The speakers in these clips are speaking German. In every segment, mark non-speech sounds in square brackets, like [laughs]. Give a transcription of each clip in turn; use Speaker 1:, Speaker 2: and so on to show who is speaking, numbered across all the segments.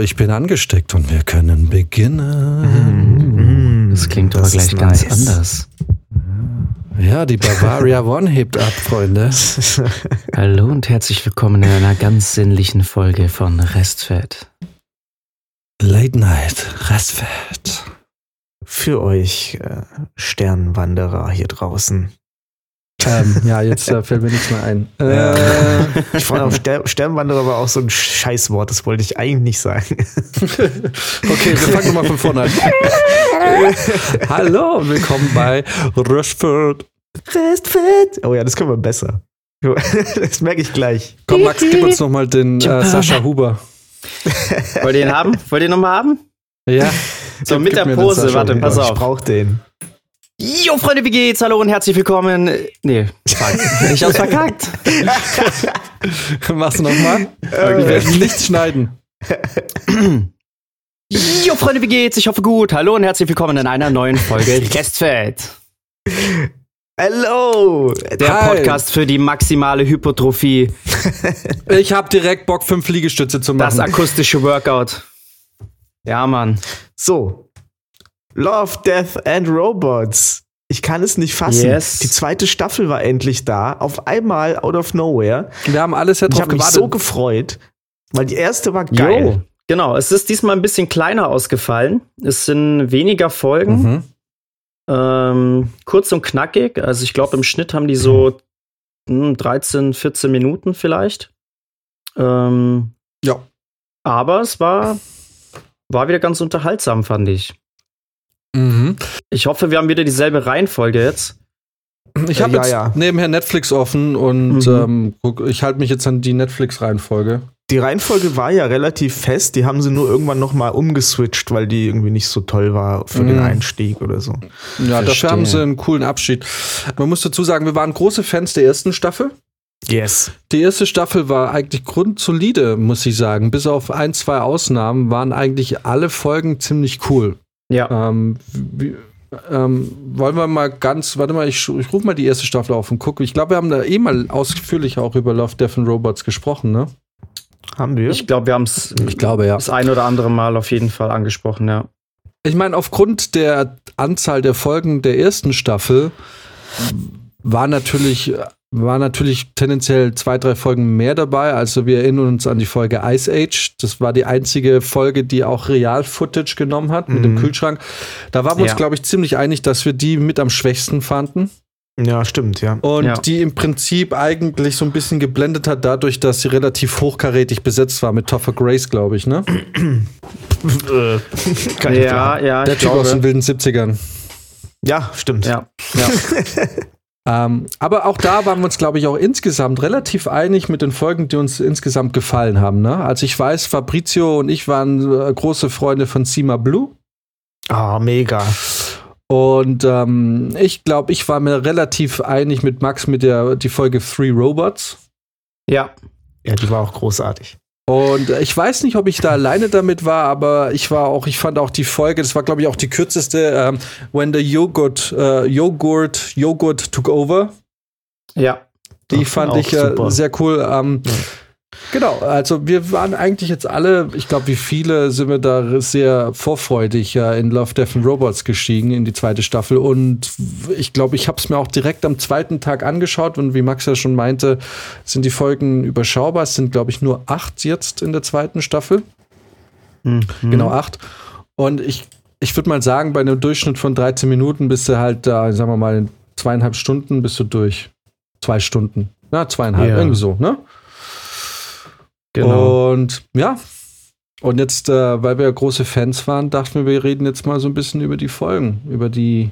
Speaker 1: ich bin angesteckt und wir können beginnen.
Speaker 2: Das klingt aber gleich ganz
Speaker 3: nice.
Speaker 2: anders.
Speaker 1: Ja, die Bavaria One hebt ab, Freunde. [laughs]
Speaker 2: Hallo und herzlich willkommen in einer ganz sinnlichen Folge von Restfett.
Speaker 1: Late Night, Restfett.
Speaker 3: Für euch äh, Sternwanderer hier draußen.
Speaker 1: Ähm, ja, jetzt äh, fällt mir nichts mehr ein.
Speaker 3: Ja.
Speaker 1: Äh,
Speaker 3: Ich fand auch Ster Sternwanderer war auch so ein Scheißwort, das wollte ich eigentlich nicht sagen. [laughs]
Speaker 1: okay, wir fangen nochmal von vorne an. [laughs] Hallo und willkommen bei Restfett.
Speaker 3: Restfett. Oh ja, das können wir besser. [laughs] Das merke ich gleich.
Speaker 1: Komm, Max, gib uns nochmal den äh, Sascha Huber.
Speaker 2: Wollt ihr ihn haben? Wollt ihr ihn nochmal haben?
Speaker 1: Ja.
Speaker 2: So,
Speaker 1: Gib-
Speaker 2: mit
Speaker 1: gib
Speaker 2: der Pose, warte, pass
Speaker 3: Ich
Speaker 2: auf.
Speaker 3: brauch den.
Speaker 2: Jo, Freunde, wie geht's? Hallo und herzlich willkommen. Nee, fuck. [laughs] Ich hab's verkackt. [laughs]
Speaker 1: Mach's nochmal. Wir werden nichts schneiden. [clears throat]
Speaker 2: Jo, Freunde, wie geht's? Ich hoffe gut. Hallo und herzlich willkommen in einer neuen Folge [laughs] Restfett.
Speaker 3: Hello.
Speaker 2: Der
Speaker 1: Hi.
Speaker 2: Podcast für die maximale Hypertrophie.
Speaker 1: Ich hab direkt Bock, fünf Liegestütze zu
Speaker 2: Das
Speaker 1: machen.
Speaker 2: akustische Workout. Ja, Mann.
Speaker 3: So. Love, Death and Robots. Ich kann es nicht fassen.
Speaker 2: Yes.
Speaker 3: Die zweite Staffel war endlich da. Auf einmal, out of nowhere.
Speaker 1: Wir haben alles ja
Speaker 3: Ich
Speaker 1: drauf
Speaker 3: habe mich so gefreut, weil die erste war geil.
Speaker 2: Jo. Genau, es ist diesmal ein bisschen kleiner ausgefallen. Es sind weniger Folgen.
Speaker 1: mhm.
Speaker 2: Ähm, kurz und knackig. Also ich glaube, im Schnitt haben die so hm, 13, 14 Minuten vielleicht. Ähm,
Speaker 1: Ja.
Speaker 2: aber es war, war wieder ganz unterhaltsam, fand ich.
Speaker 1: Mhm.
Speaker 2: Ich hoffe, wir haben wieder dieselbe Reihenfolge jetzt.
Speaker 1: Ich
Speaker 3: Äh,
Speaker 1: habe
Speaker 3: ja,
Speaker 1: jetzt
Speaker 3: ja.
Speaker 1: nebenher Netflix offen und
Speaker 2: Mhm.
Speaker 1: ähm, ich halte mich jetzt an die Netflix-Reihenfolge.
Speaker 3: Die Reihenfolge war ja relativ fest. Die haben sie nur irgendwann noch mal umgeswitcht, weil die irgendwie nicht so toll war für den
Speaker 1: Mhm.
Speaker 3: Einstieg oder so.
Speaker 1: Ja, dafür
Speaker 2: Verstehe.
Speaker 1: haben sie einen coolen Abschied. Man muss dazu sagen, wir waren große Fans der ersten Staffel.
Speaker 3: Yes.
Speaker 1: Die erste Staffel war eigentlich grundsolide, muss ich sagen. Bis auf ein, zwei Ausnahmen waren eigentlich alle Folgen ziemlich cool.
Speaker 2: Ja.
Speaker 1: Ähm, wie, ähm, wollen wir mal ganz, warte mal, ich, ich rufe mal die erste Staffel auf und gucke. Ich glaube, wir haben da eh mal ausführlich auch über Love, Death and Robots gesprochen, ne?
Speaker 3: Haben wir?
Speaker 2: Ich glaube, wir haben es
Speaker 1: Ich glaube, ja.
Speaker 2: das ein oder andere Mal auf jeden Fall angesprochen, ja.
Speaker 1: Ich meine, aufgrund der Anzahl der Folgen der ersten Staffel war natürlich, war natürlich tendenziell zwei, drei Folgen mehr dabei. Also wir erinnern uns an die Folge Ice Age. Das war die einzige Folge, die auch Real-Footage genommen hat mit dem
Speaker 3: Mhm.
Speaker 1: Kühlschrank. Da waren wir uns,
Speaker 2: Ja.
Speaker 1: glaube ich, ziemlich einig, dass wir die mit am schwächsten fanden.
Speaker 3: ja, stimmt, ja.
Speaker 1: Und
Speaker 2: Ja.
Speaker 1: die im Prinzip eigentlich so ein bisschen geblendet hat, dadurch, dass sie relativ hochkarätig besetzt war mit Topher Grace, glaube ich, ne? [clears throat]
Speaker 3: Kann ich
Speaker 2: ja,
Speaker 3: sagen.
Speaker 2: ja,
Speaker 1: Der
Speaker 2: ich
Speaker 1: Typ aus den
Speaker 2: glaube.
Speaker 1: wilden 70ern.
Speaker 3: ja, stimmt.
Speaker 2: Ja, ja. [laughs]
Speaker 1: Ähm, aber auch da waren wir uns, glaube ich, auch insgesamt relativ einig mit den Folgen, die uns insgesamt gefallen haben. Ne? Also ich weiß, Fabrizio und ich waren äh, große Freunde von Sima Blue.
Speaker 3: Ah, mega.
Speaker 1: Und ähm, ich glaube, ich war mir relativ einig mit Max mit der die Folge Three Robots.
Speaker 2: ja.
Speaker 3: Ja, die war auch großartig.
Speaker 1: Und ich weiß nicht, ob ich da alleine damit war, aber ich war auch, ich fand auch die Folge, das war, glaube ich, auch die kürzeste, ähm, When the Yogurt, äh, Joghurt, Joghurt took over.
Speaker 2: Ja.
Speaker 1: Die fand ich äh, sehr cool. Ähm,
Speaker 3: Ja.
Speaker 1: Genau, also wir waren eigentlich jetzt alle, ich glaube, wie viele sind wir da sehr vorfreudig ja, in Love, Death and Robots gestiegen in die zweite Staffel. Und ich glaube, ich habe es mir auch direkt am zweiten Tag angeschaut. Und wie Max ja schon meinte, sind die Folgen überschaubar. Es sind, glaube ich, nur acht jetzt in der zweiten Staffel.
Speaker 2: Mhm.
Speaker 1: Genau, acht. Und ich, ich würde mal sagen, bei einem Durchschnitt von 13 Minuten bist du halt da, sagen wir mal, in zweieinhalb Stunden bist du durch. Zwei Stunden. Ja, zweieinhalb,
Speaker 3: Ja.
Speaker 1: irgendwie so, ne?
Speaker 2: Genau.
Speaker 1: Und ja. Und jetzt, äh, weil wir ja große Fans waren, dachten wir, wir reden jetzt mal so ein bisschen über die Folgen, über die,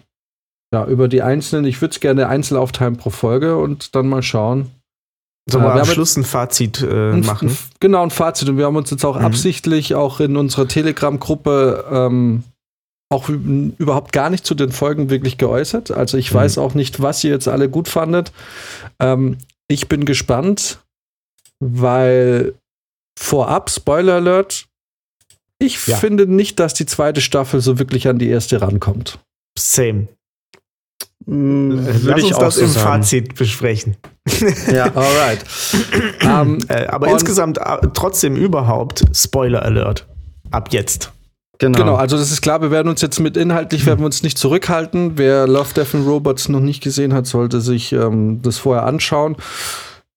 Speaker 1: ja, über die einzelnen. Ich würde es gerne einzeln aufteilen pro Folge und dann mal schauen.
Speaker 3: Sollen
Speaker 1: Äh,
Speaker 3: wir
Speaker 1: wir
Speaker 3: am
Speaker 1: haben
Speaker 3: Schluss ein Fazit äh,
Speaker 1: Ein-
Speaker 3: machen?
Speaker 1: ein- Genau, ein Fazit. Und wir haben uns jetzt auch
Speaker 3: Mhm.
Speaker 1: absichtlich auch in unserer Telegram-Gruppe ähm, auch überhaupt gar nicht zu den Folgen wirklich geäußert. Also ich
Speaker 3: Mhm.
Speaker 1: weiß auch nicht, was ihr jetzt alle gut fandet. Ähm, ich bin gespannt, weil vorab, Spoiler Alert, ich
Speaker 3: Ja.
Speaker 1: finde nicht, dass die zweite Staffel so wirklich an die erste rankommt.
Speaker 3: Same.
Speaker 2: Mm,
Speaker 3: Lass
Speaker 2: Würde ich
Speaker 3: uns
Speaker 2: auch
Speaker 3: das
Speaker 2: so
Speaker 3: im
Speaker 2: sagen.
Speaker 3: Fazit besprechen.
Speaker 2: Ja.
Speaker 1: Alright. [laughs] ähm,
Speaker 3: Äh, aber insgesamt äh, trotzdem überhaupt Spoiler Alert. ab jetzt.
Speaker 1: Genau. genau. also das ist klar, wir werden uns jetzt mit inhaltlich werden wir uns nicht zurückhalten. Wer Love, Death and Robots noch nicht gesehen hat, sollte sich ähm, das vorher anschauen.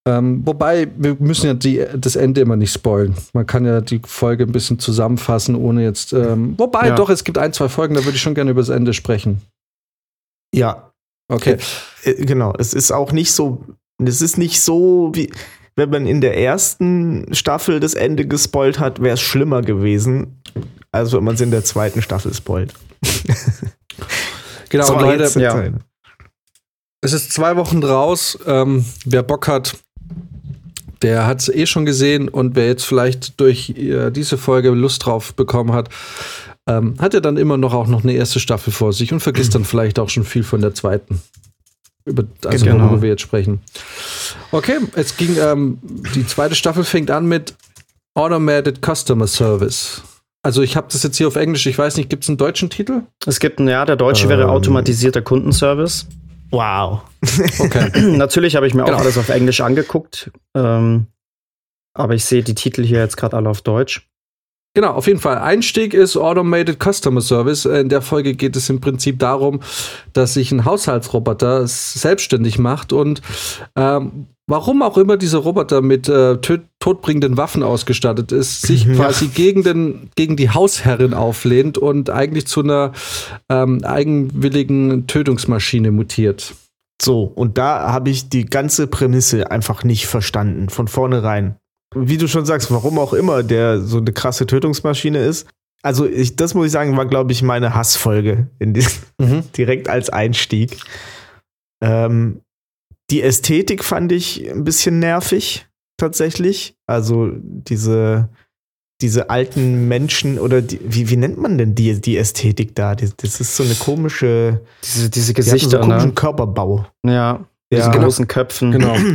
Speaker 1: Ähm, wobei, wir müssen ja die, das Ende immer nicht spoilen. Man kann ja die Folge ein bisschen zusammenfassen, ohne jetzt. Ähm, wobei, ja. doch, es gibt ein, zwei Folgen, da würde ich schon gerne über das Ende sprechen.
Speaker 3: Ja. Okay. Äh, äh, genau. Es ist auch nicht so. Es ist nicht so wie. Wenn man in der ersten Staffel das Ende gespoilt hat, wäre es schlimmer gewesen, als wenn man es in der zweiten Staffel spoilt. [laughs]
Speaker 1: genau, so, Leute, ja. Es ist zwei Wochen raus. Ähm, wer Bock hat, der hat es eh schon gesehen und wer jetzt vielleicht durch äh, diese Folge Lust drauf bekommen hat, ähm, hat er dann immer noch auch noch eine erste Staffel vor sich und vergisst dann vielleicht auch schon viel von der zweiten. Über, also genau. worüber wir jetzt sprechen. Okay, es ging, ähm, die zweite Staffel fängt an mit Automated Customer Service. Also ich habe das jetzt hier auf Englisch, ich weiß nicht, gibt es einen deutschen Titel?
Speaker 2: Es gibt einen, ja, der deutsche ähm. wäre automatisierter Kundenservice.
Speaker 3: Wow.
Speaker 2: Okay. [clears throat] Natürlich habe ich mir genau. auch alles auf Englisch angeguckt. Ähm, aber ich sehe die Titel hier jetzt gerade alle auf Deutsch.
Speaker 1: Genau, auf jeden Fall. Einstieg ist Automated Customer Service. In der Folge geht es im Prinzip darum, dass sich ein Haushaltsroboter selbstständig macht und ähm, warum auch immer dieser Roboter mit äh, todbringenden Waffen ausgestattet ist, sich ja. quasi gegen, den, gegen die Hausherrin auflehnt und eigentlich zu einer ähm, eigenwilligen Tötungsmaschine mutiert.
Speaker 3: So, und da habe ich die ganze Prämisse einfach nicht verstanden, von vornherein wie du schon sagst, warum auch immer der so eine krasse Tötungsmaschine ist. Also ich, das muss ich sagen, war, glaube ich, meine Hassfolge die, mhm. [laughs] direkt als Einstieg. Ähm, die Ästhetik fand ich ein bisschen nervig, tatsächlich. Also diese, diese alten Menschen oder die, wie, wie nennt man denn die, die Ästhetik da? Das, das ist so eine komische.
Speaker 2: Diese, diese Gesichter. Die so einen
Speaker 3: komischen ne? Körperbau.
Speaker 2: Ja, diese ja. großen Köpfen.
Speaker 1: Genau. [clears throat]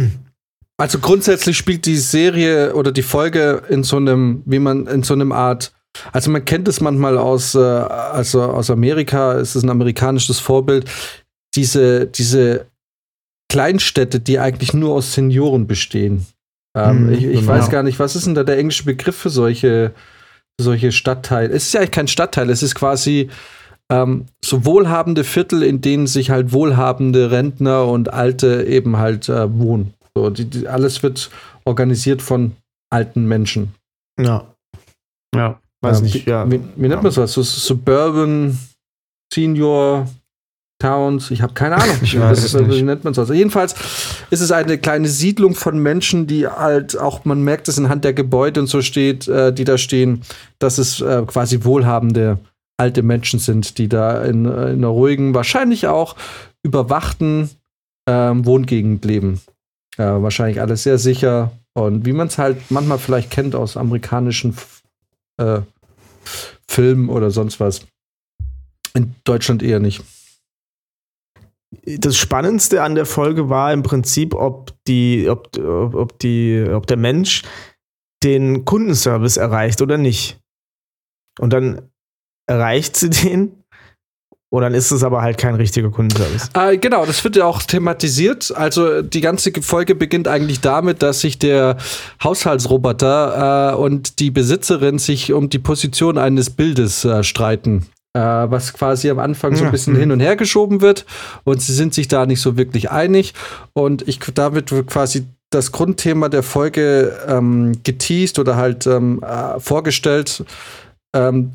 Speaker 1: Also grundsätzlich spielt die Serie oder die Folge in so einem, wie man in so einem Art, also man kennt es manchmal aus, äh, also aus Amerika, es ist ein amerikanisches Vorbild, diese, diese Kleinstädte, die eigentlich nur aus Senioren bestehen. Ähm, hm, ich, ich genau. weiß gar nicht, was ist denn da der englische Begriff für solche, solche Stadtteile? Es ist ja eigentlich kein Stadtteil, es ist quasi ähm, so wohlhabende Viertel, in denen sich halt wohlhabende Rentner und Alte eben halt äh, wohnen. So, die, die, alles wird organisiert von alten Menschen.
Speaker 3: Ja.
Speaker 1: Ja. Weiß ähm, nicht, ja. Wie, wie nennt man sowas? So Suburban Senior Towns, ich habe keine Ahnung, [laughs] ich weiß es nicht. wie nennt man das? Jedenfalls ist es eine kleine Siedlung von Menschen, die halt auch, man merkt es anhand der Gebäude und so steht, äh, die da stehen, dass es äh, quasi wohlhabende alte Menschen sind, die da in, äh, in einer ruhigen, wahrscheinlich auch überwachten ähm, Wohngegend leben. Ja, wahrscheinlich alles sehr sicher. Und wie man es halt manchmal vielleicht kennt aus amerikanischen äh, Filmen oder sonst was. In Deutschland eher nicht.
Speaker 3: Das Spannendste an der Folge war im Prinzip, ob die, ob, ob die, ob der Mensch den Kundenservice erreicht oder nicht. Und dann erreicht sie den und dann ist es aber halt kein richtiger Kundenservice.
Speaker 1: Äh, genau, das wird ja auch thematisiert. Also die ganze Folge beginnt eigentlich damit, dass sich der Haushaltsroboter äh, und die Besitzerin sich um die Position eines Bildes äh, streiten. Äh, was quasi am Anfang so ein bisschen ja. hin und her geschoben wird. Und sie sind sich da nicht so wirklich einig. Und ich, damit wird quasi das Grundthema der Folge ähm, geteased oder halt ähm, äh, vorgestellt. Ähm,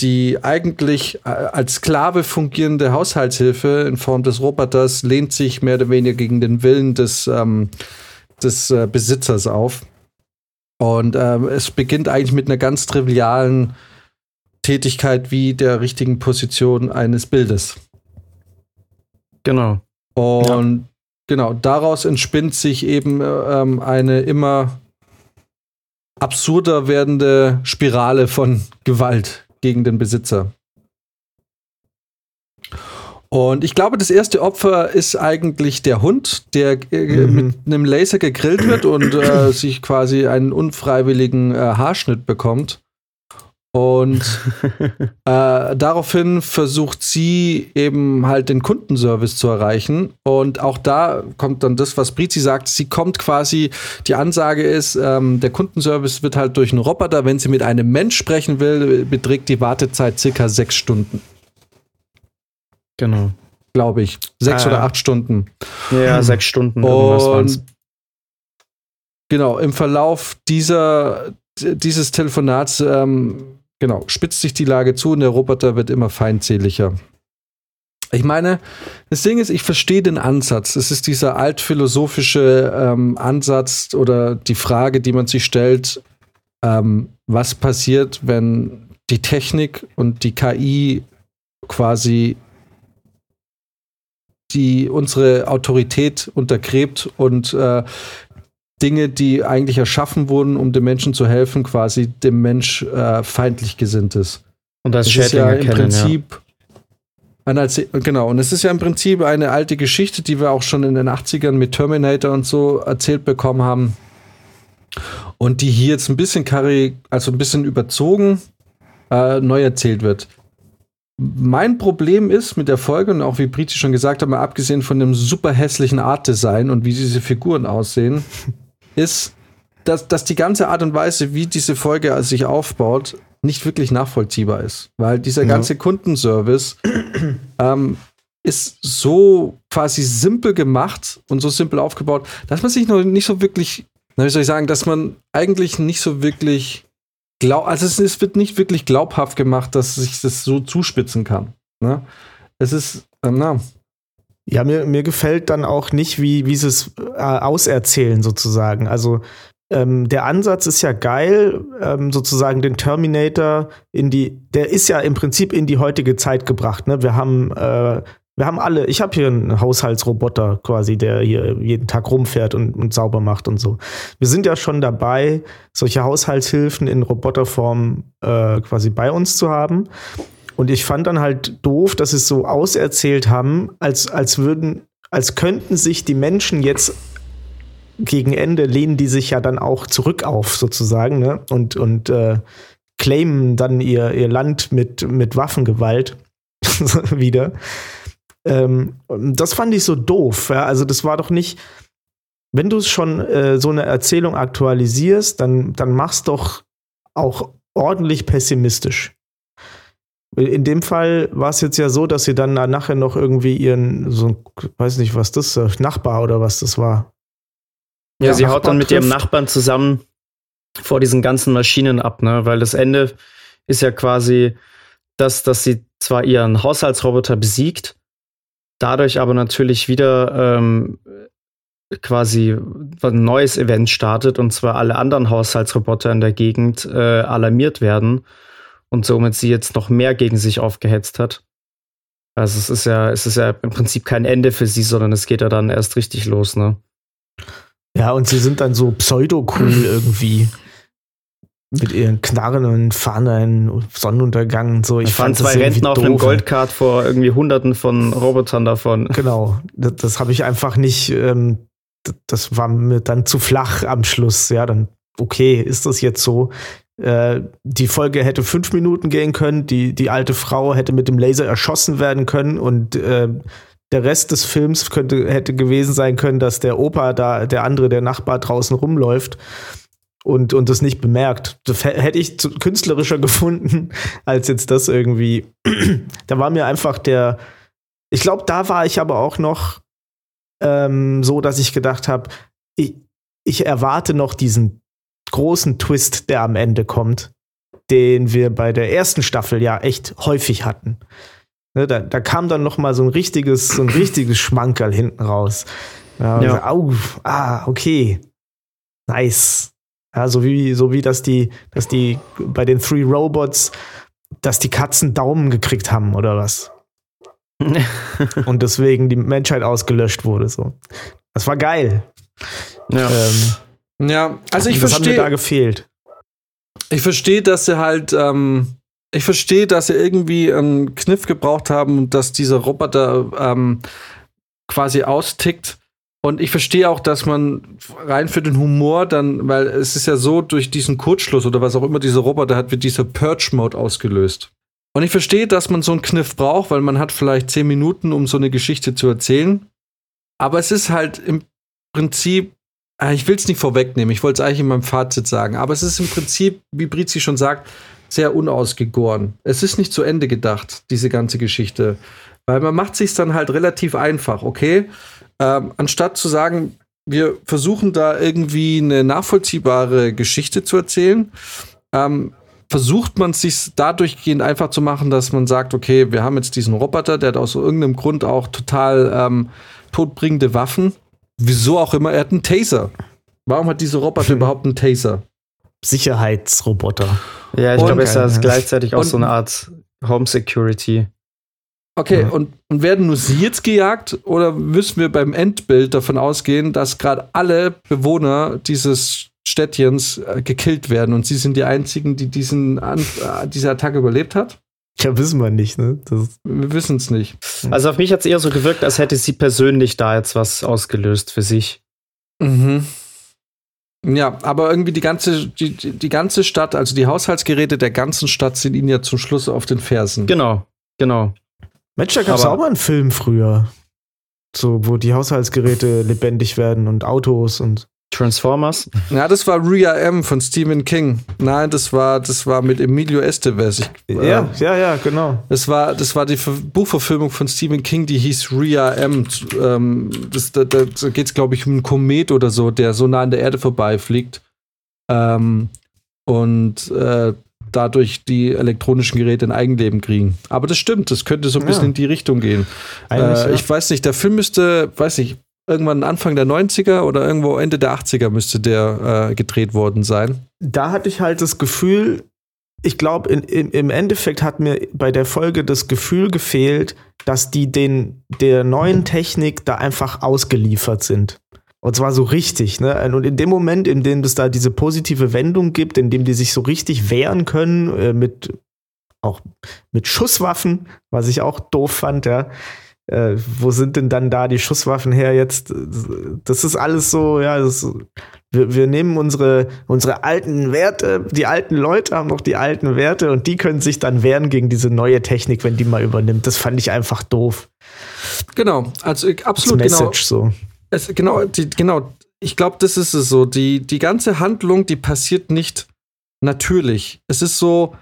Speaker 1: die eigentlich äh, als Sklave fungierende Haushaltshilfe in Form des Roboters lehnt sich mehr oder weniger gegen den Willen des, ähm, des äh, Besitzers auf. Und ähm, es beginnt eigentlich mit einer ganz trivialen Tätigkeit wie der richtigen Position eines Bildes.
Speaker 2: Genau.
Speaker 1: Und ja. genau, daraus entspinnt sich eben äh, ähm, eine immer absurder werdende Spirale von [laughs] Gewalt gegen den Besitzer. Und ich glaube, das erste Opfer ist eigentlich der Hund, der äh, mhm. mit einem Laser gegrillt wird und äh, [clears throat] sich quasi einen unfreiwilligen äh, Haarschnitt bekommt. Und [laughs] äh, daraufhin versucht sie eben halt den Kundenservice zu erreichen. Und auch da kommt dann das, was Brizi sagt. Sie kommt quasi, die Ansage ist, ähm, der Kundenservice wird halt durch einen Roboter, wenn sie mit einem Mensch sprechen will, beträgt die Wartezeit circa sechs Stunden.
Speaker 2: Genau.
Speaker 1: Glaube ich. Sechs ah, oder acht Stunden.
Speaker 2: Ja, sechs Stunden.
Speaker 1: Und genau, im Verlauf dieser, dieses Telefonats ähm, Genau, spitzt sich die Lage zu und der Roboter wird immer feindseliger. Ich meine, das Ding ist, ich verstehe den Ansatz. Es ist dieser altphilosophische ähm, Ansatz oder die Frage, die man sich stellt, ähm, was passiert, wenn die Technik und die KI quasi die unsere Autorität untergräbt und äh, Dinge, die eigentlich erschaffen wurden, um dem Menschen zu helfen, quasi dem Mensch äh, feindlich gesinnt ist.
Speaker 2: Und das,
Speaker 1: das ist ja im Prinzip ja. genau, und es ist ja im Prinzip eine alte Geschichte, die wir auch schon in den 80ern mit Terminator und so erzählt bekommen haben. Und die hier jetzt ein bisschen karri also ein bisschen überzogen äh, neu erzählt wird. Mein Problem ist mit der Folge, und auch wie Briti schon gesagt hat, mal abgesehen von dem super hässlichen Artdesign und wie diese Figuren aussehen, ist, dass, dass die ganze Art und Weise, wie diese Folge sich aufbaut, nicht wirklich nachvollziehbar ist. Weil dieser ganze ja. Kundenservice ähm, ist so quasi simpel gemacht und so simpel aufgebaut, dass man sich noch nicht so wirklich, wie soll ich sagen, dass man eigentlich nicht so wirklich glaub, also es, es wird nicht wirklich glaubhaft gemacht, dass sich das so zuspitzen kann. Ne? Es ist, ähm, na,
Speaker 3: ja, mir, mir gefällt dann auch nicht, wie, wie sie es äh, auserzählen, sozusagen. Also ähm, der Ansatz ist ja geil, ähm, sozusagen den Terminator in die, der ist ja im Prinzip in die heutige Zeit gebracht. Ne? Wir haben äh, wir haben alle, ich habe hier einen Haushaltsroboter quasi, der hier jeden Tag rumfährt und, und, sauber macht und so. Wir sind ja schon dabei, solche Haushaltshilfen in Roboterform äh, quasi bei uns zu haben. Und ich fand dann halt doof, dass sie es so auserzählt haben, als, als würden, als könnten sich die Menschen jetzt gegen Ende lehnen die sich ja dann auch zurück auf, sozusagen, ne? Und, und äh, claimen dann ihr, ihr Land mit, mit Waffengewalt [laughs] wieder. Ähm, das fand ich so doof. Ja? Also, das war doch nicht, wenn du es schon äh, so eine Erzählung aktualisierst, dann, dann mach's doch auch ordentlich pessimistisch. In dem Fall war es jetzt ja so, dass sie dann nachher noch irgendwie ihren, so, weiß nicht, was das, äh, Nachbar oder was das war.
Speaker 2: Ja, ja sie Nachbar haut dann mit trifft. ihrem Nachbarn zusammen vor diesen ganzen Maschinen ab, ne? Weil das Ende ist ja quasi, dass, dass sie zwar ihren Haushaltsroboter besiegt, dadurch aber natürlich wieder ähm, quasi ein neues Event startet und zwar alle anderen Haushaltsroboter in der Gegend äh, alarmiert werden und somit sie jetzt noch mehr gegen sich aufgehetzt hat. Also es ist ja, es ist ja im Prinzip kein Ende für sie, sondern es geht ja dann erst richtig los, ne?
Speaker 3: Ja, und sie sind dann so pseudo-cool [laughs] irgendwie. Mit ihren Knarren und Fahnen, Sonnenuntergang und so.
Speaker 2: Ich fand zwei Rentner auf einem Goldcard vor irgendwie hunderten von Robotern davon. [laughs]
Speaker 3: Genau. Das, das habe ich einfach nicht, ähm, das war mir dann zu flach am Schluss. Ja, dann, okay, ist das jetzt so? Äh, die Folge hätte fünf Minuten gehen können, die, die alte Frau hätte mit dem Laser erschossen werden können und äh, der Rest des Films könnte, hätte gewesen sein können, dass der Opa da, der andere, der Nachbar draußen rumläuft und, und das nicht bemerkt. Das hätte ich künstlerischer [laughs] gefunden, als jetzt das irgendwie. [clears throat] da war mir einfach der. Ich glaube, da war ich aber auch noch ähm, so, dass ich gedacht habe, ich, ich erwarte noch diesen großen Twist, der am Ende kommt, den wir bei der ersten Staffel ja echt häufig hatten. Ne, da, da, kam dann noch mal so ein richtiges, so ein [clears throat] richtiges Schmankerl hinten raus. Ja, ja. So, au, ah, okay, nice. Ja, so wie, so wie, dass die, dass die bei den Three Robots, dass die Katzen Daumen gekriegt haben oder was. [laughs] Und deswegen die Menschheit ausgelöscht wurde, so. Das war geil.
Speaker 1: Ja. Ähm, ja, also ich verstehe.
Speaker 3: Das hat mir da gefehlt.
Speaker 1: Ich verstehe, dass sie halt, ähm, ich verstehe, dass sie irgendwie einen Kniff gebraucht haben, dass dieser Roboter ähm, quasi austickt. Und ich verstehe auch, dass man rein für den Humor dann, weil es ist ja so, durch diesen Kurzschluss oder was auch immer dieser Roboter hat, wird dieser Purge-Mode ausgelöst. Und ich verstehe, dass man so einen Kniff braucht, weil man hat vielleicht zehn Minuten, um so eine Geschichte zu erzählen. Aber es ist halt im Prinzip, ich will es nicht vorwegnehmen, ich wollte es eigentlich in meinem Fazit sagen, aber es ist im Prinzip, wie Brizi schon sagt, sehr unausgegoren. Es ist nicht zu Ende gedacht, diese ganze Geschichte. Weil man macht sich dann halt relativ einfach, okay? Ähm, anstatt zu sagen, wir versuchen da irgendwie eine nachvollziehbare Geschichte zu erzählen, ähm, versucht man es sich dadurch gehend einfach zu machen, dass man sagt, okay, wir haben jetzt diesen Roboter, der hat aus irgendeinem Grund auch total ähm, todbringende Waffen. Wieso auch immer, er hat einen Taser. Warum hat dieser Roboter hm. überhaupt einen Taser?
Speaker 3: Sicherheitsroboter.
Speaker 2: Ja, ich glaube, es ist gleichzeitig auch so eine Art Home Security.
Speaker 1: Okay, ja. und, und werden nur sie jetzt gejagt oder müssen wir beim Endbild davon ausgehen, dass gerade alle Bewohner dieses Städtchens äh, gekillt werden und sie sind die einzigen, die diesen An äh, diese Attacke überlebt hat?
Speaker 3: Ja, wissen wir nicht, ne?
Speaker 1: Das wir wissen es nicht.
Speaker 2: Also auf mich hat es eher so gewirkt, als hätte sie persönlich da jetzt was ausgelöst für sich.
Speaker 1: Mhm. Ja, aber irgendwie die ganze, die, die ganze Stadt, also die Haushaltsgeräte der ganzen Stadt sind ihnen ja zum Schluss auf den Fersen.
Speaker 2: Genau, genau.
Speaker 3: Mensch, da gab es auch mal einen Film früher. So, wo die Haushaltsgeräte lebendig werden und Autos und.
Speaker 2: Transformers?
Speaker 1: Ja, das war Rhea M von Stephen King. Nein, das war, das war mit Emilio Estevez. Ich,
Speaker 3: ja, äh, ja, ja, genau.
Speaker 1: Das war, das war die Buchverfilmung von Stephen King, die hieß Rhea M. Ähm, das, da, da geht es, glaube ich, um einen Komet oder so, der so nah an der Erde vorbeifliegt. Ähm, und äh, dadurch die elektronischen Geräte ein Eigenleben kriegen. Aber das stimmt, das könnte so ein bisschen in die Richtung gehen. Äh, ja. Ich weiß nicht, der Film müsste, weiß nicht, irgendwann Anfang der 90er oder irgendwo Ende der 80er müsste der äh, gedreht worden sein.
Speaker 3: Da hatte ich halt das Gefühl, ich glaube, im Endeffekt hat mir bei der Folge das Gefühl gefehlt, dass die den der neuen Technik da einfach ausgeliefert sind. Und zwar so richtig, ne? Und in dem Moment, in dem es da diese positive Wendung gibt, in dem die sich so richtig wehren können, äh, mit auch mit Schusswaffen, was ich auch doof fand, ja. Äh, wo sind denn dann da die Schusswaffen her jetzt? Das ist alles so, ja, das, wir, wir nehmen unsere, unsere alten Werte, die alten Leute haben noch die alten Werte und die können sich dann wehren gegen diese neue Technik, wenn die mal übernimmt. Das fand ich einfach doof.
Speaker 1: Genau, also absolut
Speaker 3: Als Message
Speaker 1: genau.
Speaker 3: so.
Speaker 1: Es, genau, die, genau. Ich glaube, das ist es so. Die, die ganze Handlung, die passiert nicht natürlich. Es ist so,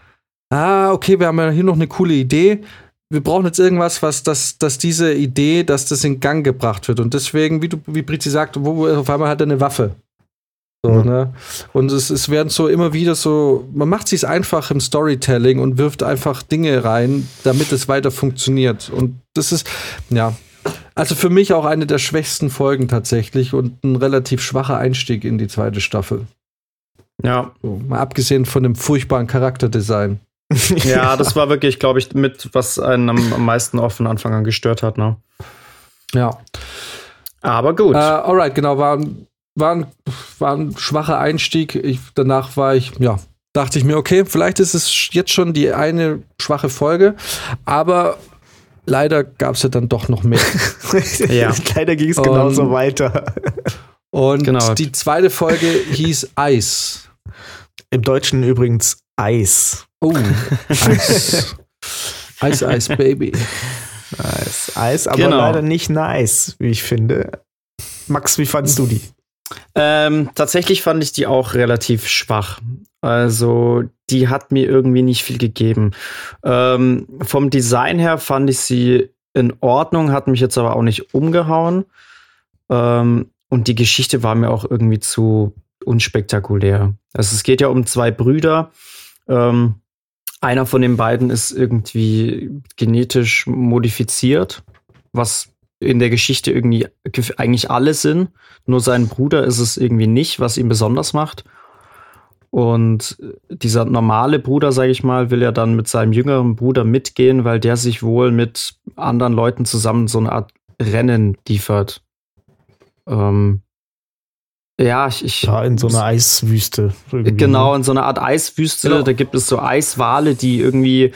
Speaker 1: ah, okay, wir haben ja hier noch eine coole Idee. Wir brauchen jetzt irgendwas, was das, dass diese Idee, dass das in Gang gebracht wird. Und deswegen, wie du, wie Brizi sagt, wo, auf einmal hat er eine Waffe. So, mhm. ne? Und es, es werden so immer wieder so, man macht sich einfach im Storytelling und wirft einfach Dinge rein, damit es weiter funktioniert. Und das ist, ja, also für mich auch eine der schwächsten Folgen tatsächlich und ein relativ schwacher Einstieg in die zweite Staffel.
Speaker 2: Ja.
Speaker 1: So, mal abgesehen von dem furchtbaren Charakterdesign. [laughs]
Speaker 2: ja, das war wirklich, glaube ich, mit, was einen am, am meisten auch von Anfang an gestört hat, ne?
Speaker 1: Ja.
Speaker 2: Aber gut. Äh,
Speaker 1: alright, genau, war, war, ein, war ein schwacher Einstieg. Ich, danach war ich, ja, dachte ich mir, okay, vielleicht ist es jetzt schon die eine schwache Folge, aber leider gab es ja dann doch noch mehr. [laughs]
Speaker 3: ja. [laughs] Leider ging es genauso um, weiter.
Speaker 1: Und genau. die zweite Folge hieß Eis.
Speaker 3: Im Deutschen übrigens Eis.
Speaker 1: Oh, Eis. Eis, Eis, Baby.
Speaker 3: Eis, Eis, aber genau. leider nicht nice, wie ich finde. Max, wie fandest du die?
Speaker 2: Ähm, tatsächlich fand ich die auch relativ schwach. Also, die hat mir irgendwie nicht viel gegeben. Ähm, vom Design her fand ich sie in Ordnung, hat mich jetzt aber auch nicht umgehauen. Ähm, und die Geschichte war mir auch irgendwie zu unspektakulär. Also, es geht ja um zwei Brüder. Ähm, einer von den beiden ist irgendwie genetisch modifiziert, was in der Geschichte irgendwie eigentlich alle sind. Nur sein Bruder ist es irgendwie nicht, was ihn besonders macht. Und dieser normale Bruder, sage ich mal, will ja dann mit seinem jüngeren Bruder mitgehen, weil der sich wohl mit anderen Leuten zusammen so eine Art Rennen liefert. Ähm, ja, ich, ich.
Speaker 3: Ja, in so einer Eiswüste.
Speaker 2: Genau, ne? in so einer Art Eiswüste. Genau. Da gibt es so Eiswale, die irgendwie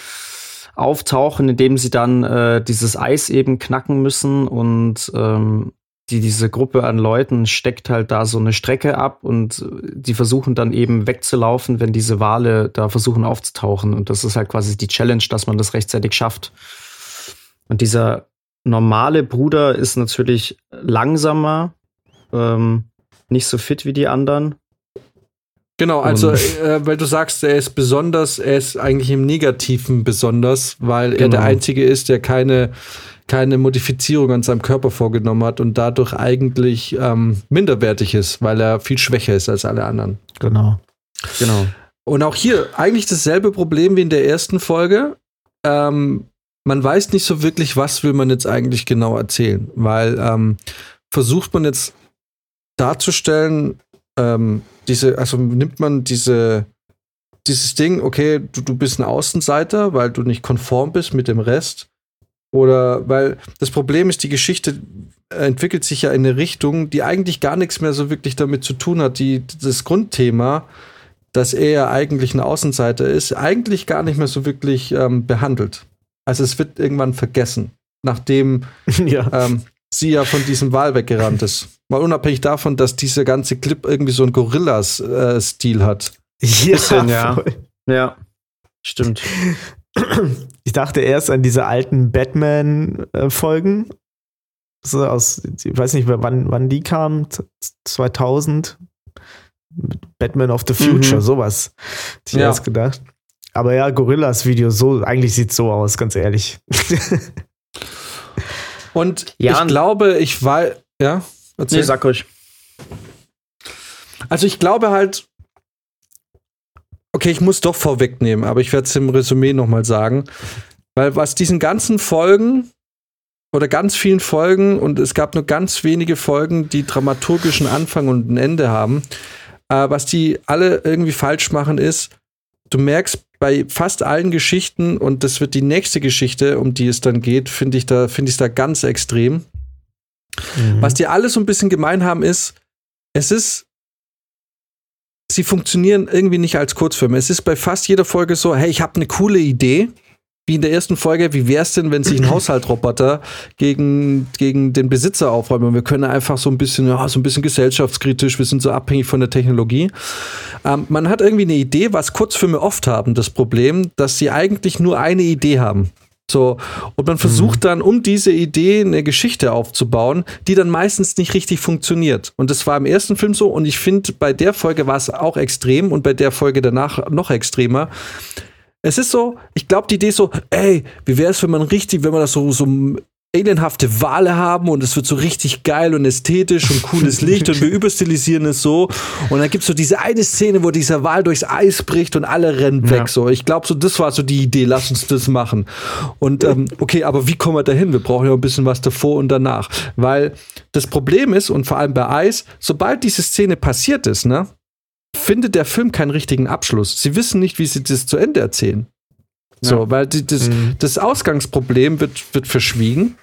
Speaker 2: auftauchen, indem sie dann äh, dieses Eis eben knacken müssen und ähm, die, diese Gruppe an Leuten steckt halt da so eine Strecke ab und die versuchen dann eben wegzulaufen, wenn diese Wale da versuchen aufzutauchen. Und das ist halt quasi die Challenge, dass man das rechtzeitig schafft. Und dieser normale Bruder ist natürlich langsamer, ähm, nicht so fit wie die anderen.
Speaker 1: Genau, also äh, weil du sagst, er ist besonders, er ist eigentlich im Negativen besonders, weil genau. er der genau. Einzige ist, der keine keine Modifizierung an seinem Körper vorgenommen hat und dadurch eigentlich ähm, minderwertig ist, weil er viel schwächer ist als alle anderen.
Speaker 3: Genau.
Speaker 1: Genau. Und auch hier eigentlich dasselbe Problem wie in der ersten Folge. Ähm, man weiß nicht so wirklich, was will man jetzt eigentlich genau erzählen, weil ähm, versucht man jetzt darzustellen, ähm, diese, also nimmt man diese, dieses Ding, okay, du, du bist ein Außenseiter, weil du nicht konform bist mit dem Rest oder weil das Problem ist, die Geschichte entwickelt sich ja in eine Richtung, die eigentlich gar nichts mehr so wirklich damit zu tun hat. Die, das Grundthema, dass er ja eigentlich ein Außenseiter ist, eigentlich gar nicht mehr so wirklich ähm, behandelt. Also es wird irgendwann vergessen, nachdem [laughs] ja. ähm, sie ja von diesem Wahl weggerannt ist. Mal unabhängig davon, dass dieser ganze Clip irgendwie so einen Gorillas-Stil äh, hat.
Speaker 2: Ja, Bisschen, ja. ja, stimmt
Speaker 3: ich dachte erst an diese alten Batman-Folgen. So aus, ich weiß nicht, wann, wann die kamen, 2000. Batman of the Future, mhm. sowas. Hätte ich ja. erst gedacht. Aber ja, Gorillas Video, so, eigentlich sieht es so aus, ganz ehrlich. [laughs]
Speaker 1: Und ja, ich glaube, ich war, ja,
Speaker 2: erzähl. Nee, sag euch.
Speaker 1: Also ich glaube halt, Okay, ich muss doch vorwegnehmen, aber ich werde es im Resümee nochmal sagen. Weil was diesen ganzen Folgen oder ganz vielen Folgen und es gab nur ganz wenige Folgen, die dramaturgischen Anfang und ein Ende haben, äh, was die alle irgendwie falsch machen ist, du merkst bei fast allen Geschichten und das wird die nächste Geschichte, um die es dann geht, finde ich da finde ich da ganz extrem. Mhm. Was die alle so ein bisschen gemein haben ist, es ist sie funktionieren irgendwie nicht als Kurzfilme. Es ist bei fast jeder Folge so, hey, ich habe eine coole Idee. Wie in der ersten Folge, wie wäre es denn, wenn sich ein [clears throat] Haushaltroboter gegen, gegen den Besitzer aufräumt? Und wir können einfach so ein bisschen, ja, so ein bisschen gesellschaftskritisch, wir sind so abhängig von der Technologie. Ähm, man hat irgendwie eine Idee, was Kurzfilme oft haben, das Problem, dass sie eigentlich nur eine Idee haben. So, und man versucht mhm. dann, um diese Idee eine Geschichte aufzubauen, die dann meistens nicht richtig funktioniert. Und das war im ersten Film so, und ich finde, bei der Folge war es auch extrem und bei der Folge danach noch extremer. Es ist so, ich glaube, die Idee ist so, ey, wie wäre es, wenn man richtig, wenn man das so, so alienhafte Wale haben und es wird so richtig geil und ästhetisch und cooles [laughs] Licht und wir überstilisieren es so. Und dann gibt es so diese eine Szene, wo dieser Wal durchs Eis bricht und alle rennen weg. Ja. So, ich glaube, so das war so die Idee, lass uns das machen. Und ähm, okay, aber wie kommen wir dahin? Wir brauchen ja ein bisschen was davor und danach. Weil das Problem ist, und vor allem bei Eis, sobald diese Szene passiert ist, ne, findet der Film keinen richtigen Abschluss. Sie wissen nicht, wie sie das zu Ende erzählen. So, ja. weil die, das, mhm. das Ausgangsproblem wird, wird verschwiegen.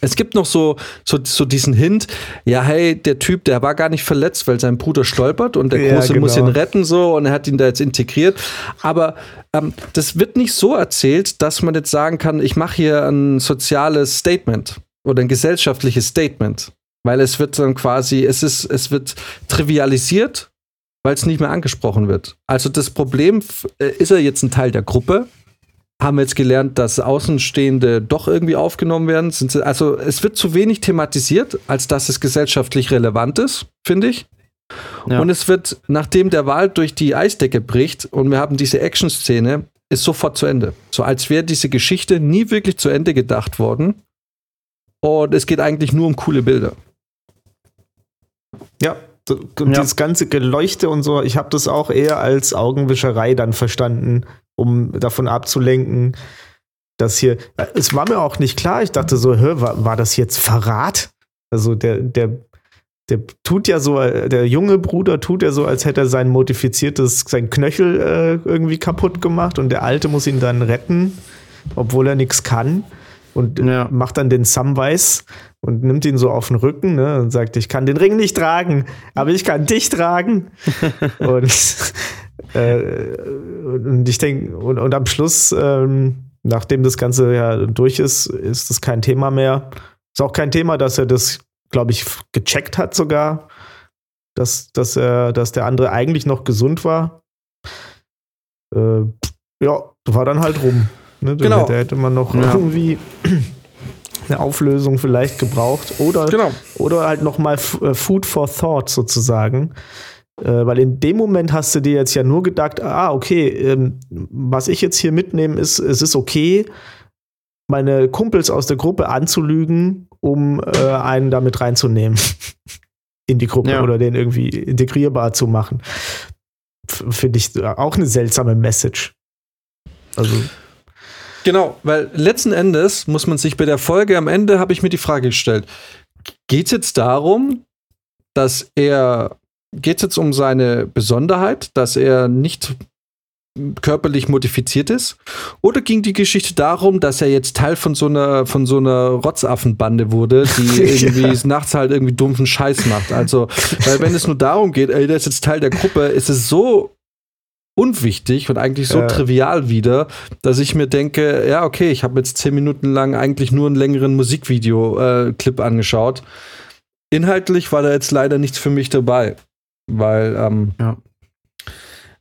Speaker 1: Es gibt noch so, so, so diesen Hint, ja, hey, der Typ, der war gar nicht verletzt, weil sein Bruder stolpert und der Große ja, genau. muss ihn retten so und er hat ihn da jetzt integriert. Aber ähm, das wird nicht so erzählt, dass man jetzt sagen kann, ich mache hier ein soziales Statement oder ein gesellschaftliches Statement. Weil es wird dann quasi, es ist, es wird trivialisiert, weil es nicht mehr angesprochen wird. Also das Problem, äh, ist er jetzt ein Teil der Gruppe? haben wir jetzt gelernt, dass Außenstehende doch irgendwie aufgenommen werden. Also es wird zu wenig thematisiert, als dass es gesellschaftlich relevant ist, finde ich. Ja. Und es wird, nachdem der Wald durch die Eisdecke bricht und wir haben diese Action-Szene, ist sofort zu Ende. So als wäre diese Geschichte nie wirklich zu Ende gedacht worden. Und es geht eigentlich nur um coole Bilder.
Speaker 3: Ja, und ja. dieses ganze Geleuchte und so, ich habe das auch eher als Augenwischerei dann verstanden um davon abzulenken, dass hier, es war mir auch nicht klar, ich dachte so, hör, war, war das jetzt Verrat? Also der, der, der tut ja so, der junge Bruder tut ja so, als hätte er sein modifiziertes, sein Knöchel äh, irgendwie kaputt gemacht und der Alte muss ihn dann retten, obwohl er nichts kann und ja. macht dann den Samwise und nimmt ihn so auf den Rücken ne, und sagt, ich kann den Ring nicht tragen, aber ich kann dich tragen. [laughs] und äh, und ich denke, und, und, am Schluss, ähm, nachdem das Ganze ja durch ist, ist das kein Thema mehr. Ist auch kein Thema, dass er das glaube ich, gecheckt hat sogar, dass, dass, er, dass der andere eigentlich noch gesund war. Äh, ja, war dann halt rum. Ne? Genau. Da hätte man noch ja. irgendwie eine Auflösung vielleicht gebraucht oder, genau. oder halt noch mal äh, Food for Thought sozusagen. Äh, weil in dem Moment hast du dir jetzt ja nur gedacht, ah, okay, ähm, was ich jetzt hier mitnehme, ist, es ist okay, meine Kumpels aus der Gruppe anzulügen, um äh, einen damit reinzunehmen [laughs] in die Gruppe ja. oder den irgendwie integrierbar zu machen. Finde ich auch eine seltsame Message.
Speaker 1: Also. Genau, weil letzten Endes muss man sich bei der Folge am Ende habe ich mir die Frage gestellt: Geht es jetzt darum, dass er geht es jetzt um seine Besonderheit, dass er nicht körperlich modifiziert ist? Oder ging die Geschichte darum, dass er jetzt Teil von so einer, von so einer Rotzaffenbande wurde, die [laughs] irgendwie ja. nachts halt irgendwie dumpfen Scheiß macht? Also, weil wenn es nur darum geht, ey, der ist jetzt Teil der Gruppe, ist es so unwichtig und eigentlich so ja. trivial wieder, dass ich mir denke, ja, okay, ich habe jetzt zehn Minuten lang eigentlich nur einen längeren Musikvideo-Clip äh, angeschaut. Inhaltlich war da jetzt leider nichts für mich dabei, weil, ähm, ja.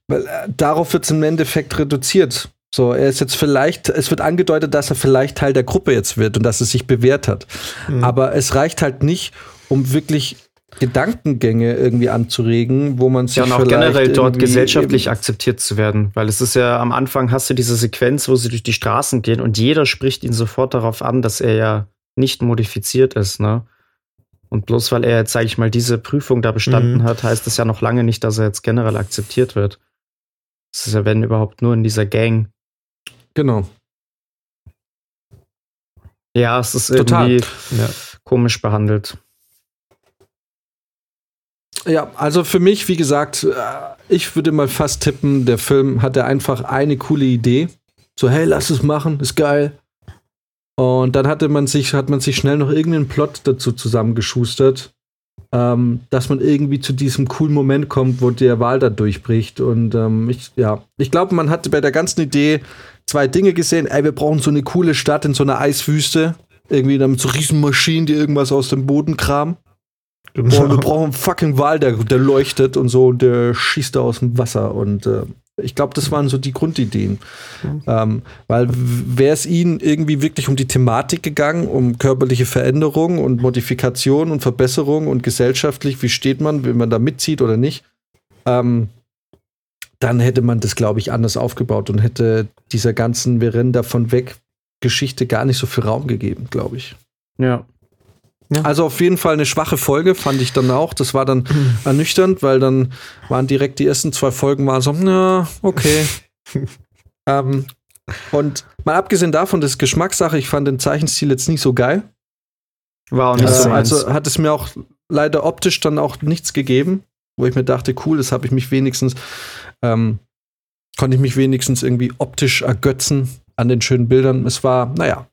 Speaker 1: weil äh, darauf wird es im Endeffekt reduziert. So, er ist jetzt vielleicht, es wird angedeutet, dass er vielleicht Teil der Gruppe jetzt wird und dass es sich bewährt hat. Mhm. Aber es reicht halt nicht, um wirklich Gedankengänge irgendwie anzuregen, wo man sich
Speaker 2: ja und auch generell dort gesellschaftlich akzeptiert zu werden, weil es ist ja am Anfang hast du diese Sequenz, wo sie durch die Straßen gehen und jeder spricht ihn sofort darauf an, dass er ja nicht modifiziert ist, ne? Und bloß weil er jetzt, sage ich mal, diese Prüfung da bestanden mhm. hat, heißt das ja noch lange nicht, dass er jetzt generell akzeptiert wird. Das ist ja, wenn überhaupt, nur in dieser Gang.
Speaker 1: Genau.
Speaker 2: Ja, es ist Total. irgendwie ja. komisch behandelt.
Speaker 1: Ja, also für mich, wie gesagt, äh, ich würde mal fast tippen, der Film hatte einfach eine coole Idee. So, hey, lass es machen, ist geil. Und dann hatte man sich, hat man sich schnell noch irgendeinen Plot dazu zusammengeschustert, ähm, dass man irgendwie zu diesem coolen Moment kommt, wo der Wahl da durchbricht. Und ähm, ich, ja, ich glaube, man hatte bei der ganzen Idee zwei Dinge gesehen. Ey, wir brauchen so eine coole Stadt in so einer Eiswüste. Irgendwie mit so riesen Maschinen, die irgendwas aus dem Boden kramen. Genau. Und wir brauchen einen fucking Wal, der, der leuchtet und so, und der schießt da aus dem Wasser. Und äh, ich glaube, das waren so die Grundideen. Mhm. Ähm, weil wäre es ihnen irgendwie wirklich um die Thematik gegangen, um körperliche Veränderung und Modifikation und Verbesserung und gesellschaftlich, wie steht man, wenn man da mitzieht oder nicht, ähm, dann hätte man das, glaube ich, anders aufgebaut und hätte dieser ganzen Wir rennen davon weg Geschichte gar nicht so viel Raum gegeben, glaube ich.
Speaker 2: Ja.
Speaker 1: Ja. Also auf jeden Fall eine schwache Folge, fand ich dann auch. Das war dann ernüchternd, weil dann waren direkt die ersten zwei Folgen waren so, na, okay. [laughs] ähm, und mal abgesehen davon, das ist Geschmackssache, ich fand den Zeichenstil jetzt nicht so geil.
Speaker 2: War auch nicht äh,
Speaker 1: so. Also hat es mir auch leider optisch dann auch nichts gegeben, wo ich mir dachte, cool, das habe ich mich wenigstens, ähm, konnte ich mich wenigstens irgendwie optisch ergötzen an den schönen Bildern. Es war, naja,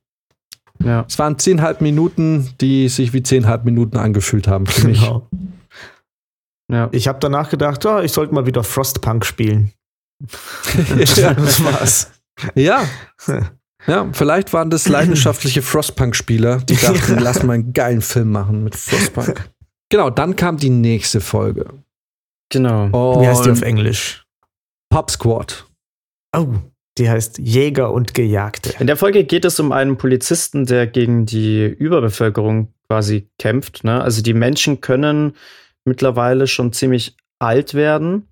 Speaker 1: ja. Es waren zehnhalb Minuten, die sich wie zehnhalb Minuten angefühlt haben für mich. Genau.
Speaker 3: Ja. Ich habe danach gedacht, oh, ich sollte mal wieder Frostpunk spielen. [laughs]
Speaker 1: ja, das war's. Ja. [laughs] Ja, vielleicht waren das leidenschaftliche [laughs] Frostpunk-Spieler, die dachten, lass mal einen geilen Film machen mit Frostpunk. Genau, dann kam die nächste Folge.
Speaker 2: Genau.
Speaker 3: Und Wie heißt die auf Englisch?
Speaker 1: Pop Squad.
Speaker 3: Oh. Die heißt Jäger und Gejagte.
Speaker 2: In der Folge geht es um einen Polizisten, der gegen die Überbevölkerung quasi kämpft. Ne? Also die Menschen können mittlerweile schon ziemlich alt werden.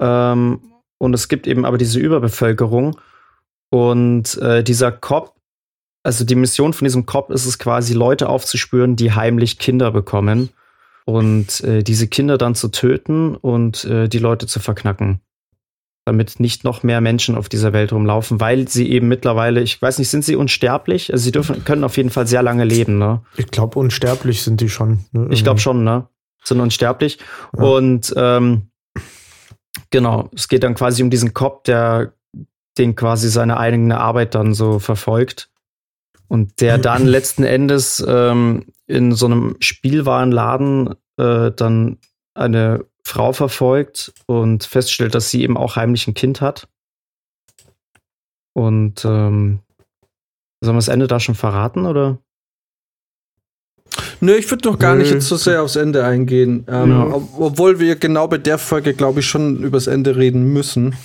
Speaker 2: Ähm, und es gibt eben aber diese Überbevölkerung. Und äh, dieser Cop, also die Mission von diesem Cop ist es quasi, Leute aufzuspüren, die heimlich Kinder bekommen. Und äh, diese Kinder dann zu töten und äh, die Leute zu verknacken damit nicht noch mehr Menschen auf dieser Welt rumlaufen, weil sie eben mittlerweile, ich weiß nicht, sind sie unsterblich? Also sie dürfen, können auf jeden Fall sehr lange leben, ne?
Speaker 3: Ich glaube, unsterblich sind die schon.
Speaker 2: Ne? Ich glaube schon, ne? Sind unsterblich. Ja. Und ähm, genau, es geht dann quasi um diesen Cop, der den quasi seine eigene Arbeit dann so verfolgt. Und der dann [clears throat] letzten Endes ähm, in so einem Spielwarenladen äh, dann eine Frau verfolgt und feststellt, dass sie eben auch heimlich ein Kind hat. Und ähm, sollen wir das Ende da schon verraten oder?
Speaker 1: Nö, ich würde noch gar Nö. nicht jetzt so sehr aufs Ende eingehen. Ähm, ja. Obwohl wir genau bei der Folge, glaube ich, schon übers Ende reden müssen.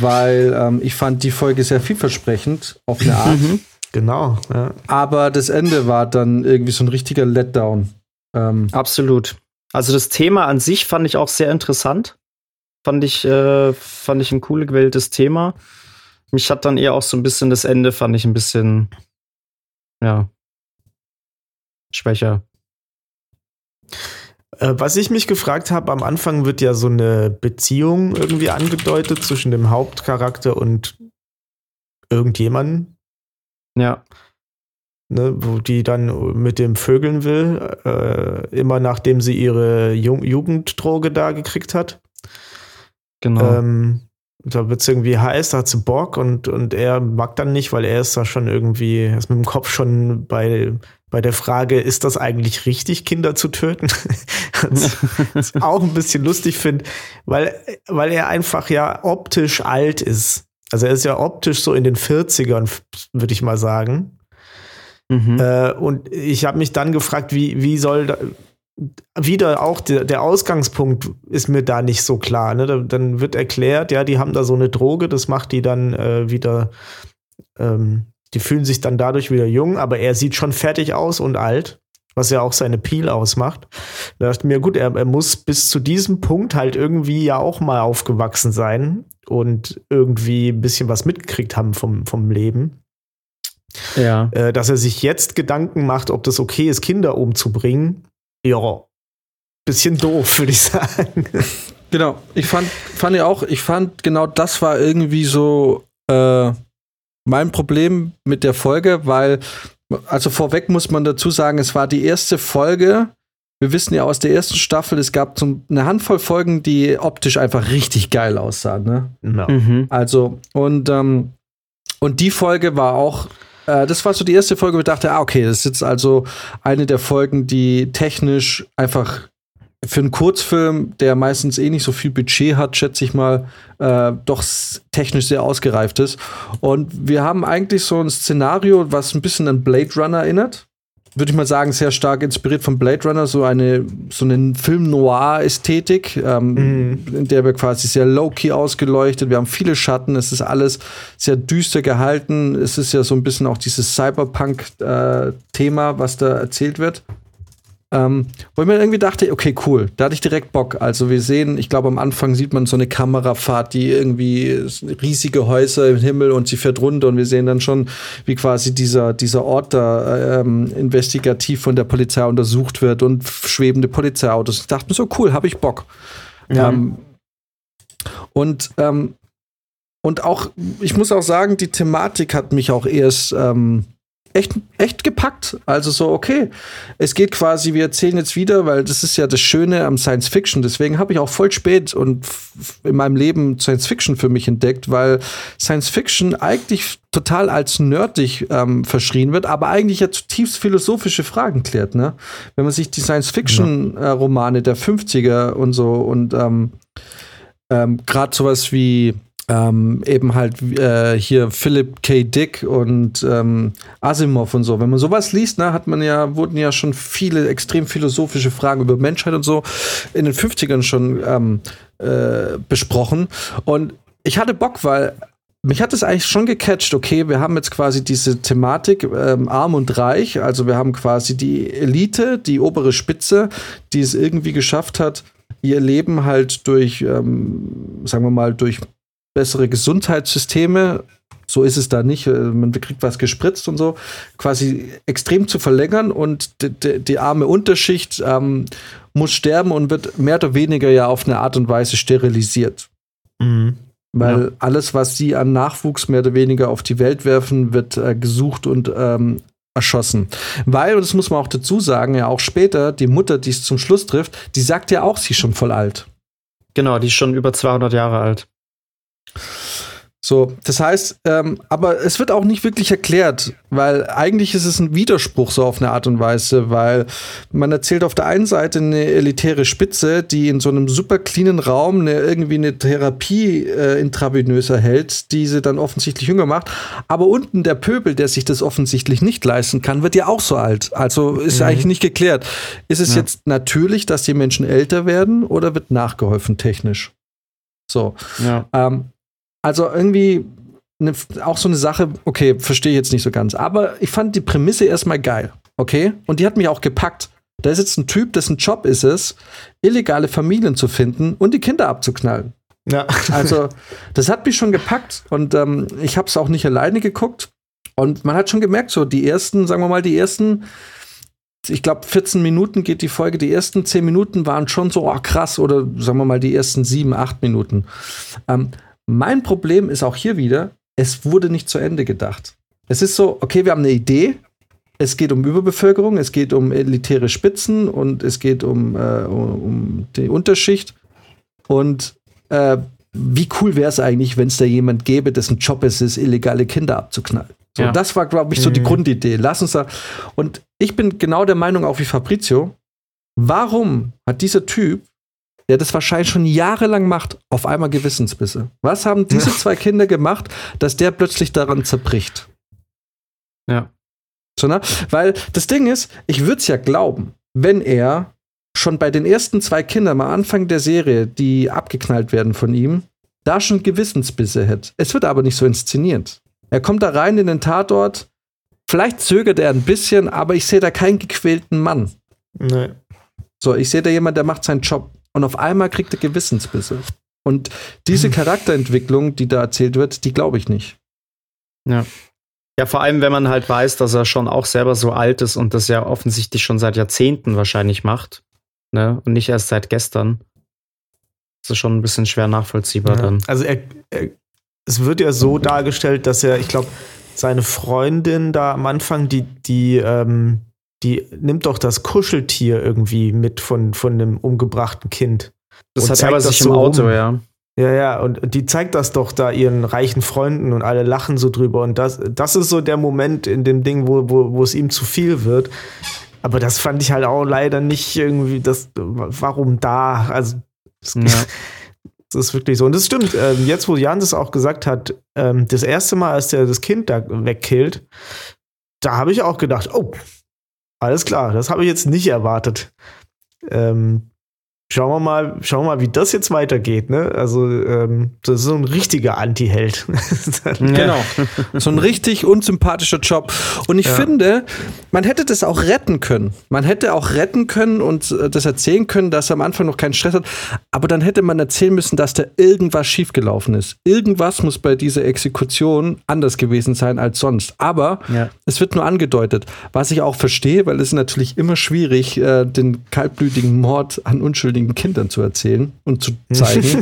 Speaker 1: Weil ähm, ich fand die Folge sehr vielversprechend auf eine Art. Mhm.
Speaker 3: Genau.
Speaker 1: Ja. Aber das Ende war dann irgendwie so ein richtiger Letdown.
Speaker 2: Ähm, Absolut. Also das Thema an sich fand ich auch sehr interessant. Fand ich, äh, fand ich ein cool gewähltes Thema. Mich hat dann eher auch so ein bisschen das Ende, fand ich ein bisschen, ja, schwächer.
Speaker 3: Äh, was ich mich gefragt habe, am Anfang wird ja so eine Beziehung irgendwie angedeutet zwischen dem Hauptcharakter und irgendjemanden.
Speaker 2: Ja.
Speaker 3: Ne, wo die dann mit dem Vögeln will, äh, immer nachdem sie ihre Jung Jugenddroge da gekriegt hat.
Speaker 2: Genau. Ähm,
Speaker 3: da wird es irgendwie heiß, da hat sie Bock und, und er mag dann nicht, weil er ist da schon irgendwie, er ist mit dem Kopf schon bei, bei der Frage, ist das eigentlich richtig, Kinder zu töten? [laughs] Was ich [laughs] auch ein bisschen lustig finde, weil, weil er einfach ja optisch alt ist. Also er ist ja optisch so in den 40ern, würde ich mal sagen. Mhm. Äh, und ich habe mich dann gefragt, wie, wie soll da, wieder auch der, der Ausgangspunkt ist mir da nicht so klar. Ne? Da, dann wird erklärt, ja, die haben da so eine Droge, das macht die dann äh, wieder, ähm, die fühlen sich dann dadurch wieder jung, aber er sieht schon fertig aus und alt, was ja auch seine Peel ausmacht. Da dachte ich mir, gut, er, er muss bis zu diesem Punkt halt irgendwie ja auch mal aufgewachsen sein und irgendwie ein bisschen was mitgekriegt haben vom, vom Leben.
Speaker 2: Ja.
Speaker 3: Äh, dass er sich jetzt Gedanken macht, ob das okay ist, Kinder umzubringen, ja, bisschen doof, [laughs] würde ich sagen.
Speaker 1: Genau, ich fand, fand ja auch, ich fand genau das war irgendwie so äh, mein Problem mit der Folge, weil, also vorweg muss man dazu sagen, es war die erste Folge. Wir wissen ja aus der ersten Staffel, es gab so eine Handvoll Folgen, die optisch einfach richtig geil aussahen. Ne?
Speaker 3: No. Mhm.
Speaker 1: Also, und, ähm, und die Folge war auch äh, das war so die erste Folge, wo ich dachte, ah, okay, das ist jetzt also eine der Folgen, die technisch einfach für einen Kurzfilm, der meistens eh nicht so viel Budget hat, schätze ich mal, äh, doch technisch sehr ausgereift ist. Und wir haben eigentlich so ein Szenario, was ein bisschen an Blade Runner erinnert würde ich mal sagen, sehr stark inspiriert von Blade Runner, so eine, so eine Film-Noir-Ästhetik, ähm, mhm. in der wir quasi sehr low-key ausgeleuchtet, wir haben viele Schatten, es ist alles sehr düster gehalten, es ist ja so ein bisschen auch dieses Cyberpunk-Thema, äh, was da erzählt wird. Ähm, wo ich mir irgendwie dachte, okay, cool, da hatte ich direkt Bock. Also wir sehen, ich glaube am Anfang sieht man so eine Kamerafahrt, die irgendwie riesige Häuser im Himmel und sie fährt runter und wir sehen dann schon, wie quasi dieser, dieser Ort da ähm, investigativ von der Polizei untersucht wird und schwebende Polizeiautos. Ich dachte mir so, cool, habe ich Bock. Ja. Ähm, und ähm, und auch, ich muss auch sagen, die Thematik hat mich auch erst ähm, echt, echt gepackt. Also so, okay, es geht quasi, wir erzählen jetzt wieder, weil das ist ja das Schöne am Science Fiction. Deswegen habe ich auch voll spät und in meinem Leben Science Fiction für mich entdeckt, weil Science Fiction eigentlich total als nerdig ähm, verschrien wird, aber eigentlich ja zutiefst philosophische Fragen klärt. Ne? Wenn man sich die Science Fiction äh, Romane der 50er und so und ähm, ähm, gerade sowas wie ähm, eben halt äh, hier Philip K. Dick und ähm, Asimov und so. Wenn man sowas liest, ne, hat man ja, wurden ja schon viele extrem philosophische Fragen über Menschheit und so in den 50ern schon ähm, äh, besprochen. Und ich hatte Bock, weil mich hat es eigentlich schon gecatcht, okay, wir haben jetzt quasi diese Thematik ähm, arm und reich, also wir haben quasi die Elite, die obere Spitze, die es irgendwie geschafft hat, ihr Leben halt durch, ähm, sagen wir mal, durch bessere Gesundheitssysteme, so ist es da nicht, äh, man kriegt was gespritzt und so, quasi extrem zu verlängern und die arme Unterschicht ähm, muss sterben und wird mehr oder weniger ja auf eine Art und Weise sterilisiert. Mhm. Weil ja. alles, was sie an Nachwuchs mehr oder weniger auf die Welt werfen, wird äh, gesucht und ähm, erschossen. Weil, und das muss man auch dazu sagen, ja auch später, die Mutter, die es zum Schluss trifft, die sagt ja auch, sie ist schon voll alt.
Speaker 2: Genau, die ist schon über 200 Jahre alt.
Speaker 1: So, das heißt, ähm, aber es wird auch nicht wirklich erklärt, weil eigentlich ist es ein Widerspruch so auf eine Art und Weise, weil man erzählt auf der einen Seite eine elitäre Spitze, die in so einem super cleanen Raum eine, irgendwie eine Therapie äh, intravenös erhält, die sie dann offensichtlich jünger macht, aber unten der Pöbel, der sich das offensichtlich nicht leisten kann, wird ja auch so alt. Also ist mhm. eigentlich nicht geklärt. Ist es ja. jetzt natürlich, dass die Menschen älter werden oder wird nachgeholfen technisch? So. Ja. Ähm, also irgendwie ne, auch so eine Sache, okay, verstehe ich jetzt nicht so ganz. Aber ich fand die Prämisse erstmal geil, okay? Und die hat mich auch gepackt. Da ist jetzt ein Typ, dessen Job ist es, illegale Familien zu finden und die Kinder abzuknallen. Ja. also, [laughs] das hat mich schon gepackt und ähm, ich habe es auch nicht alleine geguckt. Und man hat schon gemerkt, so die ersten, sagen wir mal, die ersten, ich glaube, 14 Minuten geht die Folge, die ersten 10 Minuten waren schon so, oh krass, oder sagen wir mal, die ersten 7, 8 Minuten. Ähm, mein Problem ist auch hier wieder, es wurde nicht zu Ende gedacht. Es ist so, okay, wir haben eine Idee, es geht um Überbevölkerung, es geht um elitäre Spitzen und es geht um, äh, um die Unterschicht. Und äh, wie cool wäre es eigentlich, wenn es da jemand gäbe, dessen Job es ist, illegale Kinder abzuknallen. So, ja. Das war, glaube ich, so die mhm. Grundidee. Lass uns da. Und ich bin genau der Meinung, auch wie Fabrizio, warum hat dieser Typ der das wahrscheinlich schon jahrelang macht, auf einmal Gewissensbisse. Was haben diese zwei Kinder gemacht, dass der plötzlich daran zerbricht?
Speaker 2: Ja.
Speaker 1: So, ne? Weil das Ding ist, ich würde es ja glauben, wenn er schon bei den ersten zwei Kindern am Anfang der Serie, die abgeknallt werden von ihm, da schon Gewissensbisse hätte. Es wird aber nicht so inszeniert. Er kommt da rein in den Tatort, vielleicht zögert er ein bisschen, aber ich sehe da keinen gequälten Mann.
Speaker 3: Nee.
Speaker 1: So, ich sehe da jemanden, der macht seinen Job und auf einmal kriegt er Gewissensbisse. Und diese. [laughs] Charakterentwicklung, die da erzählt wird, die glaube ich nicht.
Speaker 2: Ja. Ja, vor allem, wenn man halt weiß, dass er schon auch selber so alt ist und das ja offensichtlich schon seit Jahrzehnten wahrscheinlich macht. Ne? Und nicht erst seit gestern. Das ist schon ein bisschen schwer nachvollziehbar ja. dann.
Speaker 3: Also er, er, es wird ja so dargestellt, dass er, ich glaube, seine Freundin da am Anfang, die, die, ähm, die nimmt doch das Kuscheltier irgendwie mit von, von einem umgebrachten Kind.
Speaker 2: Das hat er sich im Auto, rum. ja.
Speaker 3: Ja, ja, und die zeigt das doch da ihren reichen Freunden und alle lachen so drüber. Und das, das ist so der Moment in dem Ding, wo, wo, wo es ihm zu viel wird. Aber das fand ich halt auch leider nicht irgendwie, das, warum da? Also, ja. [laughs] das ist wirklich so. Und das stimmt, ähm, jetzt, wo Jan das auch gesagt hat, ähm, das erste Mal, als der das Kind da wegkillt, da habe ich auch gedacht, oh, alles klar, das habe ich jetzt nicht erwartet. Ähm, Schauen wir mal, schauen wir mal, wie das jetzt weitergeht. Ne? Also ähm, das ist so ein richtiger Anti-Held. [laughs]
Speaker 1: genau, so ein richtig unsympathischer Job. Und ich ja. finde, man hätte das auch retten können. Man hätte auch retten können und äh, das erzählen können, dass er am Anfang noch keinen Stress hat. Aber dann hätte man erzählen müssen, dass da irgendwas schiefgelaufen ist. Irgendwas muss bei dieser Exekution anders gewesen sein als sonst. Aber ja. es wird nur angedeutet, was ich auch verstehe, weil es natürlich immer schwierig, äh, den kaltblütigen Mord an Unschuldigen vierjährigen Kindern zu erzählen und zu zeigen.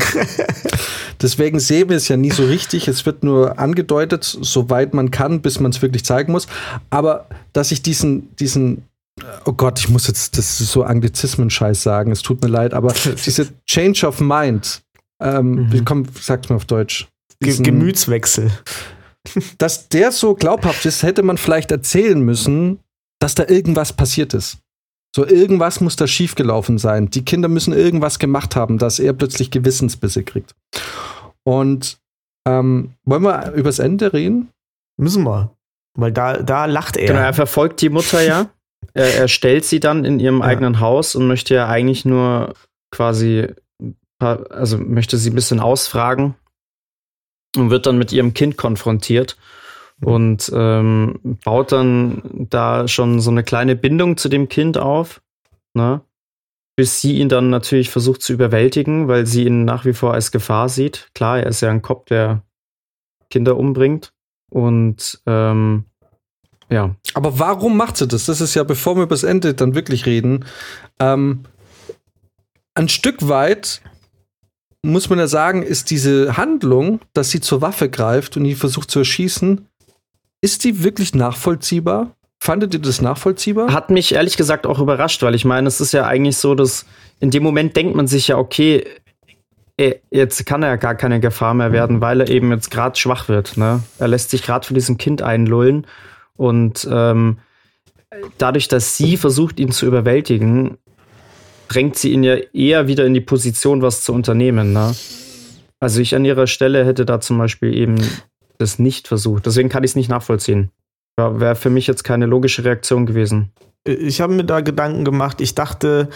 Speaker 1: [laughs] Deswegen sehen wir es ja nie so richtig. Es wird nur angedeutet, soweit man kann, bis man es wirklich zeigen muss. Aber dass ich diesen, diesen Oh Gott, ich muss jetzt das so Anglizismen-Scheiß sagen. Es tut mir leid, aber [laughs] diese Change of Mind, ähm, mhm. komm, sag's mir auf Deutsch.
Speaker 3: Diesen, Gemütswechsel.
Speaker 1: Dass der so glaubhaft ist, hätte man vielleicht erzählen müssen, dass da irgendwas passiert ist. So irgendwas muss da schiefgelaufen sein. Die Kinder müssen irgendwas gemacht haben, dass er plötzlich Gewissensbisse kriegt. Und ähm, wollen wir übers Ende reden?
Speaker 3: Müssen wir. Weil da, da lacht er.
Speaker 2: Genau, er verfolgt die Mutter ja. [laughs] er, er stellt sie dann in ihrem ja. eigenen Haus und möchte ja eigentlich nur quasi, also möchte sie ein bisschen ausfragen und wird dann mit ihrem Kind konfrontiert und ähm, baut dann da schon so eine kleine Bindung zu dem Kind auf, ne? bis sie ihn dann natürlich versucht zu überwältigen, weil sie ihn nach wie vor als Gefahr sieht. Klar, er ist ja ein Kopf, der Kinder umbringt und ähm, ja.
Speaker 1: Aber warum macht sie das? Das ist ja, bevor wir über das Ende dann wirklich reden, ähm, ein Stück weit muss man ja sagen, ist diese Handlung, dass sie zur Waffe greift und ihn versucht zu erschießen, ist die wirklich nachvollziehbar? Fandet ihr das nachvollziehbar?
Speaker 2: Hat mich ehrlich gesagt auch überrascht, weil ich meine, es ist ja eigentlich so, dass in dem Moment denkt man sich ja, okay, jetzt kann er ja gar keine Gefahr mehr werden, weil er eben jetzt gerade schwach wird. Ne? Er lässt sich gerade für diesem Kind einlullen und ähm, dadurch, dass sie versucht, ihn zu überwältigen, drängt sie ihn ja eher wieder in die Position, was zu unternehmen. Ne? Also ich an ihrer Stelle hätte da zum Beispiel eben das nicht versucht. Deswegen kann ich es nicht nachvollziehen. Wäre für mich jetzt keine logische Reaktion gewesen.
Speaker 3: Ich habe mir da Gedanken gemacht. Ich dachte,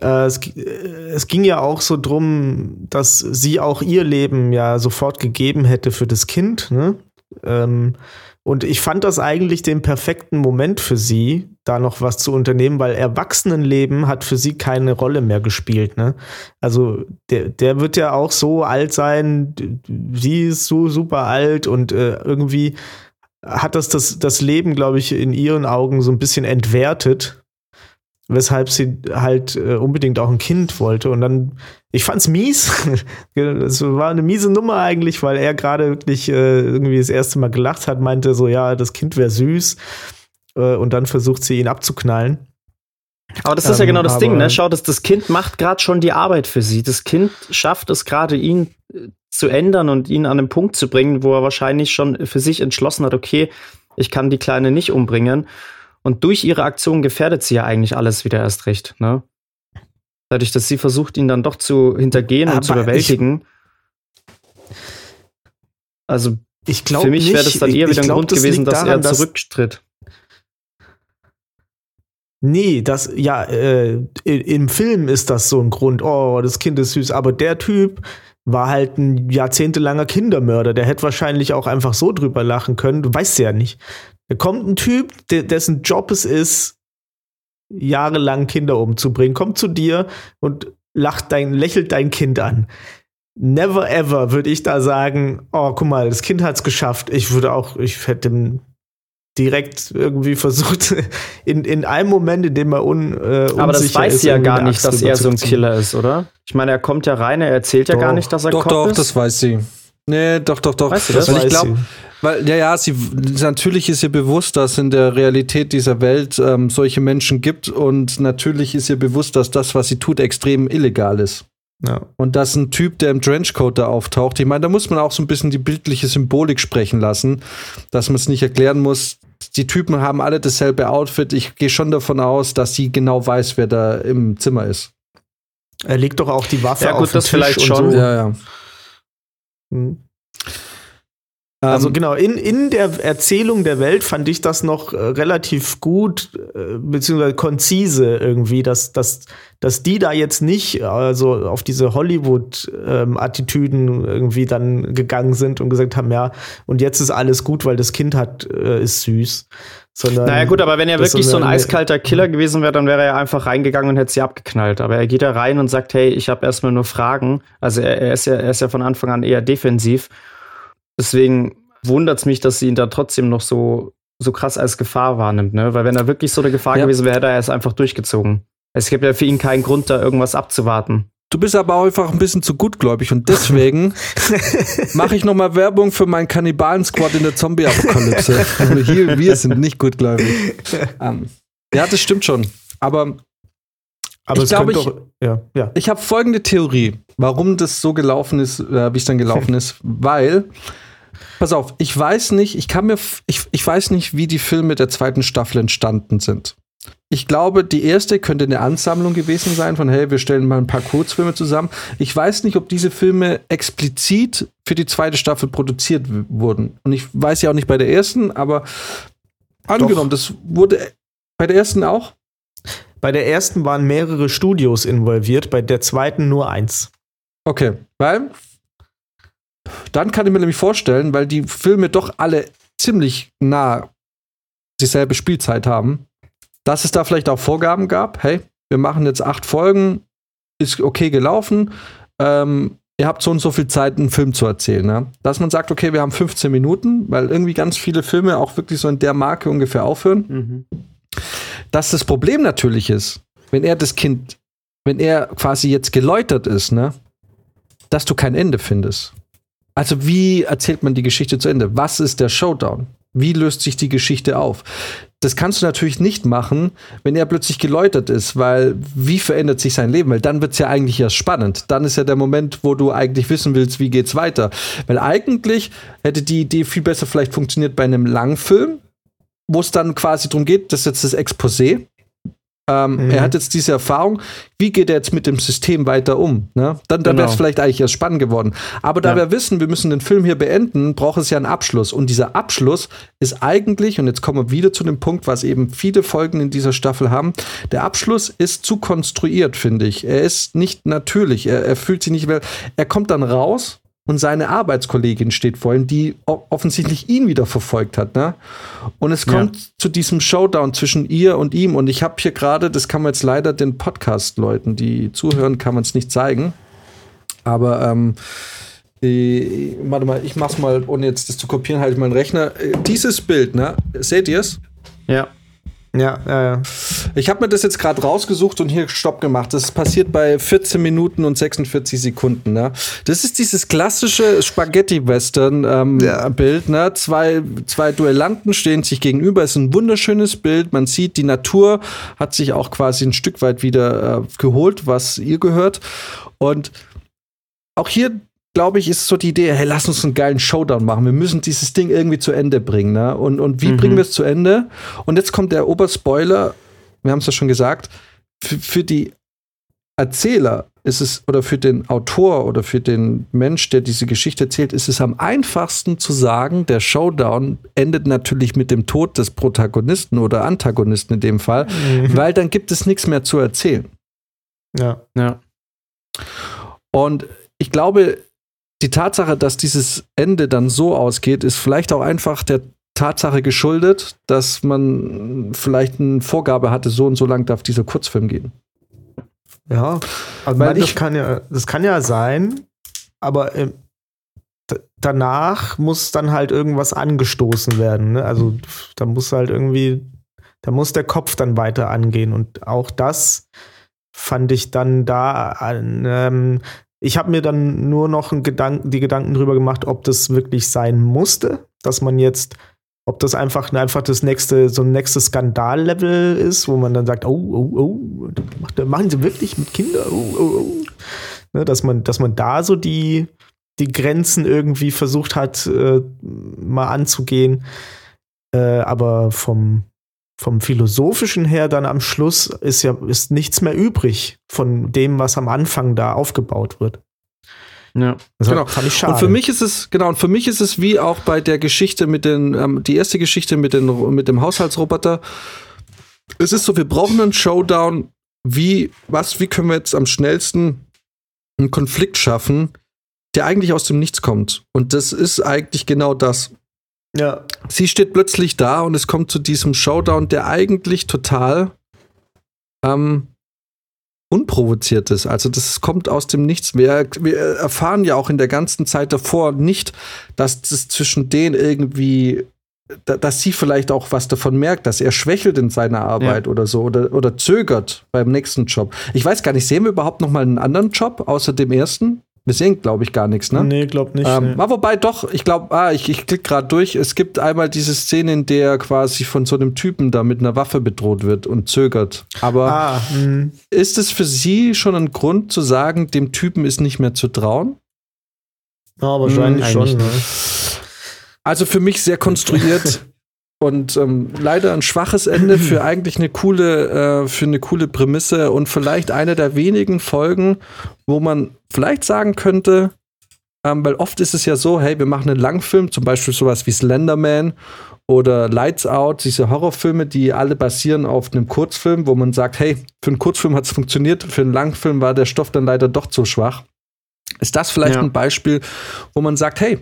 Speaker 3: äh, es, äh, es, ging ja auch so drum, dass sie auch ihr Leben ja sofort gegeben hätte für das Kind. Ne? Ähm, und ich fand das eigentlich den perfekten Moment für sie, da noch was zu unternehmen, weil Erwachsenenleben hat für sie keine Rolle mehr gespielt. Ne? Also der, der wird ja auch so alt sein, sie ist so super alt und äh, irgendwie hat das, das das Leben, glaube ich, in ihren Augen so ein bisschen entwertet weshalb sie halt äh, unbedingt auch ein Kind wollte. Und dann, ich fand's mies. [laughs] Es war eine miese Nummer eigentlich, weil er gerade wirklich äh, irgendwie das erste Mal gelacht hat, meinte so, ja, das Kind wäre süß. Äh, und dann versucht sie ihn abzuknallen.
Speaker 2: Aber das ist ja genau das Ding, ne? Schau, das, das Kind macht gerade schon die Arbeit für sie. Das Kind schafft es gerade, ihn äh, zu ändern und ihn an den Punkt zu bringen, wo er wahrscheinlich schon für sich entschlossen hat, okay, ich kann die Kleine nicht umbringen. Und durch ihre Aktion gefährdet sie ja eigentlich alles wieder erst recht, ne? Dadurch, dass sie versucht, ihn dann doch zu hintergehen Aber und zu überwältigen. also, ich für mich wäre das dann eher wieder ein glaub, Grund gewesen, dass daran, er zurücktritt.
Speaker 3: Nee, das, ja, äh, im Film ist das so ein Grund, oh, das Kind ist süß, aber der Typ war halt ein jahrzehntelanger Kindermörder, der hätte wahrscheinlich auch einfach so drüber lachen können, du weißt ja nicht. Da kommt ein Typ, dessen Job es ist, jahrelang Kinder umzubringen, kommt zu dir und lacht dein, lächelt dein Kind an. Never ever würde ich da sagen, oh, guck mal, das Kind hat es geschafft. Ich würde auch, ich hätte direkt irgendwie versucht, [laughs] in, in einem Moment, in dem er un, äh,
Speaker 2: Aber das weiß sie ja gar nicht, dass er so ein Killer ist, oder? Ich meine, er kommt ja rein, er erzählt doch. ja gar nicht, dass er
Speaker 1: doch,
Speaker 2: Kopf
Speaker 1: doch,
Speaker 2: ist.
Speaker 1: Doch, das weiß sie. Nee, doch, doch, doch.
Speaker 2: Weißt du das?
Speaker 1: Weil ich glaube, weil, ja, ja, sie, natürlich ist ihr bewusst, dass in der Realität dieser Welt ähm, solche Menschen gibt und natürlich ist ihr bewusst, dass das, was sie tut, extrem illegal ist. Ja. Und dass ein Typ, der im Trenchcoat da auftaucht, ich meine, da muss man auch so ein bisschen die bildliche Symbolik sprechen lassen, dass man es nicht erklären muss. Die Typen haben alle dasselbe Outfit. Ich gehe schon davon aus, dass sie genau weiß, wer da im Zimmer ist.
Speaker 3: Er legt doch auch die Waffe
Speaker 2: ja, gut, auf den das Tisch vielleicht schon.
Speaker 3: So. Ja, ja. Hm. Also ähm, genau, in, in der Erzählung der Welt fand ich das noch äh, relativ gut, äh, beziehungsweise konzise irgendwie, dass, dass, dass die da jetzt nicht also auf diese Hollywood-Attitüden ähm, irgendwie dann gegangen sind und gesagt haben, ja, und jetzt ist alles gut, weil das Kind hat, äh, ist süß.
Speaker 2: Sondern naja gut, aber wenn er wirklich so ein eiskalter Killer gewesen wäre, dann wäre er einfach reingegangen und hätte sie abgeknallt. Aber er geht da rein und sagt, hey, ich habe erstmal nur Fragen. Also er, er, ist ja, er ist ja von Anfang an eher defensiv. Deswegen wundert es mich, dass sie ihn da trotzdem noch so, so krass als Gefahr wahrnimmt, ne? Weil wenn er wirklich so eine Gefahr ja. gewesen wäre, hätte er es einfach durchgezogen. Es gibt ja für ihn keinen Grund, da irgendwas abzuwarten.
Speaker 1: Du bist aber auch einfach ein bisschen zu gutgläubig und deswegen [laughs] mache ich noch mal Werbung für meinen Kannibalen-Squad in der Zombie-Apokalypse. [laughs] Also hier, wir sind nicht gutgläubig. Um, ähm, ja, das stimmt schon. Aber, aber ich glaube, ich, ja, ja. ich habe folgende Theorie, warum das so gelaufen ist, äh, wie es dann gelaufen [laughs] ist. Weil Pass auf, ich weiß nicht, ich kann mir, ich, ich weiß nicht, wie die Filme der zweiten Staffel entstanden sind. Ich glaube, die erste könnte eine Ansammlung gewesen sein von, hey, wir stellen mal ein paar Kurzfilme zusammen. Ich weiß nicht, ob diese Filme explizit für die zweite Staffel produziert wurden. Und ich weiß ja auch nicht bei der ersten, aber angenommen, Doch. das wurde bei der ersten auch?
Speaker 3: Bei der ersten waren mehrere Studios involviert, bei der zweiten nur eins.
Speaker 1: Okay, weil dann kann ich mir nämlich vorstellen, weil die Filme doch alle ziemlich nah dieselbe Spielzeit haben, dass es da vielleicht auch Vorgaben gab. Hey, wir machen jetzt acht Folgen, ist okay gelaufen. Ähm, ihr habt so und so viel Zeit, einen Film zu erzählen. Ne? Dass man sagt, okay, wir haben 15 Minuten, weil irgendwie ganz viele Filme auch wirklich so in der Marke ungefähr aufhören. Mhm. Dass das Problem natürlich ist, wenn er das Kind, wenn er quasi jetzt geläutert ist, ne, dass du kein Ende findest. Also wie erzählt man die Geschichte zu Ende? Was ist der Showdown? Wie löst sich die Geschichte auf? Das kannst du natürlich nicht machen, wenn er plötzlich geläutert ist, weil wie verändert sich sein Leben? Weil dann wird es ja eigentlich erst spannend. Dann ist ja der Moment, wo du eigentlich wissen willst, wie geht's weiter. Weil eigentlich hätte die Idee viel besser vielleicht funktioniert bei einem Langfilm, wo es dann quasi darum geht, das ist jetzt das Exposé. Ähm, mhm. Er hat jetzt diese Erfahrung, wie geht er jetzt mit dem System weiter um? Ne? Dann, dann wäre es genau. vielleicht eigentlich erst spannend geworden. Aber da ja. wir wissen, wir müssen den Film hier beenden, braucht es ja einen Abschluss. Und dieser Abschluss ist eigentlich, und jetzt kommen wir wieder zu dem Punkt, was eben viele Folgen in dieser Staffel haben, der Abschluss ist zu konstruiert, finde ich. Er ist nicht natürlich, er, er fühlt sich nicht mehr, er kommt dann raus und seine Arbeitskollegin steht vor ihm, die offensichtlich ihn wieder verfolgt hat. Ne? Und es kommt ja. zu diesem Showdown zwischen ihr und ihm. Und ich habe hier gerade, das kann man jetzt leider den Podcast-Leuten, die zuhören, kann man es nicht zeigen. Aber ähm, äh, warte mal, ich mach's mal, ohne jetzt das zu kopieren, halt meinen Rechner. Äh, dieses Bild, ne? Seht ihr es?
Speaker 2: Ja.
Speaker 1: Ja, ja, ja. Ich habe mir das jetzt gerade rausgesucht und hier Stopp gemacht. Das passiert bei 14 Minuten und 46 Sekunden. Ne? Das ist dieses klassische Spaghetti-Western-Bild. Ähm, ja. ne? zwei, zwei Duellanten stehen sich gegenüber. Es ist ein wunderschönes Bild. Man sieht, die Natur hat sich auch quasi ein Stück weit wieder äh, geholt, was ihr gehört. Und auch hier glaube ich, ist so die Idee, hey, lass uns einen geilen Showdown machen. Wir müssen dieses Ding irgendwie zu Ende bringen. Ne? Und, und wie mhm. bringen wir es zu Ende? Und jetzt kommt der Oberspoiler, wir haben es ja schon gesagt, für, für die Erzähler ist es, oder für den Autor oder für den Mensch, der diese Geschichte erzählt, ist es am einfachsten zu sagen, der Showdown endet natürlich mit dem Tod des Protagonisten oder Antagonisten in dem Fall, mhm. weil dann gibt es nichts mehr zu erzählen.
Speaker 2: Ja. Ja.
Speaker 1: Und ich glaube, die Tatsache, dass dieses Ende dann so ausgeht, ist vielleicht auch einfach der Tatsache geschuldet, dass man vielleicht eine Vorgabe hatte, so und so lang darf dieser Kurzfilm gehen.
Speaker 3: Ja, also Weil das kann ja, das kann ja sein, aber äh, danach muss dann halt irgendwas angestoßen werden. Ne? Also da muss halt irgendwie, da muss der Kopf dann weiter angehen und auch das fand ich dann da ähm, ich habe mir dann nur noch Gedanken, die Gedanken drüber gemacht, ob das wirklich sein musste, dass man jetzt, ob das einfach, einfach das nächste, so ein nächstes Skandallevel ist, wo man dann sagt, oh, oh, oh, machen sie wirklich mit Kindern, oh, oh, oh. Ne, dass man, dass man da so die, die Grenzen irgendwie versucht hat, äh, mal anzugehen. Äh, aber vom, vom philosophischen her dann am Schluss ist ja ist nichts mehr übrig von dem, was am Anfang da aufgebaut wird.
Speaker 1: Ja, das genau. Fand ich schade. Und für mich ist es genau und für mich ist es wie auch bei der Geschichte mit den ähm, die erste Geschichte mit den mit dem Haushaltsroboter. Es ist so, wir brauchen einen Showdown. Wie was? Wie können wir jetzt am schnellsten einen Konflikt schaffen, der eigentlich aus dem Nichts kommt? Und das ist eigentlich genau das. Ja. Sie steht plötzlich da und es kommt zu diesem Showdown, der eigentlich total ähm, unprovoziert ist. Also das kommt aus dem Nichts. Wir, wir erfahren ja auch in der ganzen Zeit davor nicht, dass das zwischen denen irgendwie dass sie vielleicht auch was davon merkt, dass er schwächelt in seiner Arbeit ja. oder so oder, oder zögert beim nächsten Job. Ich weiß gar nicht, sehen wir überhaupt noch mal einen anderen Job außer dem ersten? Wir sehen, glaube ich, gar nichts, ne?
Speaker 3: Nee, glaub nicht.
Speaker 1: Ähm, nee. Wobei doch, ich glaube, ah, ich, ich klicke gerade durch. Es gibt einmal diese Szene, in der er quasi von so einem Typen da mit einer Waffe bedroht wird und zögert. Aber ah, hm. ist es für Sie schon ein Grund zu sagen, dem Typen ist nicht mehr zu trauen?
Speaker 3: Ja, wahrscheinlich hm, schon. Ne?
Speaker 1: Also für mich sehr konstruiert. [laughs] Und ähm, leider ein schwaches Ende für [clears throat] eigentlich eine coole, äh, für eine coole Prämisse und vielleicht eine der wenigen Folgen, wo man vielleicht sagen könnte, ähm, weil oft ist es ja so, hey, wir machen einen Langfilm, zum Beispiel sowas wie Slenderman oder Lights Out, diese Horrorfilme, die alle basieren auf einem Kurzfilm, wo man sagt, hey, für einen Kurzfilm hat es funktioniert, für einen Langfilm war der Stoff dann leider doch zu schwach. Ist das vielleicht ja. ein Beispiel, wo man sagt, hey,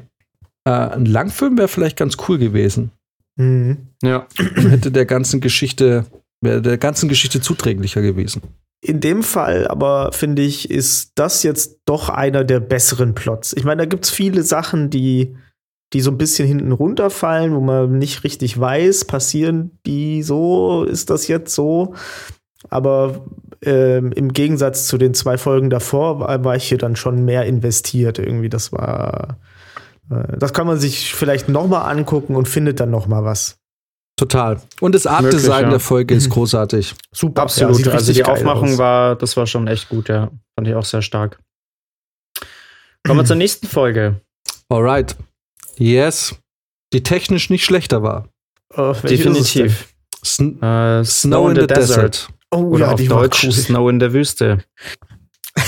Speaker 1: äh, ein Langfilm wäre vielleicht ganz cool gewesen.
Speaker 3: Mhm.
Speaker 1: Ja. Hätte der ganzen Geschichte, wäre der ganzen Geschichte zuträglicher gewesen.
Speaker 3: In dem Fall aber finde ich, ist das jetzt doch einer der besseren Plots. Ich meine, da gibt es viele Sachen, die, die so ein bisschen hinten runterfallen, wo man nicht richtig weiß, passieren die so, ist das jetzt so? Aber ähm, im Gegensatz zu den zwei Folgen davor war, war ich hier dann schon mehr investiert. Irgendwie, das war Äh, das kann man sich vielleicht nochmal angucken und findet dann nochmal was.
Speaker 1: Total. Und das Artdesign ja. der Folge ist großartig.
Speaker 2: Super. Absolut. Ja, also die Aufmachung aus. war, das war schon echt gut, ja. Fand ich auch sehr stark. Kommen wir zur nächsten Folge.
Speaker 1: Alright. Yes. Die technisch nicht schlechter war.
Speaker 2: Oh, Definitiv.
Speaker 1: Sn uh, Snow, Snow, in the, the Desert. Desert.
Speaker 2: Oh, Oder ja, auf Deutsch cool. Snow in der Wüste.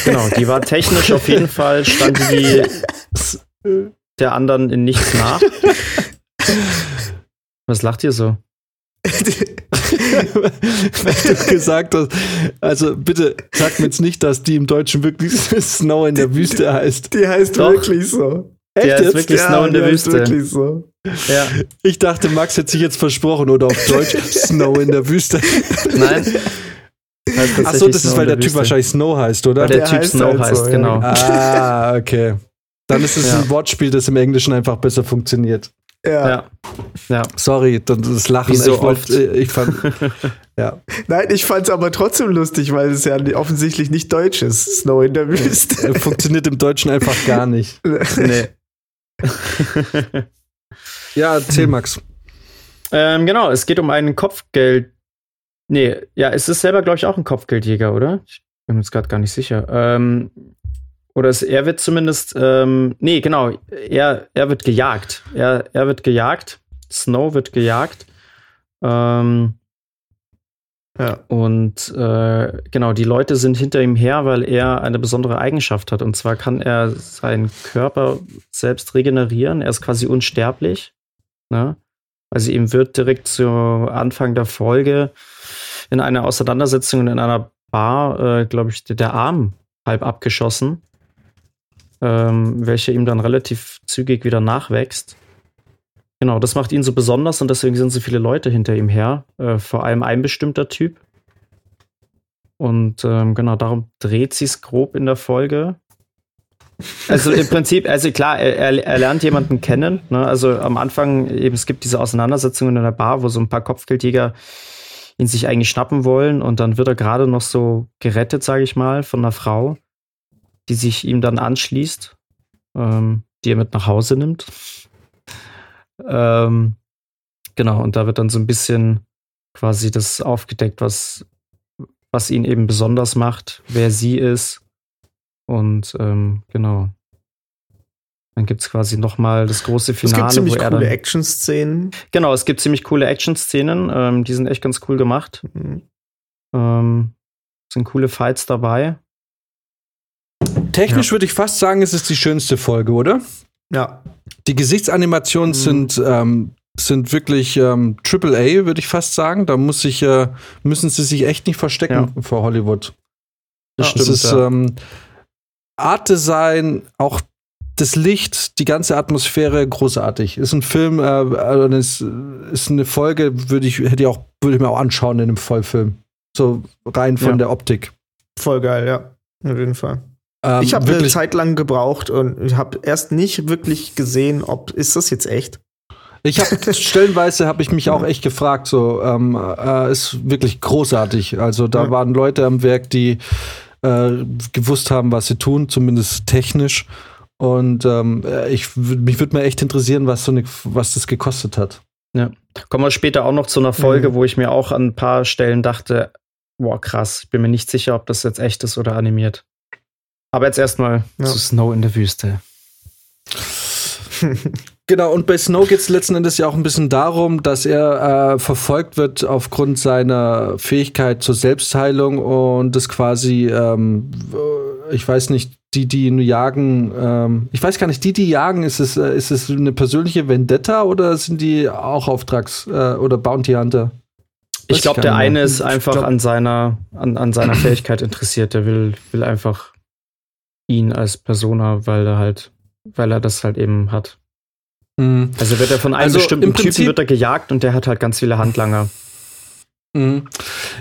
Speaker 2: Genau, die war technisch [laughs] auf jeden Fall, stand die [laughs] der anderen in nichts nach. [laughs] Was lacht ihr so?
Speaker 1: Weil du gesagt hast, also bitte sag mir jetzt nicht, dass die im Deutschen wirklich Snow in der Wüste heißt.
Speaker 3: Die heißt Doch. wirklich so.
Speaker 2: Echt der ist wirklich ja, Snow in der Wüste. Wirklich
Speaker 3: so.
Speaker 1: Ja. Ich dachte, Max hätte sich jetzt versprochen oder auf Deutsch Snow in der Wüste.
Speaker 2: Nein.
Speaker 1: Achso, das Snow ist, weil der, der Typ wahrscheinlich Snow heißt, oder?
Speaker 2: Weil der, der Typ heißt Snow halt heißt, so, genau.
Speaker 1: Ah, okay. Dann ist es ja. ein Wortspiel, das im Englischen einfach besser funktioniert.
Speaker 2: Ja. ja. ja.
Speaker 1: Sorry, das Lachen.
Speaker 2: Wie so ich, wollt,
Speaker 1: äh, ich fand. [laughs] ja.
Speaker 3: Nein, ich fand es aber trotzdem lustig, weil es ja offensichtlich nicht deutsch ist. Snow in der Wüste.
Speaker 1: Funktioniert im Deutschen einfach gar nicht. [laughs]
Speaker 2: nee. [laughs]
Speaker 1: ja, erzähl, Max.
Speaker 2: Ähm, genau, es geht um einen Kopfgeld. Nee, ja, es ist selber, glaube ich, auch ein Kopfgeldjäger, oder? Ich bin mir jetzt gerade gar nicht sicher. Ähm, oder es, er wird zumindest, ähm, nee, genau, er, er wird gejagt. Er, er wird gejagt. Snow wird gejagt. Ähm, ja. Und äh, genau, die Leute sind hinter ihm her, weil er eine besondere Eigenschaft hat. Und zwar kann er seinen Körper selbst regenerieren. Er ist quasi unsterblich. Ne? Also ihm wird direkt zu Anfang der Folge in einer Auseinandersetzung in einer Bar, äh, glaube ich, der Arm halb abgeschossen ähm, welcher ihm dann relativ zügig wieder nachwächst. Genau, das macht ihn so besonders und deswegen sind so viele Leute hinter ihm her. Äh, vor allem ein bestimmter Typ. Und ähm, genau, darum dreht sie es grob in der Folge. Also im Prinzip, also klar, er, er lernt jemanden kennen. Ne? Also am Anfang eben, es gibt diese Auseinandersetzungen in der Bar, wo so ein paar Kopfgeldjäger ihn sich eigentlich schnappen wollen und dann wird er gerade noch so gerettet, sage ich mal, von einer Frau die sich ihm dann anschließt, ähm, die er mit nach Hause nimmt. Ähm, genau, und da wird dann so ein bisschen quasi das aufgedeckt, was, was ihn eben besonders macht, wer sie ist. Und ähm, genau. Dann gibt es quasi nochmal das große Finale.
Speaker 3: Es gibt ziemlich coole Action-Szenen.
Speaker 2: Genau, es gibt ziemlich coole Action-Szenen. Ähm, die sind echt ganz cool gemacht. Mhm. Ähm, sind coole Fights dabei.
Speaker 1: Technisch ja. würde ich fast sagen, es ist die schönste Folge, oder?
Speaker 3: Ja.
Speaker 1: Die Gesichtsanimationen mhm. sind, ähm, sind wirklich ähm, AAA, würde ich fast sagen. Da muss ich, äh, müssen sie sich echt nicht verstecken ja. vor Hollywood. Das ja, stimmt. Es ist ähm, Art Design, auch das Licht, die ganze Atmosphäre großartig. Ist ein Film, äh, ist, ist eine Folge, würde ich, hätte ich auch, würde ich mir auch anschauen in einem Vollfilm. So rein von ja. der Optik.
Speaker 3: Voll geil, ja. Auf jeden Fall. Ähm, ich habe eine Zeit lang gebraucht und ich habe erst nicht wirklich gesehen, ob ist das jetzt echt.
Speaker 1: Ich habe [laughs] stellenweise habe ich mich auch echt gefragt. So ähm, äh, ist wirklich großartig. Also da ja. waren Leute am Werk, die äh, gewusst haben, was sie tun, zumindest technisch. Und ähm, ich mich würde mir echt interessieren, was so ne, was das gekostet hat.
Speaker 2: Ja. Kommen wir später auch noch zu einer Folge, mhm. wo ich mir auch an ein paar Stellen dachte, boah, krass, ich bin mir nicht sicher, ob das jetzt echt ist oder animiert. Aber jetzt erstmal ja. zu Snow in der Wüste. [laughs]
Speaker 1: Genau, und bei Snow geht es letzten Endes ja auch ein bisschen darum, dass er äh, verfolgt wird aufgrund seiner Fähigkeit zur Selbstheilung und das quasi, ähm, ich weiß nicht, die, die ihn jagen, ähm, ich weiß gar nicht, die, die jagen, ist es, äh, ist es eine persönliche Vendetta oder sind die auch Auftrags- äh, oder Bounty Hunter?
Speaker 2: ich glaube, der eine ist einfach glaub, an seiner, an, an seiner [clears throat] Fähigkeit interessiert. Der will, will einfach ihn als Persona, weil er halt, weil er das halt eben hat. Mhm. Also wird er von einem also bestimmten Prinzip, Typen wird er gejagt und der hat halt ganz viele Handlanger.
Speaker 1: Mhm.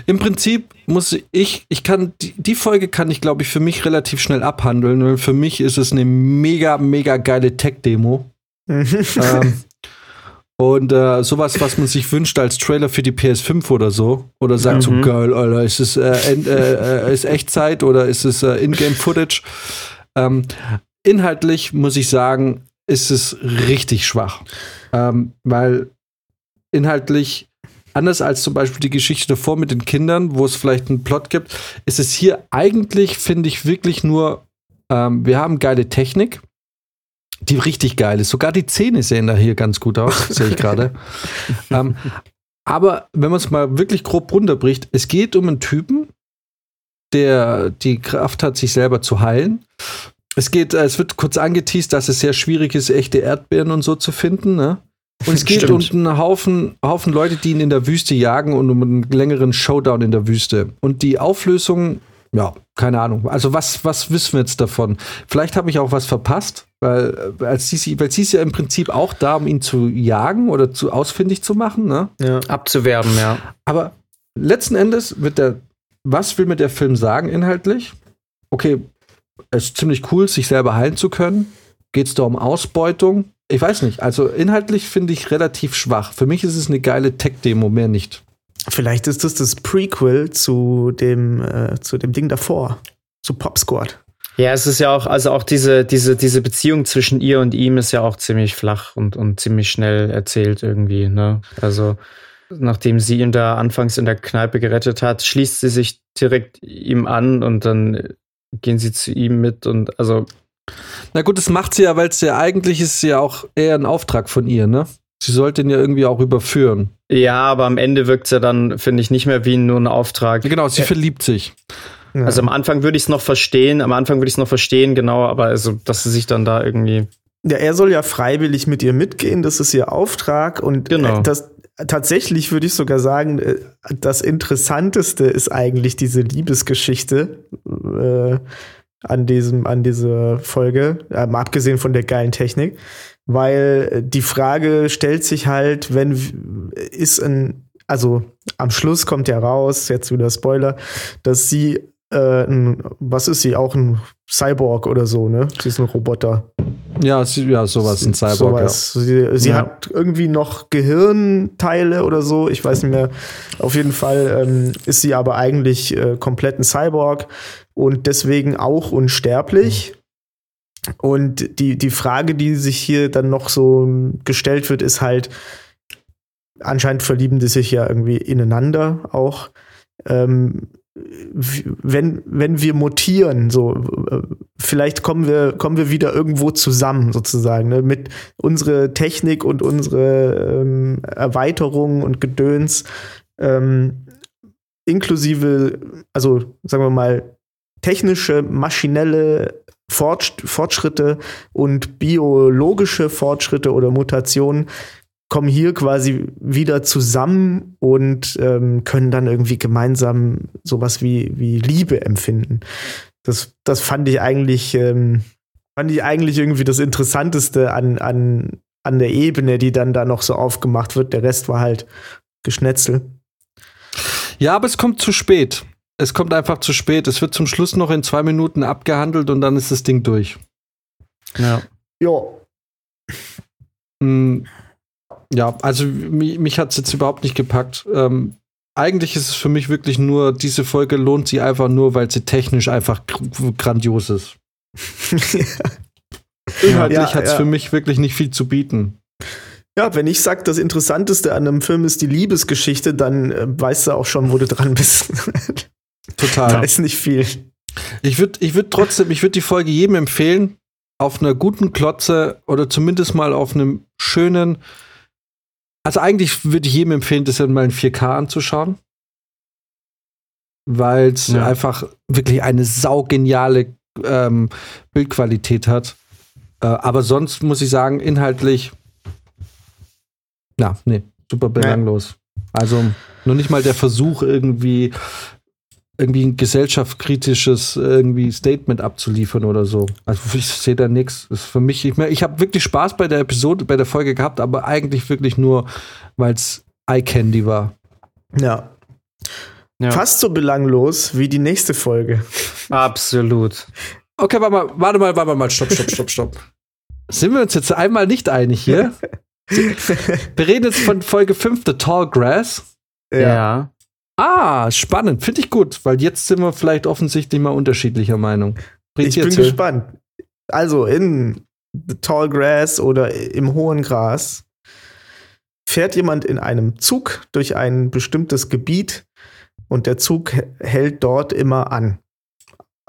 Speaker 1: Im Prinzip muss ich, ich kann, die, die Folge kann ich, glaube ich, für mich relativ schnell abhandeln, weil für mich ist es eine mega, mega geile Tech-Demo. Mhm. [laughs] ähm, und äh, sowas, was man sich wünscht als Trailer für die PS5 oder so. Oder sagt mhm. so, geil, Alter, ist es äh, äh, äh, ist Echtzeit oder ist es äh, Ingame-Footage? Ähm, inhaltlich muss ich sagen, ist es richtig schwach. Ähm, weil inhaltlich, anders als zum Beispiel die Geschichte davor mit den Kindern, wo es vielleicht einen Plot gibt, ist es hier eigentlich, finde ich, wirklich nur, ähm, wir haben geile Technik, die richtig geil ist. Sogar die Zähne sehen da hier ganz gut aus, sehe ich gerade. [laughs] ähm, aber wenn man es mal wirklich grob runterbricht, es geht um einen Typen, der die Kraft hat, sich selber zu heilen. Es geht, äh, es wird kurz angeteased, dass es sehr schwierig ist, echte Erdbeeren und so zu finden. Ne? Und es geht Stimmt. um einen Haufen, Haufen Leute, die ihn in der Wüste jagen und um einen längeren Showdown in der Wüste. Und die Auflösung, ja, keine Ahnung. Also was, was wissen wir jetzt davon? Vielleicht habe ich auch was verpasst, weil, äh, weil sie ist ja im Prinzip auch da, um ihn zu jagen oder zu ausfindig zu machen, ne?
Speaker 2: Ja. Abzuwerben, ja.
Speaker 1: Aber letzten Endes wird der, was will mir der Film sagen inhaltlich? Okay, es ist ziemlich cool, sich selber heilen zu können. Geht es da um Ausbeutung? Ich weiß nicht. Also inhaltlich finde ich relativ schwach. Für mich ist es eine geile Tech-Demo, mehr nicht.
Speaker 3: Vielleicht ist das das Prequel zu dem, äh, zu dem Ding davor, zu Pop Squad.
Speaker 2: Ja, es ist ja auch, also auch diese, diese, diese Beziehung zwischen ihr und ihm ist ja auch ziemlich flach und, und ziemlich schnell erzählt irgendwie, ne? Also, nachdem sie ihn da anfangs in der Kneipe gerettet hat, schließt sie sich direkt ihm an und dann gehen sie zu ihm mit und also.
Speaker 1: Na gut, das macht sie ja, weil es ja eigentlich ist ja auch eher ein Auftrag von ihr, ne? Sie sollte ihn ja irgendwie auch überführen.
Speaker 2: Ja, aber am Ende wirkt es ja dann, finde ich, nicht mehr wie nur ein Auftrag.
Speaker 1: Genau, sie äh, verliebt sich.
Speaker 2: Ja. Also am Anfang würde ich es noch verstehen, am Anfang würde ich es noch verstehen, genau, aber also, dass sie sich dann da irgendwie.
Speaker 3: Ja, er soll ja freiwillig mit ihr mitgehen, das ist ihr Auftrag und genau. das, tatsächlich würde ich sogar sagen, äh, das Interessanteste ist eigentlich diese Liebesgeschichte äh, an diesem, an dieser Folge, äh, abgesehen von der geilen Technik, weil die Frage stellt sich halt, wenn ist ein, also am Schluss kommt ja raus, jetzt wieder Spoiler, dass sie äh, ein, was ist sie, auch ein Cyborg oder so, ne? Sie ist ein Roboter.
Speaker 1: Ja, sie, ja sowas, ein Cyborg. Sowas.
Speaker 3: Ja. Sie, sie ja. hat irgendwie noch Gehirnteile oder so, ich weiß nicht mehr. Auf jeden Fall ähm, ist sie aber eigentlich äh, komplett ein Cyborg und deswegen auch unsterblich. Und die, die Frage, die sich hier dann noch so gestellt wird, ist halt, anscheinend verlieben die sich ja irgendwie ineinander auch. Ähm, wenn, wenn wir mutieren, so, vielleicht kommen wir, kommen wir wieder irgendwo zusammen, sozusagen, ne? mit unserer Technik und unsere ähm, Erweiterung und Gedöns, ähm, inklusive, also sagen wir mal, technische, maschinelle Fortschritte und biologische Fortschritte oder Mutationen kommen hier quasi wieder zusammen und ähm, können dann irgendwie gemeinsam sowas wie, wie Liebe empfinden. Das, das fand ich eigentlich, ähm, fand ich eigentlich irgendwie das Interessanteste an, an, an der Ebene, die dann da noch so aufgemacht wird. Der Rest war halt Geschnetzel.
Speaker 1: Ja, aber es kommt zu spät. Es kommt einfach zu spät. Es wird zum Schluss noch in zwei Minuten abgehandelt und dann ist das Ding durch.
Speaker 3: Ja. Ja.
Speaker 1: Hm, ja, also mich, mich hat es jetzt überhaupt nicht gepackt. Ähm, eigentlich ist es für mich wirklich nur, diese Folge lohnt sie einfach nur, weil sie technisch einfach grandios ist. [laughs] Inhaltlich ja, hat es ja. für mich wirklich nicht viel zu bieten.
Speaker 3: Ja, wenn ich sage, das Interessanteste an einem Film ist die Liebesgeschichte, dann äh, weißt du auch schon, wo du dran bist. [laughs]
Speaker 1: Total.
Speaker 3: da ist nicht viel.
Speaker 1: Ich würde ich würd trotzdem, ich würde die Folge jedem empfehlen, auf einer guten Klotze oder zumindest mal auf einem schönen, also eigentlich würde ich jedem empfehlen, das mal in 4K anzuschauen. Weil es ja. einfach wirklich eine saugeniale ähm, Bildqualität hat. Äh, aber sonst muss ich sagen, inhaltlich, na, nee, super belanglos. Ja. Also nur nicht mal der Versuch, irgendwie irgendwie ein gesellschaftskritisches irgendwie Statement abzuliefern oder so. Also ich sehe da nichts. Ist für mich, ich, ich habe wirklich Spaß bei der Episode, bei der Folge gehabt, aber eigentlich wirklich nur, weil es Eye Candy war.
Speaker 3: Ja. ja. Fast so belanglos wie die nächste Folge.
Speaker 2: Absolut.
Speaker 1: Okay, warte mal, warte mal, warte mal, stopp, stopp, stopp, stopp. Sind wir uns jetzt einmal nicht einig hier? [laughs] wir reden jetzt von Folge 5, The Tall Grass.
Speaker 2: ja. ja.
Speaker 1: Ah, spannend. Finde ich gut, weil jetzt sind wir vielleicht offensichtlich mal unterschiedlicher Meinung.
Speaker 3: Bringt ich bin gespannt. Also in the Tall Grass oder im hohen Gras fährt jemand in einem Zug durch ein bestimmtes Gebiet und der Zug hält dort immer an.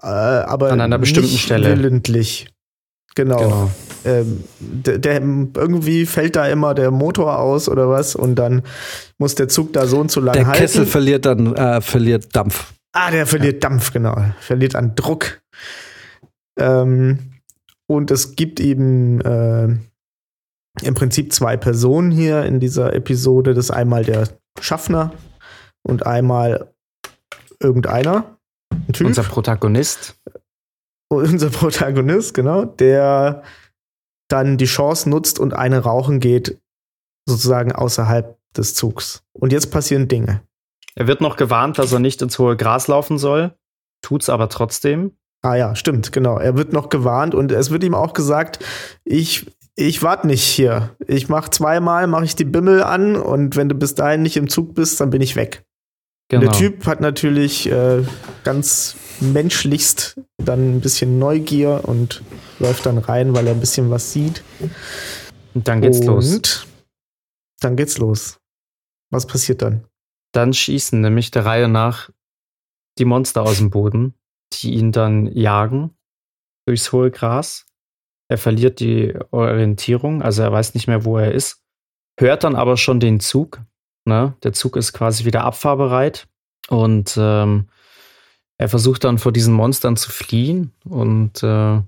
Speaker 3: Äh, aber
Speaker 2: an einer bestimmten Stelle.
Speaker 3: Willentlich. Genau. genau. Ähm, der, der, irgendwie fällt da immer der Motor aus oder was und dann muss der Zug da so und so lang
Speaker 1: der
Speaker 3: halten.
Speaker 1: Der Kessel verliert dann äh, verliert Dampf.
Speaker 3: Ah, der verliert ja. Dampf, genau. Verliert an Druck. Ähm, und es gibt eben äh, im Prinzip zwei Personen hier in dieser Episode. Das ist einmal der Schaffner und einmal irgendeiner.
Speaker 2: Ein typ. Unser Protagonist. [laughs]
Speaker 3: Unser Protagonist, genau, der dann die Chance nutzt und eine rauchen geht, sozusagen außerhalb des Zugs. Und jetzt passieren Dinge.
Speaker 2: Er wird noch gewarnt, dass er nicht ins hohe Gras laufen soll, tut's aber trotzdem.
Speaker 3: Ah ja, stimmt, genau. Er wird noch gewarnt und es wird ihm auch gesagt, ich, ich warte nicht hier. Ich mache zweimal, mache ich die Bimmel an und wenn du bis dahin nicht im Zug bist, dann bin ich weg. Genau. Der Typ hat natürlich äh, ganz menschlichst dann ein bisschen Neugier und läuft dann rein, weil er ein bisschen was sieht.
Speaker 2: Und dann geht's und los.
Speaker 3: Dann geht's los. Was passiert dann?
Speaker 2: Dann schießen nämlich der Reihe nach die Monster aus dem Boden, die ihn dann jagen durchs hohe Gras. Er verliert die Orientierung, also er weiß nicht mehr, wo er ist. Hört dann aber schon den Zug. Ne? Der Zug ist quasi wieder abfahrbereit und ähm, er versucht dann vor diesen Monstern zu fliehen und äh,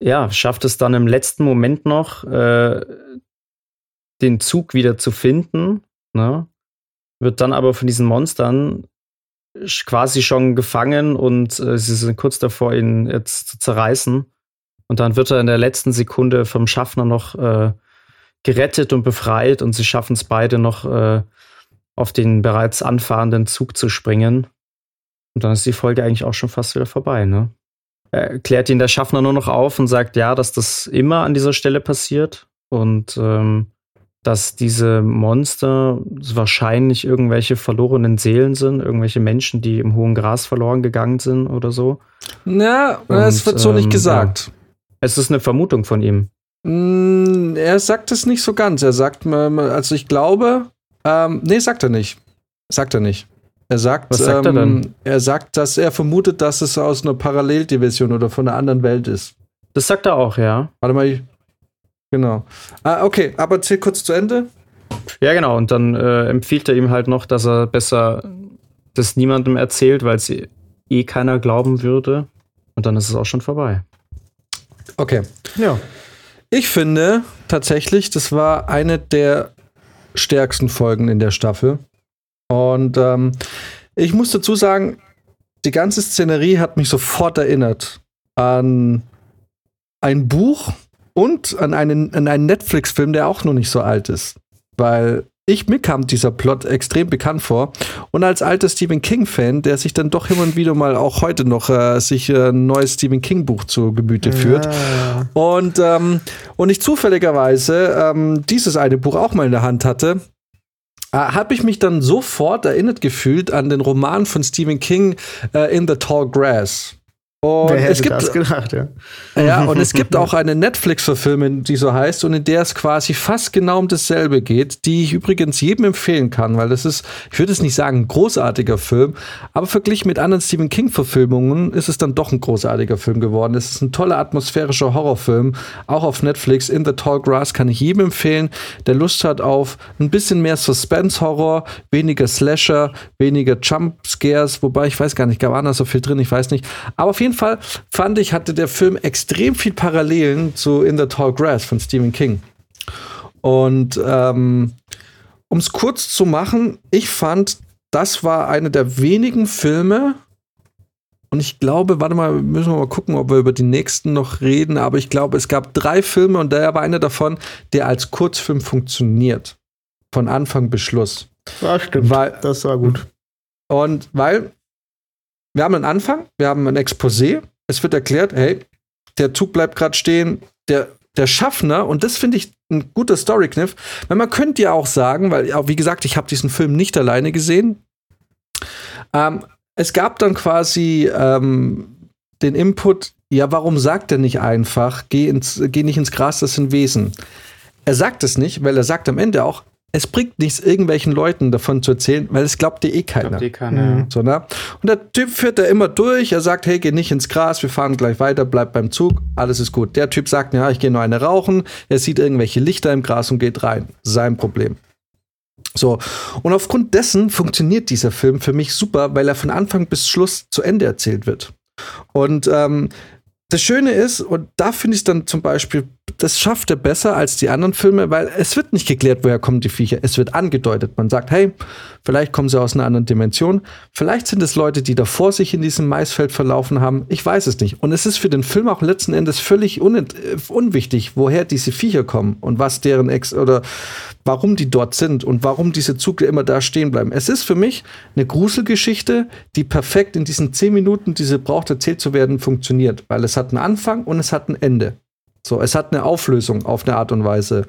Speaker 2: ja, schafft es dann im letzten Moment noch, äh, den Zug wieder zu finden. Ne? Wird dann aber von diesen Monstern quasi schon gefangen und äh, sie sind kurz davor, ihn jetzt zu zerreißen. Und dann wird er in der letzten Sekunde vom Schaffner noch äh, gerettet und befreit und sie schaffen es beide noch äh, auf den bereits anfahrenden Zug zu springen. Und dann ist die Folge eigentlich auch schon fast wieder vorbei, ne? Er klärt ihn der Schaffner nur noch auf und sagt, ja, dass das immer an dieser Stelle passiert und ähm, dass diese Monster wahrscheinlich irgendwelche verlorenen Seelen sind, irgendwelche Menschen, die im hohen Gras verloren gegangen sind oder so.
Speaker 1: Ja, es wird so ähm, nicht gesagt. Ja.
Speaker 2: Es ist eine Vermutung von ihm.
Speaker 1: Er sagt es nicht so ganz. Er sagt, also ich glaube, ähm, nee, sagt er nicht. Sagt er nicht. Er sagt,
Speaker 2: Was sagt ähm, er denn?
Speaker 1: Er sagt, dass er vermutet, dass es aus einer Paralleldivision oder von einer anderen Welt ist.
Speaker 2: Das sagt er auch, ja.
Speaker 1: Warte mal, ich, genau. Ah, okay, aber erzähl kurz zu Ende.
Speaker 2: Ja, genau. Und dann äh, empfiehlt er ihm halt noch, dass er besser das niemandem erzählt, weil es eh keiner glauben würde. Und dann ist es auch schon vorbei.
Speaker 1: Okay. Ja. Ich finde tatsächlich, das war eine der stärksten Folgen in der Staffel. Und ähm, ich muss dazu sagen, die ganze Szenerie hat mich sofort erinnert an ein Buch und an einen, an einen Netflix-Film, der auch noch nicht so alt ist. Weil ich, mir kam dieser Plot extrem bekannt vor. Und als alter Stephen King-Fan, der sich dann doch immer und wieder mal auch heute noch äh, sich äh, ein neues Stephen King-Buch zu Gemüte ja. führt. Und, ähm, und ich zufälligerweise ähm, dieses eine Buch auch mal in der Hand hatte, äh, habe ich mich dann sofort erinnert gefühlt an den Roman von Stephen King äh, In the Tall Grass.
Speaker 3: Und Wer hätte es gibt, das gedacht, ja.
Speaker 1: Ja, und es gibt auch eine Netflix-Verfilmung, die so heißt und in der es quasi fast genau um dasselbe geht, die ich übrigens jedem empfehlen kann, weil das ist, ich würde es nicht sagen, ein großartiger Film, aber verglichen mit anderen Stephen King-Verfilmungen ist es dann doch ein großartiger Film geworden. Es ist ein toller atmosphärischer Horrorfilm, auch auf Netflix. In the Tall Grass kann ich jedem empfehlen, der Lust hat auf ein bisschen mehr Suspense-Horror, weniger Slasher, weniger Jump-Scares, wobei ich weiß gar nicht, gab da so viel drin, ich weiß nicht. Aber auf jeden jeden Fall fand ich, hatte der Film extrem viel Parallelen zu In the Tall Grass von Stephen King. Und ähm, um es kurz zu machen, ich fand, das war einer der wenigen Filme, und ich glaube, warte mal, müssen wir mal gucken, ob wir über die nächsten noch reden. Aber ich glaube, es gab drei Filme und der war einer davon, der als Kurzfilm funktioniert. Von Anfang bis Schluss.
Speaker 3: Ja, stimmt.
Speaker 1: Weil,
Speaker 3: das war gut.
Speaker 1: Und weil wir haben einen Anfang, wir haben ein Exposé. Es wird erklärt, hey, der Zug bleibt gerade stehen, der, der Schaffner, und das finde ich ein guter Storykniff, weil man könnte ja auch sagen, weil, wie gesagt, ich habe diesen Film nicht alleine gesehen. Ähm, es gab dann quasi ähm, den Input, ja, warum sagt er nicht einfach, geh, ins, geh nicht ins Gras, das sind Wesen? Er sagt es nicht, weil er sagt am Ende auch, es bringt nichts, irgendwelchen Leuten davon zu erzählen, weil es glaubt dir eh keiner. Glaubt eh keiner. Mhm. So, ne? Und der Typ führt da immer durch, er sagt, hey, geh nicht ins Gras, wir fahren gleich weiter, bleib beim Zug, alles ist gut. Der Typ sagt, ja, ich gehe nur eine rauchen, er sieht irgendwelche Lichter im Gras und geht rein. Sein Problem. So, und aufgrund dessen funktioniert dieser Film für mich super, weil er von Anfang bis Schluss zu Ende erzählt wird. Und ähm, das Schöne ist, und da finde ich es dann zum Beispiel, das schafft er besser als die anderen Filme, weil es wird nicht geklärt, woher kommen die Viecher. Es wird angedeutet. Man sagt, hey, vielleicht kommen sie aus einer anderen Dimension. Vielleicht sind es Leute, die davor sich in diesem Maisfeld verlaufen haben. Ich weiß es nicht. Und es ist für den Film auch letzten Endes völlig un unwichtig, woher diese Viecher kommen und was deren Ex oder warum die dort sind und warum diese Züge immer da stehen bleiben. Es ist für mich eine Gruselgeschichte, die perfekt in diesen zehn Minuten, die sie braucht, erzählt zu werden, funktioniert. Weil es hat einen Anfang und es hat ein Ende. So, es hat eine Auflösung auf eine Art und Weise.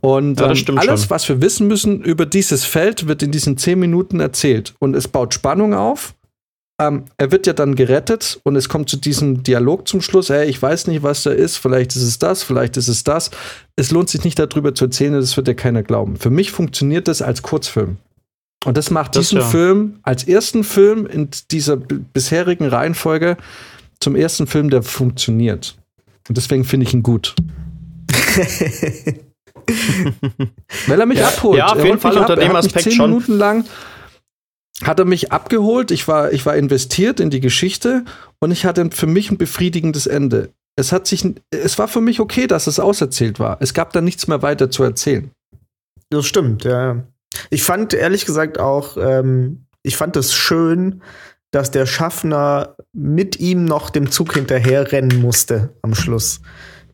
Speaker 1: Und ja, ähm, alles, schon. was wir wissen müssen über dieses Feld, wird in diesen zehn Minuten erzählt. Und es baut Spannung auf. Ähm, er wird ja dann gerettet und es kommt zu diesem Dialog zum Schluss. Hey, ich weiß nicht, was da ist. Vielleicht ist es das, vielleicht ist es das. Es lohnt sich nicht darüber zu erzählen, das wird ja keiner glauben. Für mich funktioniert das als Kurzfilm. Und das macht das diesen ja. Film als ersten Film in dieser bisherigen Reihenfolge zum ersten Film, der funktioniert. Und deswegen finde ich ihn gut. [laughs] Weil er mich ja. abholt.
Speaker 2: Ja, auf jeden Fall unter ab. dem Aspekt
Speaker 1: zehn schon. Minuten lang hat er mich abgeholt. Ich war, ich war investiert in die Geschichte und ich hatte für mich ein befriedigendes Ende. Es hat sich, es war für mich okay, dass es auserzählt war. Es gab da nichts mehr weiter zu erzählen.
Speaker 3: Das stimmt, ja. Ich fand ehrlich gesagt auch, ähm, ich fand es schön, dass der Schaffner mit ihm noch dem Zug hinterher rennen musste am Schluss.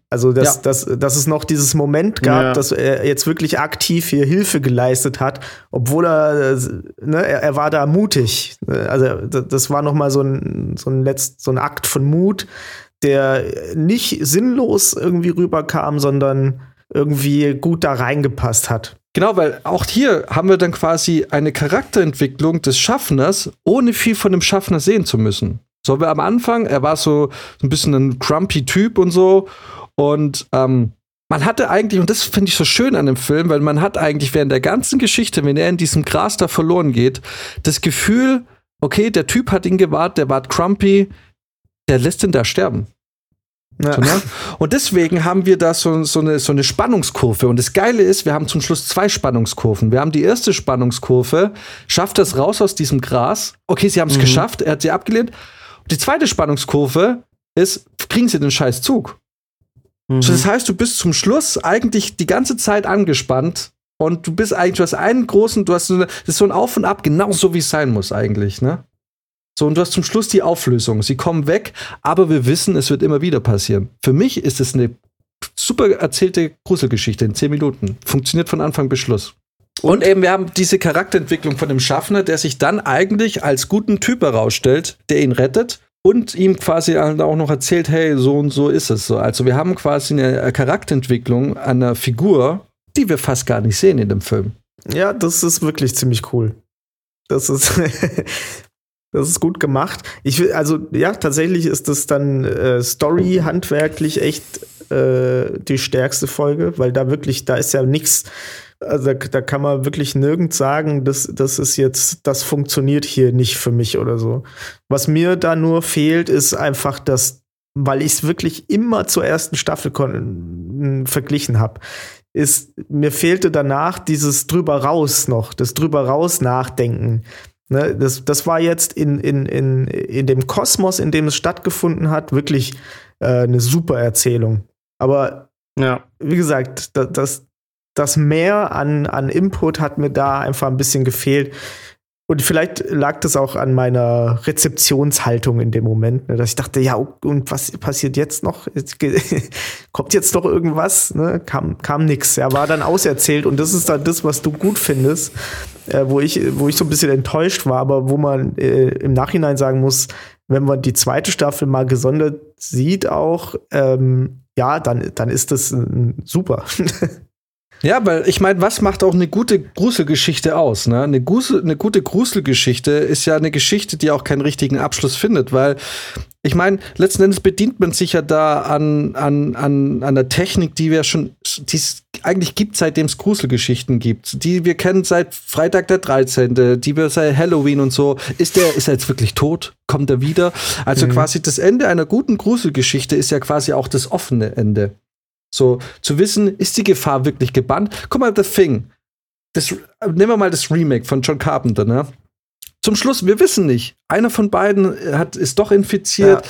Speaker 3: Also, dass, ja. dass, dass es noch dieses Moment gab, ja. dass er jetzt wirklich aktiv hier Hilfe geleistet hat, obwohl er, ne, er, er war da mutig. Also, das war noch mal so ein, so ein, Letzt, so ein Akt von Mut, der nicht sinnlos irgendwie rüberkam, sondern irgendwie gut da reingepasst hat.
Speaker 1: Genau, weil auch hier haben wir dann quasi eine Charakterentwicklung des Schaffners, ohne viel von dem Schaffner sehen zu müssen. So, wir am Anfang, er war so ein bisschen ein grumpy Typ und so. Und ähm, man hatte eigentlich, und das finde ich so schön an dem Film, weil man hat eigentlich während der ganzen Geschichte, wenn er in diesem Gras da verloren geht, das Gefühl, okay, der Typ hat ihn gewahrt, der war crumpy, der lässt ihn da sterben. Ja. So, ne? Und deswegen haben wir da so, so, eine, so eine Spannungskurve. Und das Geile ist, wir haben zum Schluss zwei Spannungskurven. Wir haben die erste Spannungskurve, schafft das raus aus diesem Gras. Okay, sie haben es mhm. geschafft, er hat sie abgelehnt. Und die zweite Spannungskurve ist, kriegen sie den scheiß Zug? Mhm. Das heißt, du bist zum Schluss eigentlich die ganze Zeit angespannt und du bist eigentlich, du hast einen großen, du hast so eine, das ist so ein Auf und Ab, genau so wie es sein muss eigentlich, ne? So, und du hast zum Schluss die Auflösung. Sie kommen weg, aber wir wissen, es wird immer wieder passieren. Für mich ist es eine super erzählte Gruselgeschichte in zehn Minuten. Funktioniert von Anfang bis Schluss. Und eben, wir haben diese Charakterentwicklung von dem Schaffner, der sich dann eigentlich als guten Typ herausstellt, der ihn rettet und ihm quasi auch noch erzählt, hey, so und so ist es so. Also wir haben quasi eine Charakterentwicklung einer Figur, die wir fast gar nicht sehen in dem Film.
Speaker 3: Ja, das ist wirklich ziemlich cool. Das ist, [laughs] das ist gut gemacht. Ich will, also ja, tatsächlich ist das dann äh, Story handwerklich echt äh, die stärkste Folge, weil da wirklich, da ist ja nichts also da kann man wirklich nirgends sagen, dass das ist jetzt, das funktioniert hier nicht für mich oder so. Was mir da nur fehlt, ist einfach das, weil ich es wirklich immer zur ersten Staffel verglichen habe, ist, mir fehlte danach dieses drüber raus noch, das drüber raus nachdenken. Ne, das, das war jetzt in, in, in, in dem Kosmos, in dem es stattgefunden hat, wirklich äh, eine super Erzählung. Aber ja. wie gesagt, da, das, das Mehr an, an Input hat mir da einfach ein bisschen gefehlt. Und vielleicht lag das auch an meiner Rezeptionshaltung in dem Moment, ne, dass ich dachte, ja, und was passiert jetzt noch? [laughs] Kommt jetzt noch irgendwas? Ne? Kam, kam nix. Ja, war dann auserzählt und das ist dann das, was du gut findest, äh, wo, ich, wo ich so ein bisschen enttäuscht war, aber wo man äh, im Nachhinein sagen muss, wenn man die zweite Staffel mal gesondert sieht, auch, ähm, ja, dann, dann ist das äh, super. [laughs]
Speaker 1: Ja, weil ich meine, was macht auch eine gute Gruselgeschichte aus? Ne? Eine, Grusel, eine gute Gruselgeschichte ist ja eine Geschichte, die auch keinen richtigen Abschluss findet, weil ich meine, letzten Endes bedient man sich ja da an, an, an, an der Technik, die wir schon, die es eigentlich gibt, seitdem es Gruselgeschichten gibt. Die wir kennen seit Freitag der 13., die wir seit Halloween und so. Ist der, ist er jetzt wirklich tot? Kommt er wieder? Also mhm. quasi das Ende einer guten Gruselgeschichte ist ja quasi auch das offene Ende. So, zu wissen, ist die Gefahr wirklich gebannt? Guck mal, The Thing. Das, nehmen wir mal das Remake von John Carpenter, ne? Zum Schluss, wir wissen nicht. Einer von beiden hat, ist doch infiziert.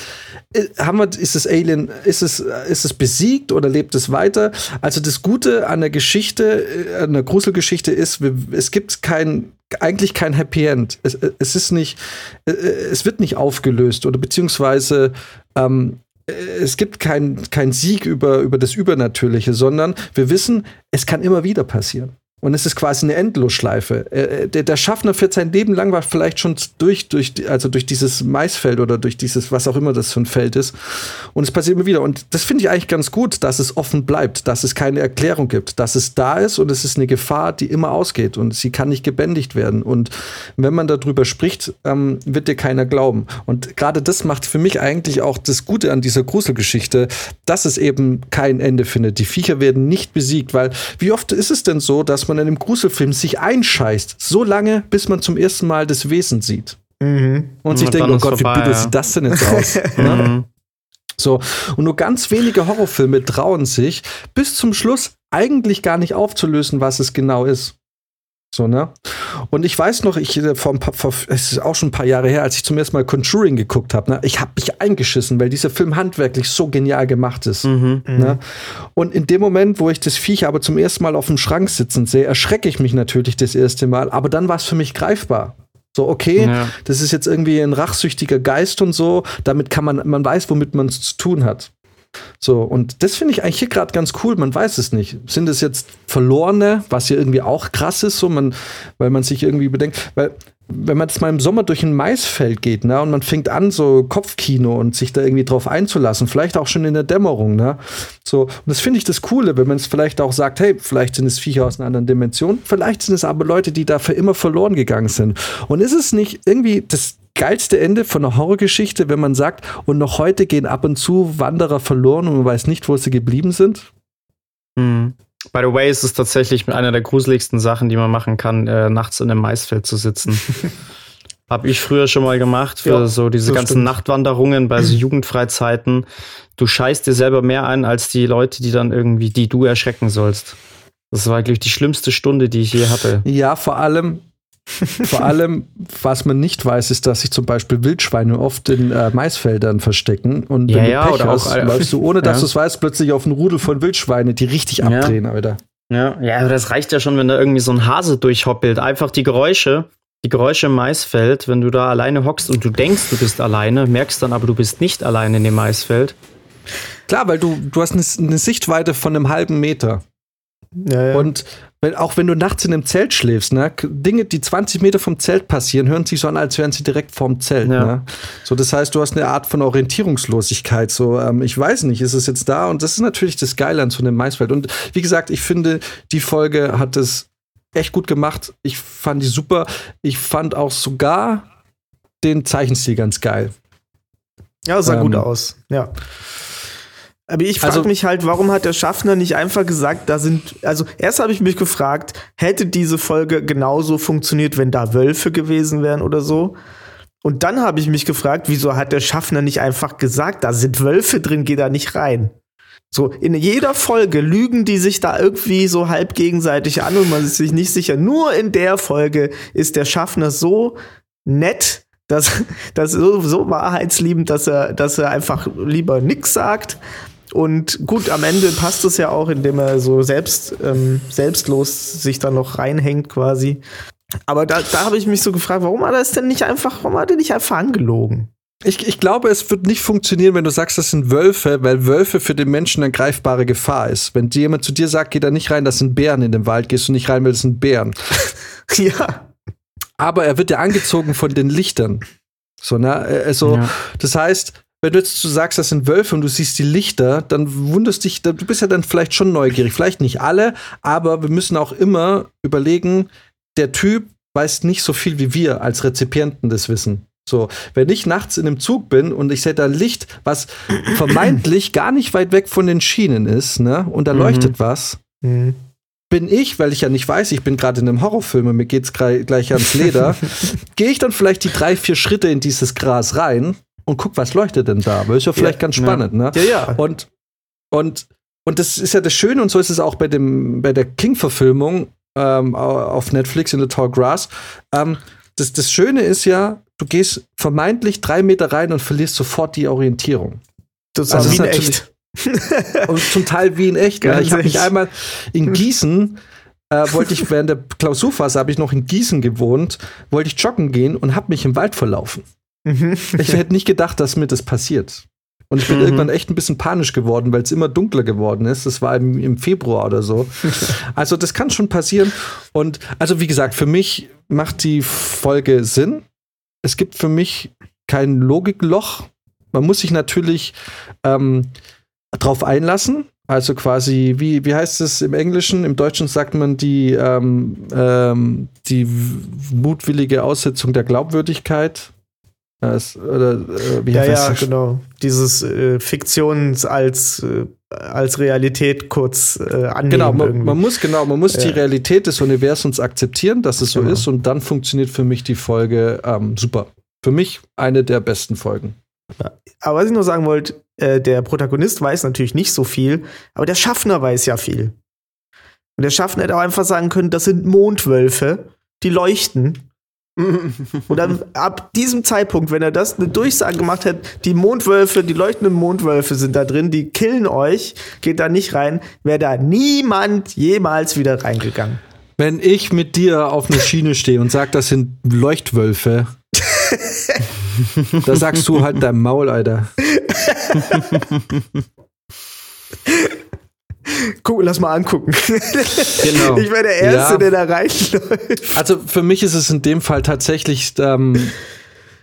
Speaker 1: Ja. Äh, haben wir, ist das Alien, ist es, ist es besiegt oder lebt es weiter? Also das Gute an der Geschichte, äh, an der Gruselgeschichte ist, es gibt kein, eigentlich kein Happy End. Es, äh, es ist nicht, es wird nicht aufgelöst oder beziehungsweise ähm, es gibt keinen kein Sieg über, über das Übernatürliche, sondern wir wissen, es kann immer wieder passieren. Und es ist quasi eine Endlosschleife. Äh, der, der Schaffner führt sein Leben lang war vielleicht schon durch, durch, also durch dieses Maisfeld oder durch dieses, was auch immer das für ein Feld ist. Und es passiert immer wieder. Und das finde ich eigentlich ganz gut, dass es offen bleibt, dass es keine Erklärung gibt, dass es da ist und es ist eine Gefahr, die immer ausgeht und sie kann nicht gebändigt werden. Und wenn man darüber spricht, ähm, wird dir keiner glauben. Und gerade das macht für mich eigentlich auch das Gute an dieser Gruselgeschichte, dass es eben kein Ende findet. Die Viecher werden nicht besiegt, weil wie oft ist es denn so, dass man in einem Gruselfilm sich einscheißt, so lange, bis man zum ersten Mal das Wesen sieht. Mhm. Und sich denkt, oh Gott, vorbei, wie bitte ja. sieht das denn jetzt aus? [laughs] ne? So, und nur ganz wenige Horrorfilme trauen sich, bis zum Schluss eigentlich gar nicht aufzulösen, was es genau ist. So, ne? Und ich weiß noch, ich äh, vor, vor, es ist auch schon ein paar Jahre her, als ich zum ersten Mal Conjuring geguckt habe, ne? ich habe mich eingeschissen, weil dieser Film handwerklich so genial gemacht ist. Mhm. Ne? Und in dem Moment, wo ich das Viech aber zum ersten Mal auf dem Schrank sitzen sehe, erschrecke ich mich natürlich das erste Mal, aber dann war es für mich greifbar. So, okay, ja. das ist jetzt irgendwie ein rachsüchtiger Geist und so, damit kann man, man weiß, womit man es zu tun hat. So, und das finde ich eigentlich hier gerade ganz cool. Man weiß es nicht. Sind es jetzt Verlorene, was ja irgendwie auch krass ist, so man, weil man sich irgendwie bedenkt, weil wenn man jetzt mal im Sommer durch ein Maisfeld geht, ne, und man fängt an, so Kopfkino und sich da irgendwie drauf einzulassen, vielleicht auch schon in der Dämmerung, ne, so, und das finde ich das Coole, wenn man es vielleicht auch sagt, hey, vielleicht sind es Viecher aus einer anderen Dimension, vielleicht sind es aber Leute, die da für immer verloren gegangen sind. Und ist es nicht irgendwie das geilste Ende von einer Horrorgeschichte, wenn man sagt, und noch heute gehen ab und zu Wanderer verloren und man weiß nicht, wo sie geblieben sind?
Speaker 2: Mhm. By the way, ist es tatsächlich einer der gruseligsten Sachen, die man machen kann, äh, nachts in einem Maisfeld zu sitzen. [laughs] Hab ich früher schon mal gemacht für ja, so diese ganzen stimmt. Nachtwanderungen bei so [clears throat] Jugendfreizeiten. Du scheißt dir selber mehr ein als die Leute, die dann irgendwie, die du erschrecken sollst. Das war, glaube ich, die schlimmste Stunde, die ich je hatte.
Speaker 1: Ja, vor allem, [laughs] vor allem, was man nicht weiß, ist, dass sich zum Beispiel Wildschweine oft in äh, Maisfeldern verstecken. Und
Speaker 2: ja, wenn ja, du Pech hast,
Speaker 1: auch, läufst du, ohne [laughs] dass ja. du es weißt, plötzlich auf einen Rudel von Wildschweine, die richtig abdrehen, ja. Alter.
Speaker 2: Ja, ja, aber das reicht ja schon, wenn da irgendwie so ein Hase durchhoppelt. Einfach die Geräusche, die Geräusche im Maisfeld, wenn du da alleine hockst und du denkst, du bist alleine, merkst dann aber, du bist nicht alleine in dem Maisfeld.
Speaker 1: Klar, weil du, du hast eine, eine Sichtweite von einem halben Meter. Ja, ja. Und wenn, auch wenn du nachts in einem Zelt schläfst, ne, Dinge, die 20 Meter vom Zelt passieren, hören sich so an, als wären sie direkt vorm Zelt. Ja. Ne? So, das heißt, du hast eine Art von Orientierungslosigkeit. So, ähm, ich weiß nicht, ist es jetzt da? Und das ist natürlich das Geile an so einem Maisfeld. Und wie gesagt, ich finde, die Folge hat es echt gut gemacht. Ich fand die super. Ich fand auch sogar den Zeichenstil ganz geil.
Speaker 3: Ja, sah ähm, gut aus. Ja. Aber ich frage also, mich halt, warum hat der Schaffner nicht einfach gesagt, da sind, also erst habe ich mich gefragt, hätte diese Folge genauso funktioniert, wenn da Wölfe gewesen wären oder so? Und dann habe ich mich gefragt, wieso hat der Schaffner nicht einfach gesagt, da sind Wölfe drin, geh da nicht rein? So, in jeder Folge lügen die sich da irgendwie so halb gegenseitig an und man ist sich nicht sicher. Nur in der Folge ist der Schaffner so nett, dass, [laughs] dass so, so wahrheitsliebend, dass er, dass er einfach lieber nix sagt. Und gut, am Ende passt es ja auch, indem er so selbst, ähm, selbstlos sich da noch reinhängt quasi. Aber da, da habe ich mich so gefragt, warum hat er es denn nicht einfach, warum hat er nicht einfach angelogen?
Speaker 1: Ich, ich glaube, es wird nicht funktionieren, wenn du sagst, das sind Wölfe, weil Wölfe für den Menschen eine greifbare Gefahr ist. Wenn dir jemand zu dir sagt, geh da nicht rein, das sind Bären in dem Wald, gehst du nicht rein, weil das sind Bären. [laughs]
Speaker 3: ja.
Speaker 1: Aber er wird ja angezogen von den Lichtern. So, ne? Also, ja. das heißt, wenn du jetzt sagst, das sind Wölfe und du siehst die Lichter, dann wunderst dich, du bist ja dann vielleicht schon neugierig. Vielleicht nicht alle, aber wir müssen auch immer überlegen, der Typ weiß nicht so viel wie wir als Rezipienten des Wissen. So, wenn ich nachts in einem Zug bin und ich sehe da Licht, was [clears throat] vermeintlich gar nicht weit weg von den Schienen ist, ne, und da mhm. leuchtet was, mhm. bin ich, weil ich ja nicht weiß, ich bin gerade in einem Horrorfilm und mir geht's gleich ans Leder, [laughs] gehe ich dann vielleicht die drei, vier Schritte in dieses Gras rein und guck, was leuchtet denn da? Weil ist ja vielleicht ja, ganz spannend, ja. ne?
Speaker 3: Ja, ja.
Speaker 1: Und, und, und das ist ja das Schöne und so ist es auch bei dem, bei der King-Verfilmung ähm, auf Netflix in The Tall Grass. Ähm, das, das Schöne ist ja, du gehst vermeintlich drei Meter rein und verlierst sofort die Orientierung.
Speaker 3: Das also ist echt. [laughs]
Speaker 1: und zum Teil wie in echt. Ne? Ich habe mich einmal in Gießen äh, wollte ich während der Klausurphase habe ich noch in Gießen gewohnt, wollte ich joggen gehen und habe mich im Wald verlaufen. Mhm. ich hätte nicht gedacht, dass mir das passiert. Und ich bin mhm. irgendwann echt ein bisschen panisch geworden, weil es immer dunkler geworden ist. Das war im, im, Februar oder so. [laughs] Also das kann schon passieren. Und also wie gesagt, für mich macht die Folge Sinn. Es gibt für mich kein Logikloch. Man muss sich natürlich ähm, drauf einlassen. Also quasi, wie, wie heißt es im Englischen? Im Deutschen sagt man die, ähm, ähm, die mutwillige Aussetzung der Glaubwürdigkeit.
Speaker 3: Das, oder, äh, ja, ja, genau. Dieses äh, Fiktions als, äh, als Realität kurz äh, annehmen.
Speaker 1: Genau, man, man, muss genau, man muss ja. die Realität des Universums akzeptieren, dass es so genau. ist, und dann funktioniert für mich die Folge ähm, super. Für mich eine der besten Folgen.
Speaker 3: Ja. Aber was ich nur sagen wollte, äh, der Protagonist weiß natürlich nicht so viel, aber der Schaffner weiß ja viel. Und der Schaffner hätte auch einfach sagen können, das sind Mondwölfe, die leuchten [laughs] und dann ab diesem Zeitpunkt, wenn er das eine Durchsage gemacht hätte, die Mondwölfe, die leuchtenden Mondwölfe sind da drin, die killen euch, geht da nicht rein, wäre da niemand jemals wieder reingegangen.
Speaker 1: Wenn ich mit dir auf einer Schiene stehe und sag, das sind Leuchtwölfe, [laughs] da sagst du halt dein Maul, Alter. [laughs]
Speaker 3: Guck, lass mal angucken. Genau. Ich wäre der Erste, ja. der da reinläuft.
Speaker 1: Also für mich ist es in dem Fall tatsächlich, ähm,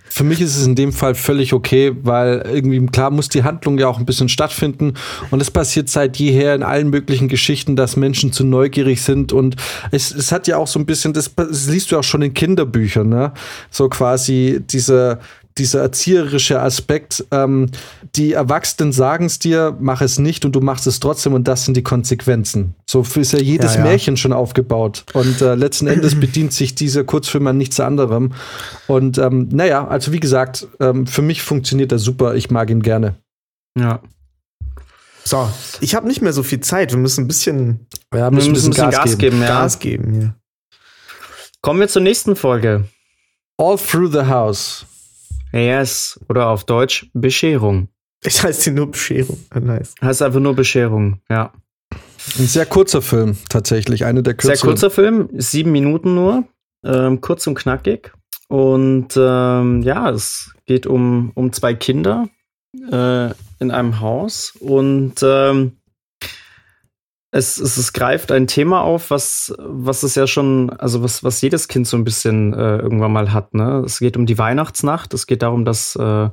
Speaker 1: für mich ist es in dem Fall völlig okay, weil irgendwie klar muss die Handlung ja auch ein bisschen stattfinden und es passiert seit jeher in allen möglichen Geschichten, dass Menschen zu neugierig sind und es, es hat ja auch so ein bisschen, das, das liest du auch schon in Kinderbüchern, ne? So quasi diese dieser erzieherische Aspekt, ähm, die Erwachsenen sagen es dir, mach es nicht und du machst es trotzdem und das sind die Konsequenzen. So ist ja jedes ja, ja. Märchen schon aufgebaut. Und äh, letzten Endes [clears throat] bedient sich dieser Kurzfilm an nichts anderem. Und ähm, naja, also wie gesagt, ähm, für mich funktioniert er super. Ich mag ihn gerne.
Speaker 3: Ja. So, ich habe nicht mehr so viel Zeit. Wir müssen ein bisschen,
Speaker 1: ja, müssen ein bisschen, Gas, Gas, geben. geben
Speaker 3: ja. Gas geben ja.
Speaker 2: Kommen wir zur nächsten Folge.
Speaker 1: All Through the House.
Speaker 2: Yes, oder auf Deutsch Bescherung.
Speaker 3: Ich heißt sie nur Bescherung.
Speaker 2: Ah, nice. Heißt einfach nur Bescherung, ja.
Speaker 1: Ein sehr kurzer Film, tatsächlich. Eine der kürzeren.
Speaker 2: Sehr kurzer Film, sieben Minuten nur. Ähm, kurz und knackig. Und ähm, ja, es geht um, um zwei Kinder äh, in einem Haus. Und ähm, es, es, es greift ein Thema auf, was, was es ja schon, also was, was jedes Kind so ein bisschen äh, irgendwann mal hat. Ne? Es geht um die Weihnachtsnacht. Es geht darum, dass äh,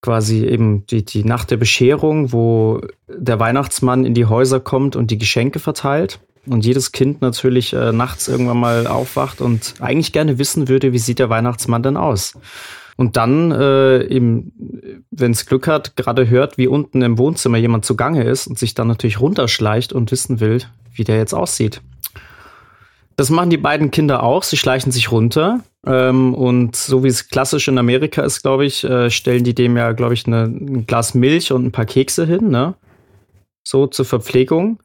Speaker 2: quasi eben die, die Nacht der Bescherung, wo der Weihnachtsmann in die Häuser kommt und die Geschenke verteilt. Und jedes Kind natürlich äh, nachts irgendwann mal aufwacht und eigentlich gerne wissen würde, wie sieht der Weihnachtsmann denn aus? Und dann äh, wenn es Glück hat, gerade hört, wie unten im Wohnzimmer jemand zugange ist und sich dann natürlich runterschleicht und wissen will, wie der jetzt aussieht. Das machen die beiden Kinder auch. Sie schleichen sich runter. Ähm, und so wie es klassisch in Amerika ist, glaube ich, äh, stellen die dem ja, glaube ich, eine, ein Glas Milch und ein paar Kekse hin, ne? So zur Verpflegung.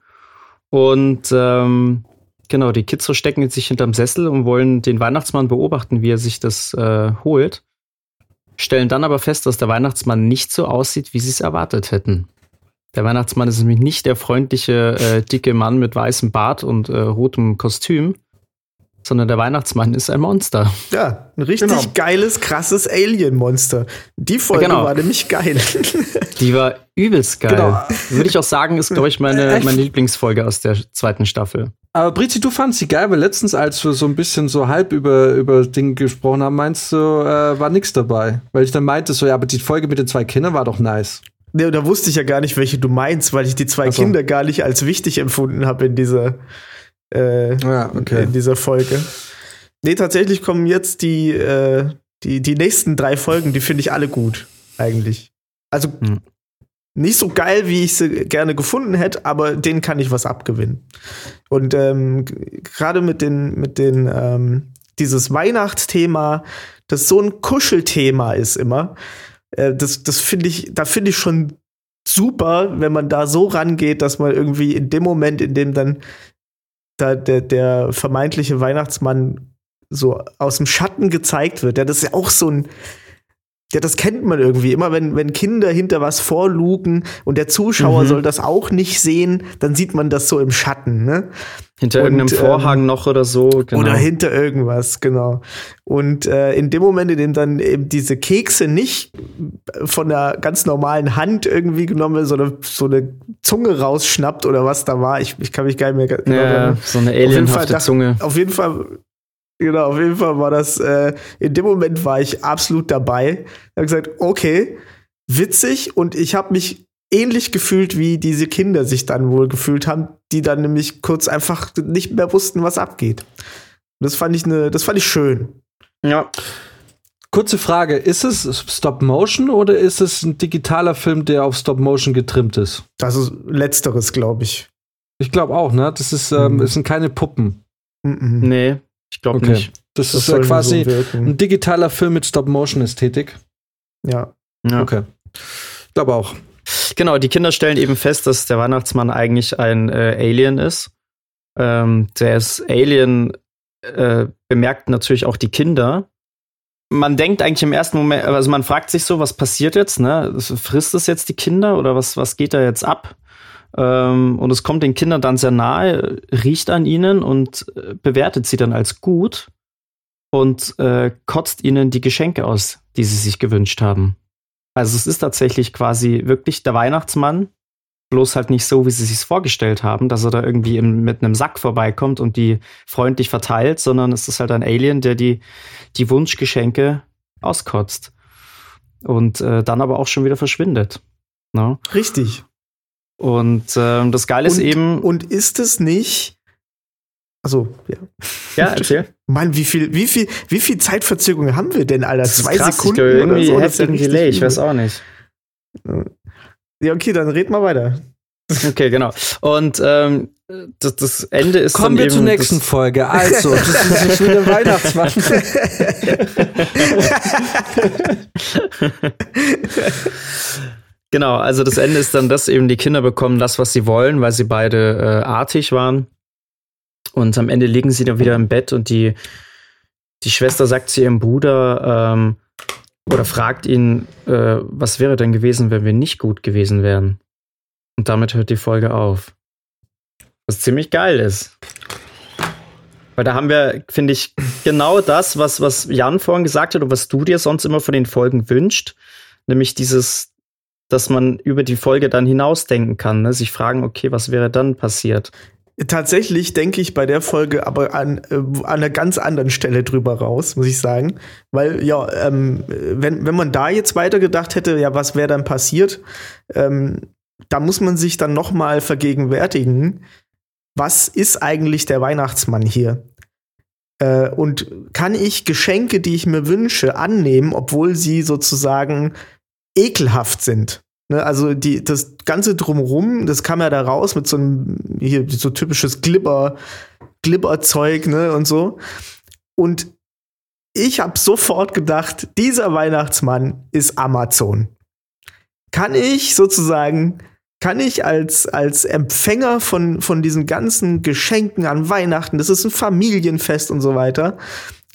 Speaker 2: Und ähm, genau, die Kids verstecken sich hinterm Sessel und wollen den Weihnachtsmann beobachten, wie er sich das äh, holt stellen dann aber fest, dass der Weihnachtsmann nicht so aussieht, wie sie es erwartet hätten. Der Weihnachtsmann ist nämlich nicht der freundliche, äh, dicke Mann mit weißem Bart und äh, rotem Kostüm, sondern der Weihnachtsmann ist ein Monster.
Speaker 3: Ja, ein richtig genau. geiles, krasses Alien-Monster. Die Folge genau. war nämlich geil. [laughs]
Speaker 2: Die war übelst geil. Genau. Würde ich auch sagen, ist, glaube ich, meine, meine Lieblingsfolge aus der zweiten Staffel.
Speaker 1: Aber Brizi, du fandst sie geil, weil letztens, als wir so ein bisschen so halb über, über Dinge gesprochen haben, meinst du, äh, war nichts dabei. Weil ich dann meinte, so, ja, aber die Folge mit den zwei Kindern war doch nice.
Speaker 3: Nee, da wusste ich ja gar nicht, welche du meinst, weil ich die zwei so. Kinder gar nicht als wichtig empfunden habe in dieser, äh, ja, okay. in dieser Folge. Nee, tatsächlich kommen jetzt die, äh, Die, die nächsten drei Folgen, die finde ich alle gut, eigentlich. Also hm. Nicht so geil, wie ich sie gerne gefunden hätte, aber denen kann ich was abgewinnen. Und ähm, gerade mit den, mit den, ähm, dieses Weihnachtsthema, das so ein Kuschelthema ist immer, äh, das, das finde ich, da finde ich schon super, wenn man da so rangeht, dass man irgendwie in dem Moment, in dem dann da der, der vermeintliche Weihnachtsmann so aus dem Schatten gezeigt wird, ja, das ist ja auch so ein, ja, das kennt man irgendwie. Immer wenn, wenn Kinder hinter was vorlugen und der Zuschauer mhm. soll das auch nicht sehen, dann sieht man das so im Schatten, ne?
Speaker 2: Hinter und, irgendeinem Vorhang ähm, noch oder so.
Speaker 3: Genau. Oder hinter irgendwas, genau. Und äh, in dem Moment, in dem dann eben diese Kekse nicht von der ganz normalen Hand irgendwie genommen wird, sondern so eine Zunge rausschnappt oder was da war, ich, ich kann mich gar nicht mehr
Speaker 2: genau ja, so eine alienhafte Zunge.
Speaker 3: Auf jeden Fall Genau, auf jeden Fall war das, äh, in dem Moment war ich absolut dabei. Ich habe gesagt, okay, witzig und ich habe mich ähnlich gefühlt, wie diese Kinder sich dann wohl gefühlt haben, die dann nämlich kurz einfach nicht mehr wussten, was abgeht. Das fand ich ne, das fand ich schön.
Speaker 1: Ja. Kurze Frage, ist es Stop Motion oder ist es ein digitaler Film, der auf Stop Motion getrimmt ist?
Speaker 3: Das ist letzteres, glaube ich.
Speaker 1: Ich glaube auch, ne? Das ist, ähm, mhm. es sind keine Puppen.
Speaker 2: Mhm. Nee, ich glaube okay. nicht.
Speaker 1: Das, das ist ja quasi so ein digitaler Film mit Stop-Motion-Ästhetik.
Speaker 3: Ja.
Speaker 1: ja. Okay. Ich glaube auch.
Speaker 2: Genau, die Kinder stellen eben fest, dass der Weihnachtsmann eigentlich ein äh, Alien ist. Ähm, der ist Alien äh, bemerkt natürlich auch die Kinder. Man denkt eigentlich im ersten Moment, also man fragt sich so, was passiert jetzt? Ne? Frisst es jetzt die Kinder oder was, was geht da jetzt ab? Ähm, und es kommt den Kindern dann sehr nahe, riecht an ihnen und äh, bewertet sie dann als gut und äh, kotzt ihnen die Geschenke aus, die sie sich gewünscht haben. Also es ist tatsächlich quasi wirklich der Weihnachtsmann, bloß halt nicht so, wie sie sich vorgestellt haben, dass er da irgendwie im, mit einem Sack vorbeikommt und die freundlich verteilt, sondern es ist halt ein Alien, der die, die Wunschgeschenke auskotzt. Und äh, dann aber auch schon wieder verschwindet. No? Ne?
Speaker 3: Richtig.
Speaker 2: Und ähm, das Geile ist eben.
Speaker 3: Und ist es nicht. Also, ja.
Speaker 2: Ja, erzähl. [laughs]
Speaker 3: Mann, wie viel, wie viel, wie viel Zeitverzögerung haben wir denn, Alter? Zwei
Speaker 2: krass,
Speaker 3: Sekunden
Speaker 2: ich irgendwie oder so? Ja Delay, ich weiß auch nicht.
Speaker 3: Ja, okay, dann red mal weiter.
Speaker 2: Okay, genau. Und ähm, das, das Ende ist
Speaker 1: Kommen wir zur nächsten Folge. Also, [laughs] das ist schon der Weihnachtsmann. [laughs]
Speaker 2: Genau, also das Ende ist dann, dass eben die Kinder bekommen das, was sie wollen, weil sie beide äh, artig waren. Und am Ende liegen sie dann wieder im Bett und die, die Schwester sagt zu ihrem Bruder ähm, oder fragt ihn, äh, was wäre denn gewesen, wenn wir nicht gut gewesen wären. Und damit hört die Folge auf. Was ziemlich geil ist. Weil da haben wir, finde ich, genau das, was, was Jan vorhin gesagt hat und was du dir sonst immer von den Folgen wünscht. Nämlich dieses, dass man über die Folge dann hinausdenken kann, ne? sich fragen, okay, was wäre dann passiert?
Speaker 3: Tatsächlich denke ich bei der Folge aber an, äh, an einer ganz anderen Stelle drüber raus, muss ich sagen. Weil, ja, ähm, wenn, wenn man da jetzt weitergedacht hätte, ja, was wäre dann passiert, ähm, da muss man sich dann noch mal vergegenwärtigen, was ist eigentlich der Weihnachtsmann hier? Äh, und kann ich Geschenke, die ich mir wünsche, annehmen, obwohl sie sozusagen ekelhaft sind. Ne, also die, das ganze drumrum, das kam ja da raus mit so einem hier so typisches Glibber, Glibberzeug ne und so. Und ich habe sofort gedacht, dieser Weihnachtsmann ist Amazon. Kann ich sozusagen, kann ich als, als Empfänger von, von diesen ganzen Geschenken an Weihnachten, das ist ein Familienfest und so weiter,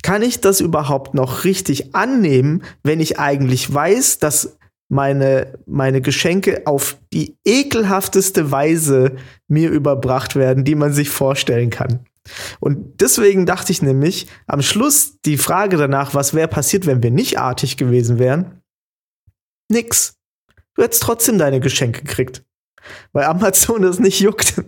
Speaker 3: kann ich das überhaupt noch richtig annehmen, wenn ich eigentlich weiß, dass meine, meine Geschenke auf die ekelhafteste Weise mir überbracht werden, die man sich vorstellen kann. Und deswegen dachte ich nämlich, am Schluss die Frage danach, was wäre passiert, wenn wir nicht artig gewesen wären? Nix. Du hättest trotzdem deine Geschenke gekriegt. Weil Amazon das nicht juckt. [laughs]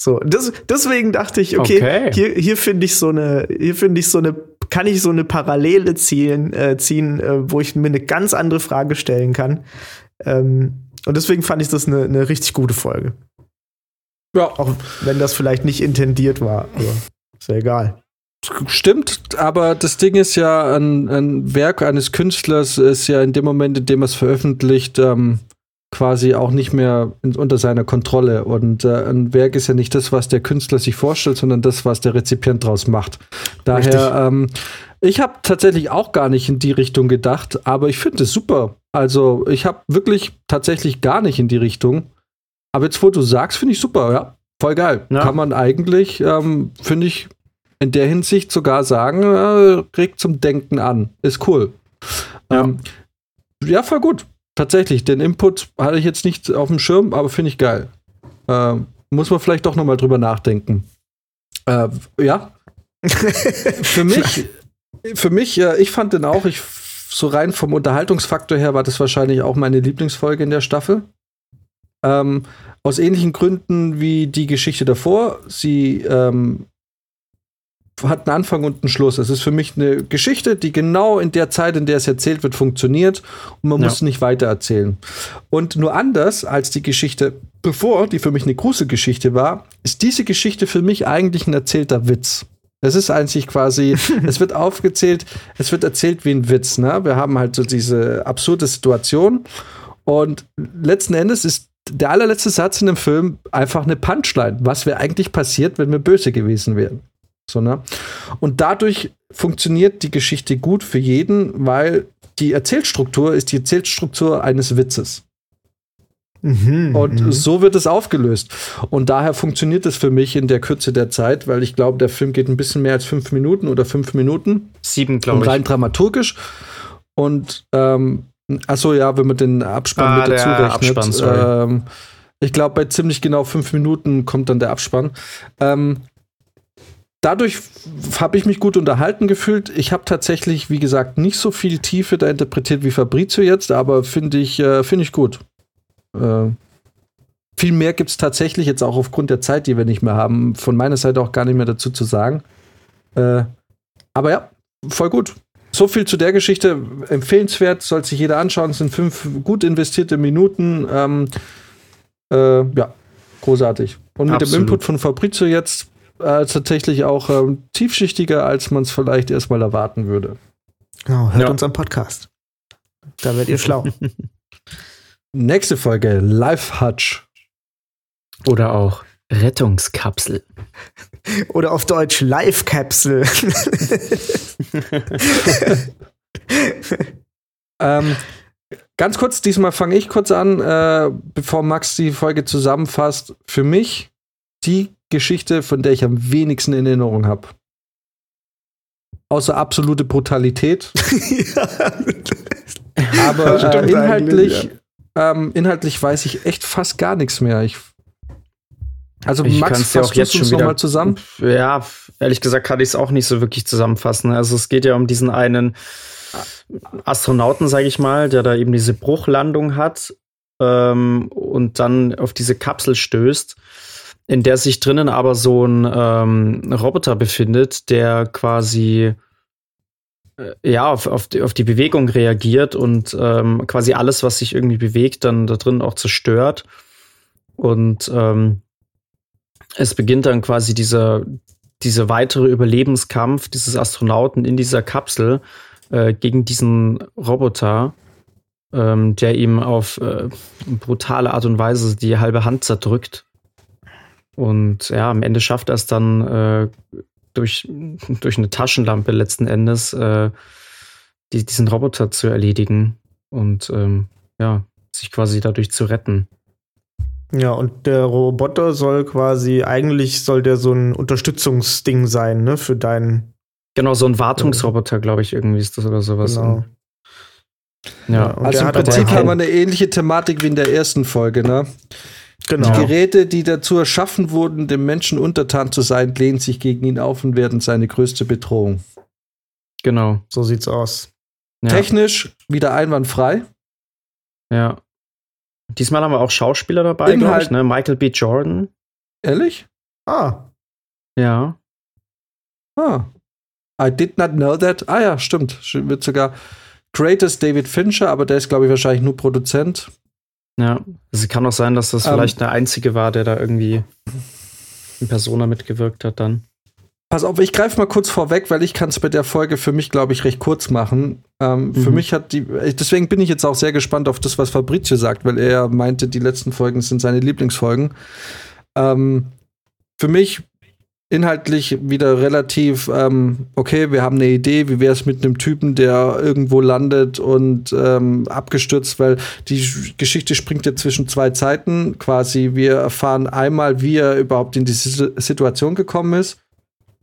Speaker 3: So, das, deswegen dachte ich, okay, okay. hier, hier finde ich so eine, hier finde ich so eine kann ich so eine Parallele ziehen, äh, ziehen äh, wo ich mir eine ganz andere Frage stellen kann. Ähm, und deswegen fand ich das eine, eine richtig gute Folge. Ja. Auch wenn das vielleicht nicht intendiert war, aber ist ja egal.
Speaker 1: Stimmt, aber das Ding ist ja, ein, ein, Werk eines Künstlers ist ja in dem Moment, in dem er es veröffentlicht, ähm, quasi auch nicht mehr in, unter seiner Kontrolle. Und äh, ein Werk ist ja nicht das, was der Künstler sich vorstellt, sondern das, was der Rezipient draus macht. Daher, ähm, ich habe tatsächlich auch gar nicht in die Richtung gedacht, aber ich finde es super. Also ich habe wirklich tatsächlich gar nicht in die Richtung. Aber jetzt, wo du sagst, finde ich super, ja. Voll geil. Ja. Kann man eigentlich, ähm, finde ich, in der Hinsicht sogar sagen, äh, regt zum Denken an. Ist cool. Ja, ähm, ja voll gut. Tatsächlich, den Input hatte ich jetzt nicht auf dem Schirm, aber finde ich geil. Äh, muss man vielleicht doch noch mal drüber nachdenken. Äh, ja. [laughs] für mich, für mich, äh, ich fand den auch, ich, so rein vom Unterhaltungsfaktor her war das wahrscheinlich auch meine Lieblingsfolge in der Staffel. Ähm, aus ähnlichen Gründen wie die Geschichte davor. Sie ähm, hat einen Anfang und einen Schluss. Es ist für mich eine Geschichte, die genau in der Zeit, in der es erzählt wird, funktioniert und man ja. muss nicht weiter erzählen. Und nur anders als die Geschichte bevor, die für mich eine große Geschichte war, ist diese Geschichte für mich eigentlich ein erzählter Witz. Es ist eigentlich quasi, [laughs] es wird aufgezählt, es wird erzählt wie ein Witz. Ne? Wir haben halt so diese absurde Situation und letzten Endes ist der allerletzte Satz in dem Film einfach eine Punchline. Was wäre eigentlich passiert, wenn wir böse gewesen wären? So, ne? Und dadurch funktioniert die Geschichte gut für jeden, weil die Erzählstruktur ist die Erzählstruktur eines Witzes. Mhm, und mhm. so wird es aufgelöst. Und daher funktioniert es für mich in der Kürze der Zeit, weil ich glaube, der Film geht ein bisschen mehr als fünf Minuten oder fünf Minuten.
Speaker 2: Sieben, glaube ich.
Speaker 1: Rein dramaturgisch. Und ähm, achso, ja, wenn man den Abspann ah, mit dazu rechnet. Abspann, ähm, ich glaube, bei ziemlich genau fünf Minuten kommt dann der Abspann. Ähm, dadurch habe ich mich gut unterhalten gefühlt. Ich habe tatsächlich, wie gesagt, nicht so viel Tiefe da interpretiert wie Fabrizio jetzt, aber finde ich, äh, find ich gut. Äh, viel mehr gibt es tatsächlich jetzt auch aufgrund der Zeit, die wir nicht mehr haben, von meiner Seite auch gar nicht mehr dazu zu sagen. Äh, aber ja, voll gut. So viel zu der Geschichte. Empfehlenswert, soll sich jeder anschauen. Es sind fünf gut investierte Minuten. Ähm, äh, ja, großartig. Und mit Absolut. dem Input von Fabrizio jetzt äh, tatsächlich auch ähm, tiefschichtiger, als man es vielleicht erstmal erwarten würde.
Speaker 3: Genau, hört ja. unseren Podcast. Da werdet ihr schlau. [laughs]
Speaker 1: Nächste Folge, Live Hutch.
Speaker 2: Oder auch Rettungskapsel.
Speaker 3: Oder auf Deutsch Live-Kapsel. [laughs]
Speaker 1: ähm, ganz kurz, diesmal fange ich kurz an, äh, bevor Max die Folge zusammenfasst. Für mich die Geschichte, von der ich am wenigsten in Erinnerung habe. Außer absolute Brutalität. [laughs] ja. [laughs] Aber äh, inhaltlich, ähm, inhaltlich weiß ich echt fast gar nichts mehr. Ich,
Speaker 2: also ich Max, fasst ja auch jetzt schon wieder mal zusammen? Ja, ehrlich gesagt kann ich es auch nicht so wirklich zusammenfassen. Also es geht ja um diesen einen Astronauten, sage ich mal, der da eben diese Bruchlandung hat ähm, und dann auf diese Kapsel stößt in der sich drinnen aber so ein ähm, Roboter befindet, der quasi äh, ja auf, auf, die, auf die Bewegung reagiert und ähm, quasi alles, was sich irgendwie bewegt, dann da drin auch zerstört. Und ähm, es beginnt dann quasi dieser, dieser weitere Überlebenskampf dieses Astronauten in dieser Kapsel äh, gegen diesen Roboter, ähm, der ihm auf äh, brutale Art und Weise die halbe Hand zerdrückt. Und ja, am Ende schafft er es dann äh, durch, durch eine Taschenlampe letzten Endes, äh, die, diesen Roboter zu erledigen und ähm, ja, sich quasi dadurch zu retten.
Speaker 3: Ja, und der Roboter soll quasi, eigentlich soll der so ein Unterstützungsding sein, ne, für deinen.
Speaker 2: Genau, so ein Wartungsroboter, glaube ich, irgendwie ist das oder sowas. Genau.
Speaker 1: Ja, ja also im Prinzip haben wir eine ähnliche Thematik wie in der ersten Folge, ne? Genau. Die Geräte, die dazu erschaffen wurden, dem Menschen untertan zu sein, lehnen sich gegen ihn auf und werden seine größte Bedrohung.
Speaker 2: Genau.
Speaker 3: So sieht's aus.
Speaker 1: Ja. Technisch wieder einwandfrei.
Speaker 2: Ja. Diesmal haben wir auch Schauspieler dabei, glaube ich, ne? Michael B. Jordan.
Speaker 1: Ehrlich?
Speaker 3: Ah.
Speaker 2: Ja.
Speaker 1: Ah. I did not know that. Ah ja, stimmt. Wird sogar Greatest David Fincher, aber der ist, glaube ich, wahrscheinlich nur Produzent.
Speaker 2: Ja, es kann auch sein, dass das ähm. vielleicht der einzige war, der da irgendwie in Persona mitgewirkt hat dann.
Speaker 1: Pass auf, ich greife mal kurz vorweg, weil ich kann es bei der Folge für mich, glaube ich, recht kurz machen. Ähm, mhm. Für mich hat die, deswegen bin ich jetzt auch sehr gespannt auf das, was Fabrizio sagt, weil er meinte, die letzten Folgen sind seine Lieblingsfolgen. Ähm, für mich inhaltlich wieder relativ, ähm, okay, wir haben eine Idee, wie wäre es mit einem Typen, der irgendwo landet und ähm, abgestürzt, weil die Geschichte springt ja zwischen zwei Zeiten. Quasi, wir erfahren einmal, wie er überhaupt in diese Situation gekommen ist.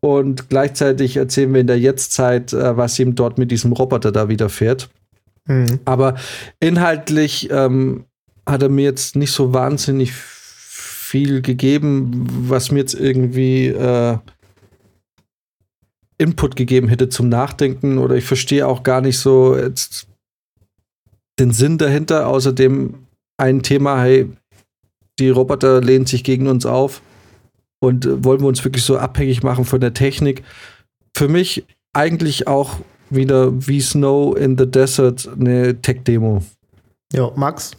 Speaker 1: Und gleichzeitig erzählen wir in der Jetztzeit, äh, was ihm dort mit diesem Roboter da widerfährt. Mhm. Aber inhaltlich ähm, hat er mir jetzt nicht so wahnsinnig viel gegeben, was mir jetzt irgendwie äh, Input gegeben hätte zum Nachdenken oder ich verstehe auch gar nicht so jetzt den Sinn dahinter, außerdem ein Thema, hey, die Roboter lehnen sich gegen uns auf und wollen wir uns wirklich so abhängig machen von der Technik. Für mich eigentlich auch wieder wie Snow in the Desert eine Tech-Demo.
Speaker 3: Ja, Max?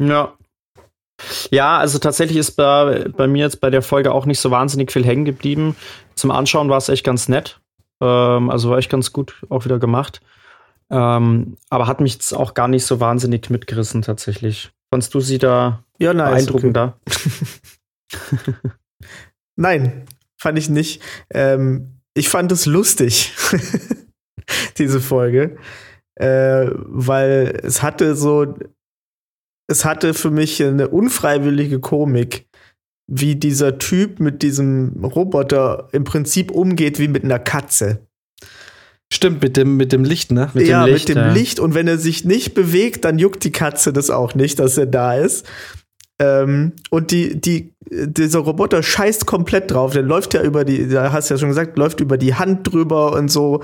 Speaker 2: Ja, ja, also tatsächlich ist bei, bei mir jetzt bei der Folge auch nicht so wahnsinnig viel hängen geblieben. Zum Anschauen war es echt ganz nett. Ähm, also war echt ganz gut auch wieder gemacht. Ähm, aber hat mich jetzt auch gar nicht so wahnsinnig mitgerissen tatsächlich. Fandst du sie da
Speaker 3: ja, nice,
Speaker 2: beeindruckender?
Speaker 3: Okay. [laughs] Nein, fand ich nicht. Ähm, ich fand es lustig, [laughs] diese Folge, äh, weil es hatte so es hatte für mich eine unfreiwillige Komik, wie dieser Typ mit diesem Roboter im Prinzip umgeht wie mit einer Katze.
Speaker 1: Stimmt, mit dem, mit dem Licht, ne?
Speaker 3: Mit ja, dem Licht, mit dem ja. Licht. Und wenn er sich nicht bewegt, dann juckt die Katze das auch nicht, dass er da ist. Ähm, und die, die, dieser Roboter scheißt komplett drauf. Der läuft ja über die, da hast du ja schon gesagt, läuft über die Hand drüber und so.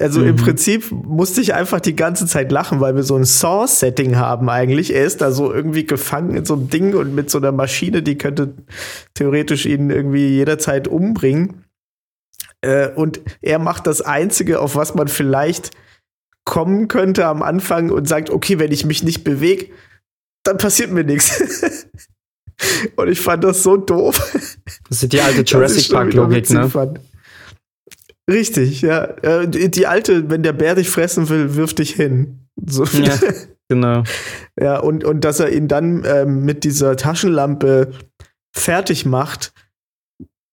Speaker 3: Also mhm. im Prinzip musste ich einfach die ganze Zeit lachen, weil wir so ein Saw-Setting haben eigentlich. Er ist da so irgendwie gefangen in so einem Ding und mit so einer Maschine, die könnte theoretisch ihn irgendwie jederzeit umbringen. Äh, und er macht das Einzige, auf was man vielleicht kommen könnte am Anfang und sagt, okay, wenn ich mich nicht bewege, dann passiert mir nichts. [laughs] und ich fand das so doof.
Speaker 2: Das ist die alte Jurassic Park-Logik, ne? Fand.
Speaker 3: Richtig, ja. Äh, die alte, wenn der Bär dich fressen will, wirf dich hin. So.
Speaker 2: Ja, genau. [laughs]
Speaker 3: Ja, und, und dass er ihn dann ähm, mit dieser Taschenlampe fertig macht.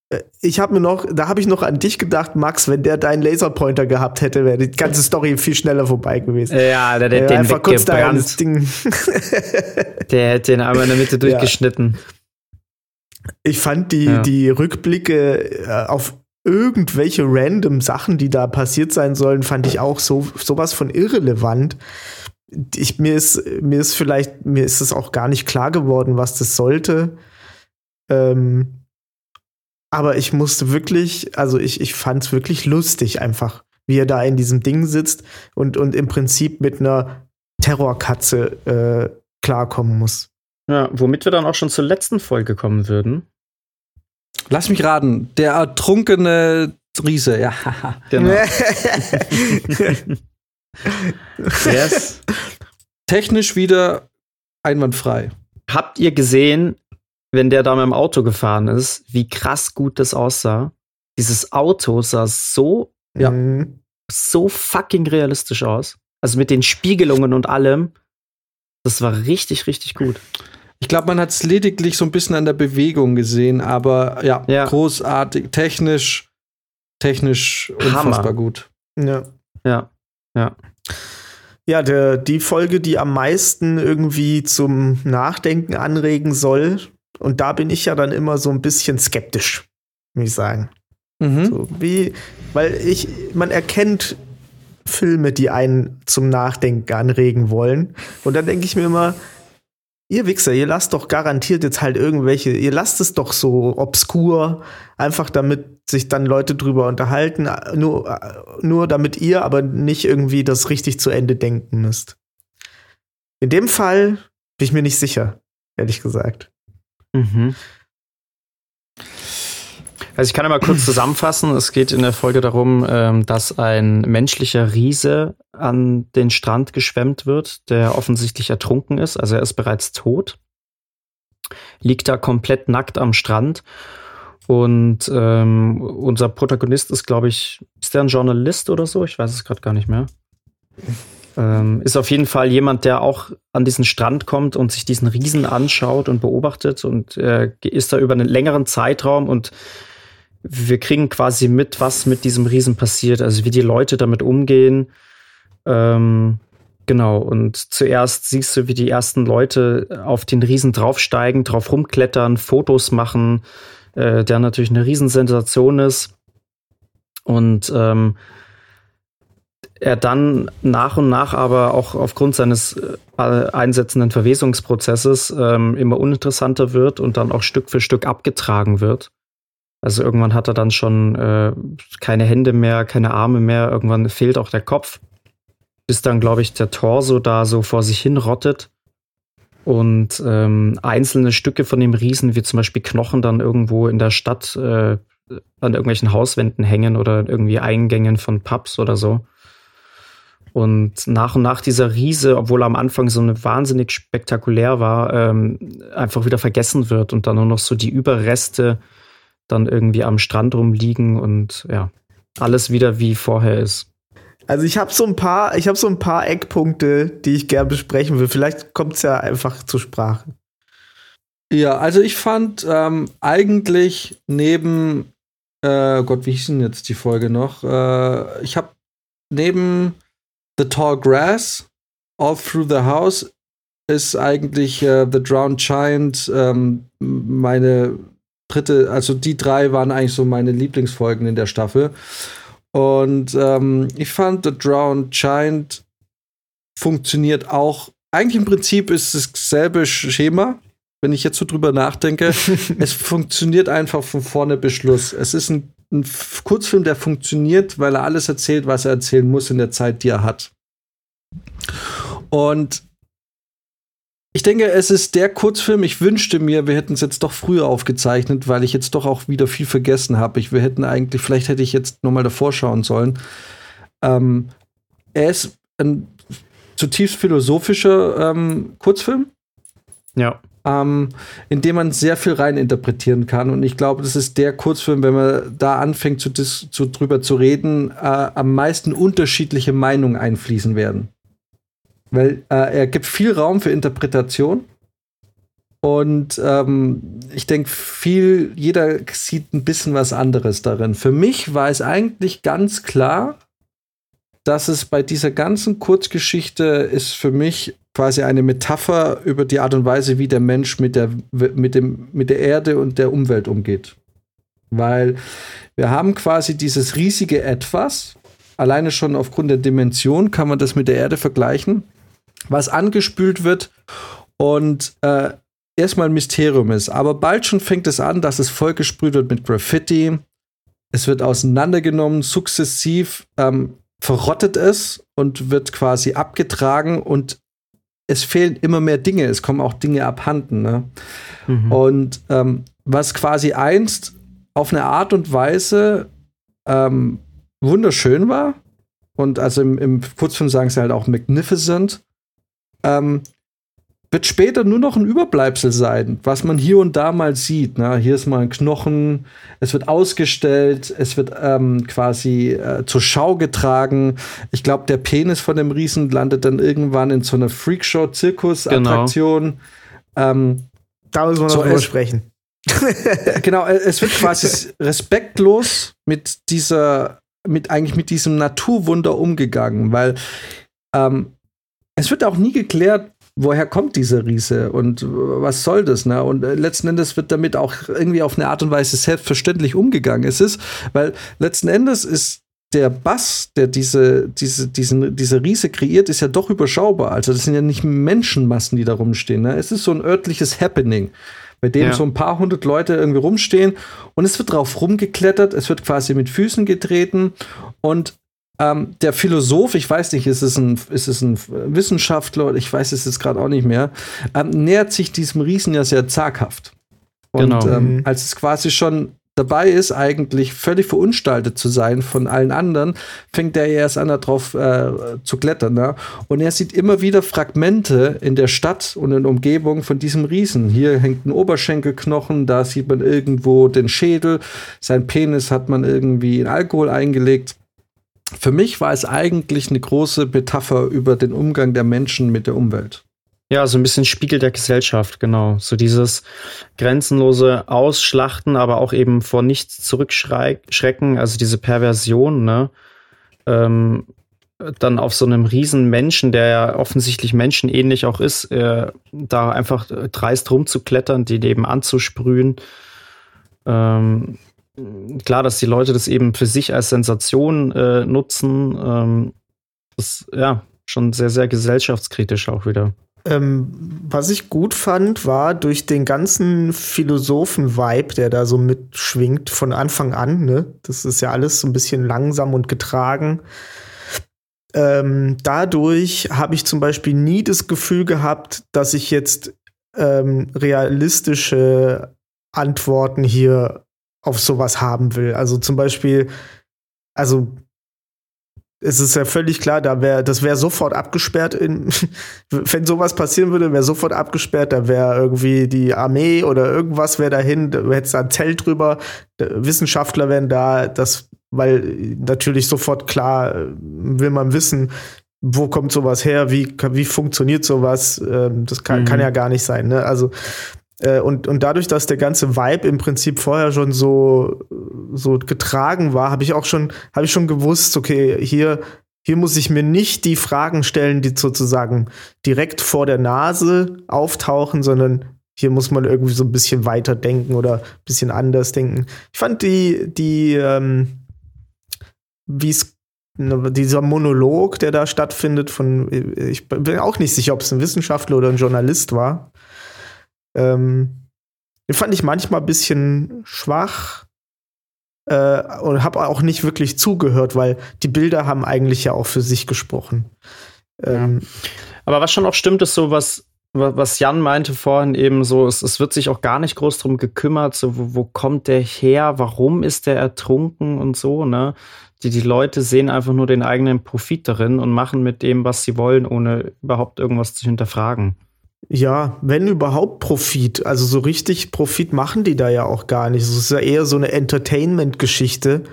Speaker 3: Äh, ich habe mir noch, da habe ich noch an dich gedacht, Max, wenn der deinen Laserpointer gehabt hätte, wäre die ganze Story viel schneller vorbei gewesen.
Speaker 2: Ja, der hätte den einfach kurz da das Ding. [laughs] der hätte den einmal in der Mitte [laughs] durchgeschnitten.
Speaker 3: Ja. Ich fand die, ja. die Rückblicke äh, auf irgendwelche random Sachen, die da passiert sein sollen, fand ich auch so sowas von irrelevant. Ich, mir ist mir ist vielleicht mir ist es auch gar nicht klar geworden, was das sollte. Ähm, aber ich musste wirklich, also ich, ich fand es wirklich lustig einfach, wie er da in diesem Ding sitzt und, und im Prinzip mit einer Terrorkatze äh, klarkommen muss.
Speaker 2: Ja, womit wir dann auch schon zur letzten Folge kommen würden.
Speaker 1: Lass mich raten, der ertrunkene Riese, ja.
Speaker 2: Genau. [laughs] yes.
Speaker 1: Technisch wieder einwandfrei.
Speaker 2: Habt ihr gesehen, wenn der da mit dem Auto gefahren ist, wie krass gut das aussah? Dieses Auto sah so, ja, mhm. so fucking realistisch aus. Also mit den Spiegelungen und allem. Das war richtig, richtig gut.
Speaker 1: Ich glaube, man hat es lediglich so ein bisschen an der Bewegung gesehen, aber ja, ja. großartig, technisch, technisch unfassbar Hammer. gut.
Speaker 3: Ja.
Speaker 2: Ja. Ja.
Speaker 3: Ja, der, die Folge, die am meisten irgendwie zum Nachdenken anregen soll, und da bin ich ja dann immer so ein bisschen skeptisch, muss ich sagen. Mhm. So, wie, weil ich, man erkennt Filme, die einen zum Nachdenken anregen wollen. Und dann denke ich mir immer, Ihr Wichser, ihr lasst doch garantiert jetzt halt irgendwelche, ihr lasst es doch so obskur, einfach damit sich dann Leute drüber unterhalten, nur, nur damit ihr aber nicht irgendwie das richtig zu Ende denken müsst. In dem Fall bin ich mir nicht sicher, ehrlich gesagt. Mhm.
Speaker 2: Also ich kann ja mal kurz [clears throat] zusammenfassen. Es geht in der Folge darum, ähm, dass ein menschlicher Riese an den Strand geschwemmt wird, der offensichtlich ertrunken ist. Also er ist bereits tot. Liegt da komplett nackt am Strand. Und ähm, unser Protagonist ist, glaube ich, ist der ein Journalist oder so? Ich weiß es gerade gar nicht mehr. Ähm, ist auf jeden Fall jemand, der auch an diesen Strand kommt und sich diesen Riesen anschaut und beobachtet und äh, ist da über einen längeren Zeitraum und wir kriegen quasi mit, was mit diesem Riesen passiert, also wie die Leute damit umgehen. Ähm, genau, und zuerst siehst du, wie die ersten Leute auf den Riesen draufsteigen, drauf rumklettern, Fotos machen, äh, der natürlich eine Riesensensation ist. Und ähm, er dann nach und nach aber auch aufgrund seines äh, einsetzenden Verwesungsprozesses ähm, immer uninteressanter wird und dann auch Stück für Stück abgetragen wird. Also irgendwann hat er dann schon äh, keine Hände mehr, keine Arme mehr, irgendwann fehlt auch der Kopf, bis dann, glaube ich, der Torso da so vor sich hin rottet und ähm, einzelne Stücke von dem Riesen, wie zum Beispiel Knochen, dann irgendwo in der Stadt äh, an irgendwelchen Hauswänden hängen oder irgendwie Eingängen von Pubs oder so. Und nach und nach dieser Riese, obwohl er am Anfang so eine wahnsinnig spektakulär war, ähm, einfach wieder vergessen wird und dann nur noch so die Überreste dann irgendwie am Strand rumliegen und ja, alles wieder wie vorher ist.
Speaker 3: Also ich habe so ein paar, ich habe so ein paar Eckpunkte, die ich gerne besprechen will. Vielleicht kommt es ja einfach zur Sprache.
Speaker 1: Ja, also ich fand ähm, eigentlich neben, äh, Gott, wie hieß denn jetzt die Folge noch? Äh, ich habe neben The Tall Grass, All Through the House ist eigentlich äh, The Drowned Giant ähm, meine dritte, also die drei waren eigentlich so meine Lieblingsfolgen in der Staffel. Und ähm, ich fand The Drowned Giant funktioniert auch. Eigentlich im Prinzip ist es dasselbe Schema, wenn ich jetzt so drüber nachdenke. [laughs] es funktioniert einfach von vorne bis Schluss. Es ist ein ein Kurzfilm, der funktioniert, weil er alles erzählt, was er erzählen muss in der Zeit, die er hat. Und ich denke, es ist der Kurzfilm. Ich wünschte mir, wir hätten es jetzt doch früher aufgezeichnet, weil ich jetzt doch auch wieder viel vergessen habe. wir hätten eigentlich, vielleicht hätte ich jetzt noch mal davor schauen sollen. Ähm, er ist ein zutiefst philosophischer ähm, Kurzfilm.
Speaker 2: Ja
Speaker 1: ähm, in dem man sehr viel reininterpretieren kann. Und ich glaube, das ist der Kurzfilm, wenn man da anfängt, zu, zu drüber zu reden, äh, am meisten unterschiedliche Meinungen einfließen werden. Weil äh, er gibt viel Raum für Interpretation. Und ähm, ich denke, viel, jeder sieht ein bisschen was anderes darin. Für mich war es eigentlich ganz klar, dass es bei dieser ganzen Kurzgeschichte ist für mich quasi eine Metapher über die Art und Weise, wie der Mensch mit der, mit dem, mit der Erde und der Umwelt umgeht. Weil wir haben quasi dieses riesige Etwas, alleine schon aufgrund der Dimension kann man das mit der Erde vergleichen, was angespült wird und äh, erstmal ein Mysterium ist. Aber bald schon fängt es an, dass es vollgesprüht wird mit Graffiti. Es wird auseinandergenommen, sukzessiv ähm, verrottet es und wird quasi abgetragen und es fehlen immer mehr Dinge, es kommen auch Dinge abhanden. Ne? Mhm. Und ähm, was quasi einst auf eine Art und Weise ähm, wunderschön war, und also im, im Kurzfilm sagen sie halt auch magnificent, ähm, wird später nur noch ein Überbleibsel sein, was man hier und da mal sieht. Ne? Hier ist mal ein Knochen, es wird ausgestellt, es wird ähm, quasi äh, zur Schau getragen. Ich glaube, der Penis von dem Riesen landet dann irgendwann in so einer Freakshow-Zirkus-Attraktion.
Speaker 3: Genau. Ähm, da müssen wir noch so drüber sprechen. [laughs]
Speaker 1: genau, äh, es wird quasi respektlos mit dieser, mit eigentlich mit diesem Naturwunder umgegangen, weil ähm, es wird auch nie geklärt, woher kommt dieser Riese und was soll das? Ne? Und äh, letzten Endes wird damit auch irgendwie auf eine Art und Weise selbstverständlich umgegangen. Es ist, weil letzten Endes ist der Bass, der diese, diese, diesen, diese Riese kreiert, ist ja doch überschaubar. Also das sind ja nicht Menschenmassen, die da rumstehen. Ne? Es ist so ein örtliches Happening, bei dem ja. so ein paar hundert Leute irgendwie rumstehen und es wird drauf rumgeklettert, es wird quasi mit Füßen getreten und ähm, der Philosoph, ich weiß nicht, ist es ein, ist es ein Wissenschaftler, ich weiß es jetzt gerade auch nicht mehr, ähm, nähert sich diesem Riesen ja sehr zaghaft. Und genau. ähm, mhm. als es quasi schon dabei ist, eigentlich völlig verunstaltet zu sein von allen anderen, fängt er erst an, darauf äh, zu klettern. Ne? Und er sieht immer wieder Fragmente in der Stadt und in der Umgebung von diesem Riesen. Hier hängt ein Oberschenkelknochen, da sieht man irgendwo den Schädel, sein Penis hat man irgendwie in Alkohol eingelegt. Für mich war es eigentlich eine große Metapher über den Umgang der Menschen mit der Umwelt.
Speaker 2: Ja, so ein bisschen Spiegel der Gesellschaft, genau. So dieses grenzenlose Ausschlachten, aber auch eben vor nichts zurückschrecken, also diese Perversion, ne? Ähm, dann auf so einem riesen Menschen, der ja offensichtlich menschenähnlich auch ist, äh, da einfach dreist rumzuklettern, die eben anzusprühen. Ähm, klar, dass die Leute das eben für sich als Sensation äh, nutzen, ähm, ist ja schon sehr, sehr gesellschaftskritisch auch wieder.
Speaker 3: Ähm, was ich gut fand, war durch den ganzen Philosophen-Vibe, der da so mitschwingt von Anfang an, ne? Das ist ja alles so ein bisschen langsam und getragen. Ähm, dadurch habe ich zum Beispiel nie das Gefühl gehabt, dass ich jetzt ähm, realistische Antworten hier auf sowas haben will. Also zum Beispiel, also es ist ja völlig klar, da wäre, das wäre sofort abgesperrt. In, [laughs] wenn sowas passieren würde, wäre sofort abgesperrt. Da wäre irgendwie die Armee oder irgendwas wäre dahin, da hätte da ein Zelt drüber. Wissenschaftler wären da, das, weil natürlich sofort klar äh, will man wissen, wo kommt sowas her, wie, wie funktioniert sowas. Ähm, das kann, mhm. kann ja gar nicht sein. Ne? Also und, und dadurch, dass der ganze Vibe im Prinzip vorher schon so, so getragen war, habe ich auch schon, habe ich schon gewusst, okay, hier, hier muss ich mir nicht die Fragen stellen, die sozusagen direkt vor der Nase auftauchen, sondern hier muss man irgendwie so ein bisschen weiter denken oder ein bisschen anders denken. Ich fand die, die, ähm, wie es dieser Monolog, der da stattfindet, von, ich bin auch nicht sicher, ob es ein Wissenschaftler oder ein Journalist war, ähm, den fand ich manchmal ein bisschen schwach äh, und habe auch nicht wirklich zugehört, weil die Bilder haben eigentlich ja auch für sich gesprochen.
Speaker 2: Ähm, ja. Aber was schon auch stimmt, ist so, was, was Jan meinte vorhin eben so, es, es wird sich auch gar nicht groß drum gekümmert, so wo, wo kommt der her, warum ist der ertrunken und so, ne? Die, die Leute sehen einfach nur den eigenen Profit darin und machen mit dem, was sie wollen, ohne überhaupt irgendwas zu hinterfragen.
Speaker 3: Ja, wenn überhaupt Profit. Also so richtig Profit machen die da ja auch gar nicht. Es ist ja eher so eine Entertainment-Geschichte.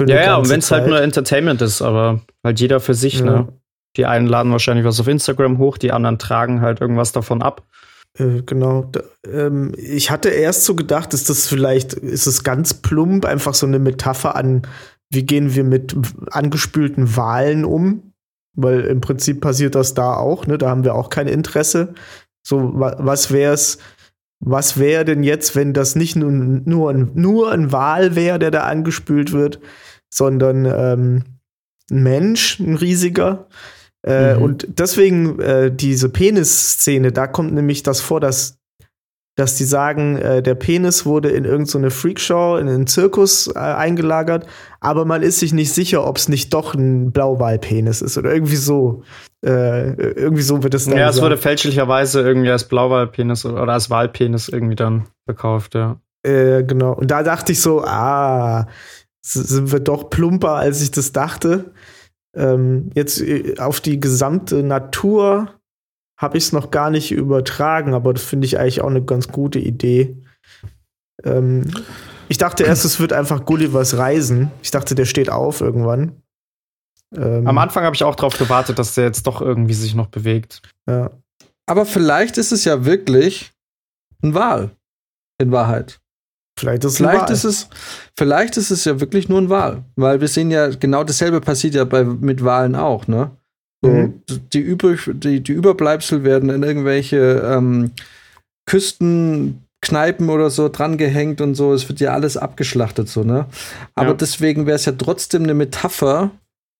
Speaker 2: Ja, ja, und wenn es halt nur Entertainment ist, aber halt jeder für sich, ja. ne? Die einen laden wahrscheinlich was auf Instagram hoch, die anderen tragen halt irgendwas davon ab.
Speaker 3: Äh, genau. Ähm, ich hatte erst so gedacht, ist das vielleicht, ist es ganz plump, einfach so eine Metapher an, wie gehen wir mit angespülten Wahlen um? Weil im Prinzip passiert das da auch, ne? Da haben wir auch kein Interesse. So, was wär's, was wäre denn jetzt, wenn das nicht nur, nur, ein, nur ein Wal wäre, der da angespült wird, sondern ähm, ein Mensch, ein riesiger. Äh, mhm. Und deswegen äh, diese Penis-Szene, da kommt nämlich das vor, dass dass die sagen, äh, der Penis wurde in irgendeine so Freakshow, in einen Zirkus äh, eingelagert, aber man ist sich nicht sicher, ob es nicht doch ein Blauwalpenis ist oder irgendwie so. Äh, irgendwie so wird es
Speaker 2: dann. Ja, es wurde fälschlicherweise irgendwie als Blauwalpenis oder als Walpenis irgendwie dann verkauft, ja.
Speaker 3: Äh, genau. Und da dachte ich so, ah, sind wir doch plumper, als ich das dachte. Ähm, jetzt äh, auf die gesamte Natur habe ich es noch gar nicht übertragen, aber das finde ich eigentlich auch eine ganz gute Idee. Ähm, ich dachte erst, es wird einfach Gullivers Reisen. Ich dachte, der steht auf irgendwann.
Speaker 2: Ähm, Am Anfang habe ich auch darauf gewartet, dass der jetzt doch irgendwie sich noch bewegt.
Speaker 1: Ja. Aber vielleicht ist es ja wirklich ein Wal. In Wahrheit. Vielleicht, ist, vielleicht ist, es, vielleicht ist es ja wirklich nur ein Wal. Weil wir sehen ja, genau dasselbe passiert ja bei, mit Walen auch, ne? So, mhm. die, übrig, die, die Überbleibsel werden in irgendwelche ähm, Küstenkneipen oder so drangehängt und so. Es wird ja alles abgeschlachtet, so, ne? Aber ja. deswegen wäre es ja trotzdem eine Metapher,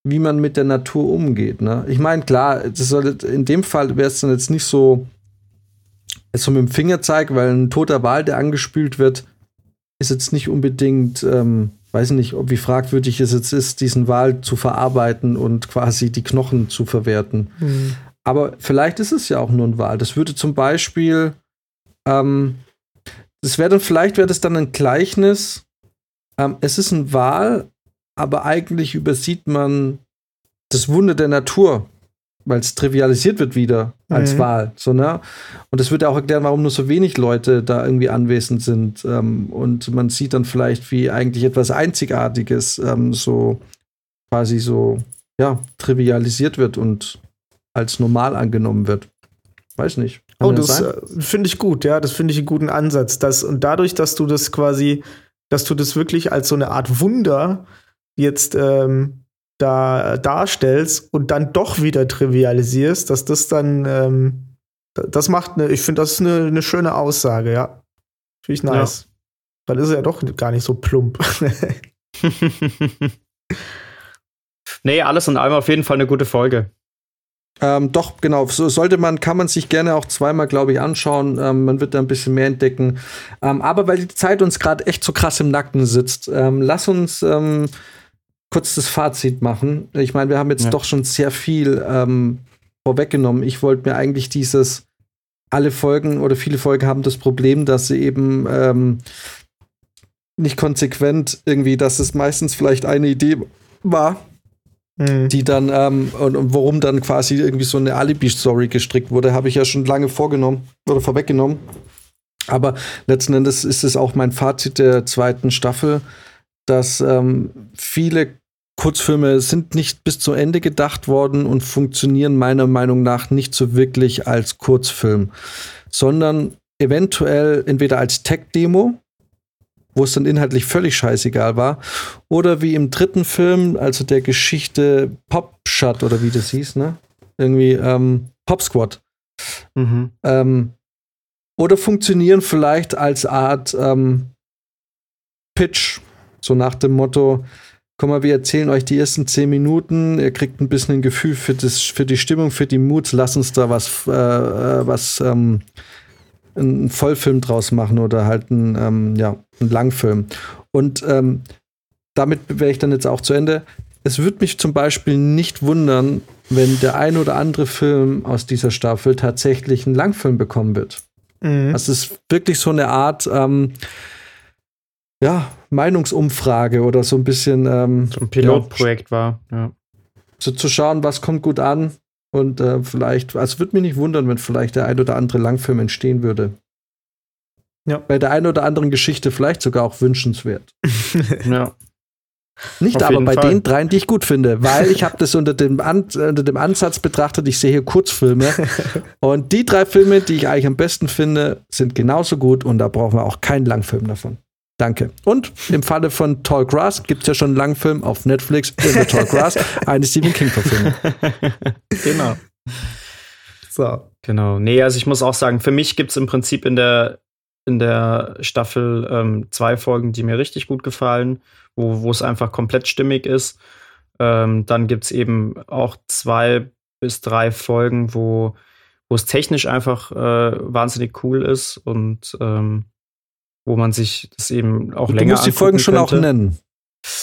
Speaker 1: wie man mit der Natur umgeht, ne? Ich meine, klar, das soll, in dem Fall wäre es dann jetzt nicht so, so mit dem Fingerzeig, weil ein toter Wal, der angespült wird, ist jetzt nicht unbedingt ähm, weiß nicht, ob wie fragwürdig es jetzt ist, diesen Wal zu verarbeiten und quasi die Knochen zu verwerten. Mhm. Aber vielleicht ist es ja auch nur ein Wal. Das würde zum Beispiel, ähm, das wäre dann, vielleicht wäre das dann ein Gleichnis ähm, es ist ein Wal, aber eigentlich übersieht man das Wunder der Natur, weil es trivialisiert wird wieder als mhm. Wahl. So, ne? Und das würde auch erklären, warum nur so wenig Leute da irgendwie anwesend sind. Ähm, und man sieht dann vielleicht, wie eigentlich etwas Einzigartiges ähm, so quasi so, ja, trivialisiert wird und als normal angenommen wird. Weiß nicht.
Speaker 3: Kann oh, das, das äh, finde ich gut, ja, das finde ich einen guten Ansatz. Das, und dadurch, dass du das quasi, dass du das wirklich als so eine Art Wunder jetzt ähm, da darstellst und dann doch wieder trivialisierst, dass das dann, ähm, das macht eine, ich finde, das ist eine, eine, schöne Aussage, ja. Finde ich nice. Ja. Dann ist er ja doch gar nicht so plump. [laughs]
Speaker 2: nee, alles in allem auf jeden Fall eine gute Folge.
Speaker 1: Ähm, doch, genau. So sollte man, kann man sich gerne auch zweimal, glaube ich, anschauen. Ähm, man wird da ein bisschen mehr entdecken. Ähm, aber weil die Zeit uns gerade echt so krass im Nacken sitzt, ähm, lass uns kurz das Fazit machen. Ich meine, wir haben jetzt ja. doch schon sehr viel ähm, vorweggenommen. Ich wollte mir eigentlich dieses, alle Folgen oder viele Folgen haben das Problem, dass sie eben ähm, nicht konsequent irgendwie, dass es meistens vielleicht eine Idee war, mhm. die dann, ähm, und, und worum dann quasi irgendwie so eine Alibi-Story gestrickt wurde, habe ich ja schon lange vorgenommen oder vorweggenommen. Aber letzten Endes ist es auch mein Fazit der zweiten Staffel, dass ähm, viele Kurzfilme sind nicht bis zu Ende gedacht worden und funktionieren meiner Meinung nach nicht so wirklich als Kurzfilm, sondern eventuell entweder als Tech-Demo, wo es dann inhaltlich völlig scheißegal war, oder wie im dritten Film, also der Geschichte Pop Shot oder wie das hieß, ne? Irgendwie ähm, Pop Squad. Mhm. Ähm, oder funktionieren vielleicht als Art ähm, Pitch, so nach dem Motto, Guck mal, wir erzählen euch die ersten zehn Minuten. Ihr kriegt ein bisschen ein Gefühl für, das, für die Stimmung, für die Moods. Lass uns da was, äh, äh was ähm, einen Vollfilm draus machen oder halt ein, ähm, ja, einen Langfilm. Und ähm, damit wäre ich dann jetzt auch zu Ende. Es würde mich zum Beispiel nicht wundern, wenn der ein oder andere Film aus dieser Staffel tatsächlich einen Langfilm bekommen wird. Mhm. Das ist wirklich so eine Art, ähm, ja, Meinungsumfrage oder so ein bisschen. Ähm,
Speaker 2: so ein Pilotprojekt ja, war, ja.
Speaker 1: So zu schauen, was kommt gut an und äh, vielleicht, also würde mich nicht wundern, wenn vielleicht der ein oder andere Langfilm entstehen würde. Ja. Bei der einen oder anderen Geschichte vielleicht sogar auch wünschenswert. [laughs] ja. Nicht Auf aber bei Fall. den dreien, die ich gut finde, weil ich habe das unter dem, An unter dem Ansatz betrachtet, ich sehe hier Kurzfilme [laughs] und die drei Filme, die ich eigentlich am besten finde, sind genauso gut und da brauchen wir auch keinen Langfilm davon. Danke. Und im Falle von Tall Grass gibt es ja schon einen langen Film auf Netflix, In the Tall Grass, [laughs] eine Stephen King-Verfilmung. [laughs]
Speaker 2: genau. So. Genau. Nee, also ich muss auch sagen, für mich gibt es im Prinzip in der, in der Staffel ähm, zwei Folgen, die mir richtig gut gefallen, wo es einfach komplett stimmig ist. Ähm, dann gibt es eben auch zwei bis drei Folgen, wo es technisch einfach äh, wahnsinnig cool ist und ähm, wo man sich das eben auch du länger. Du musst
Speaker 1: die Folgen schon auch nennen.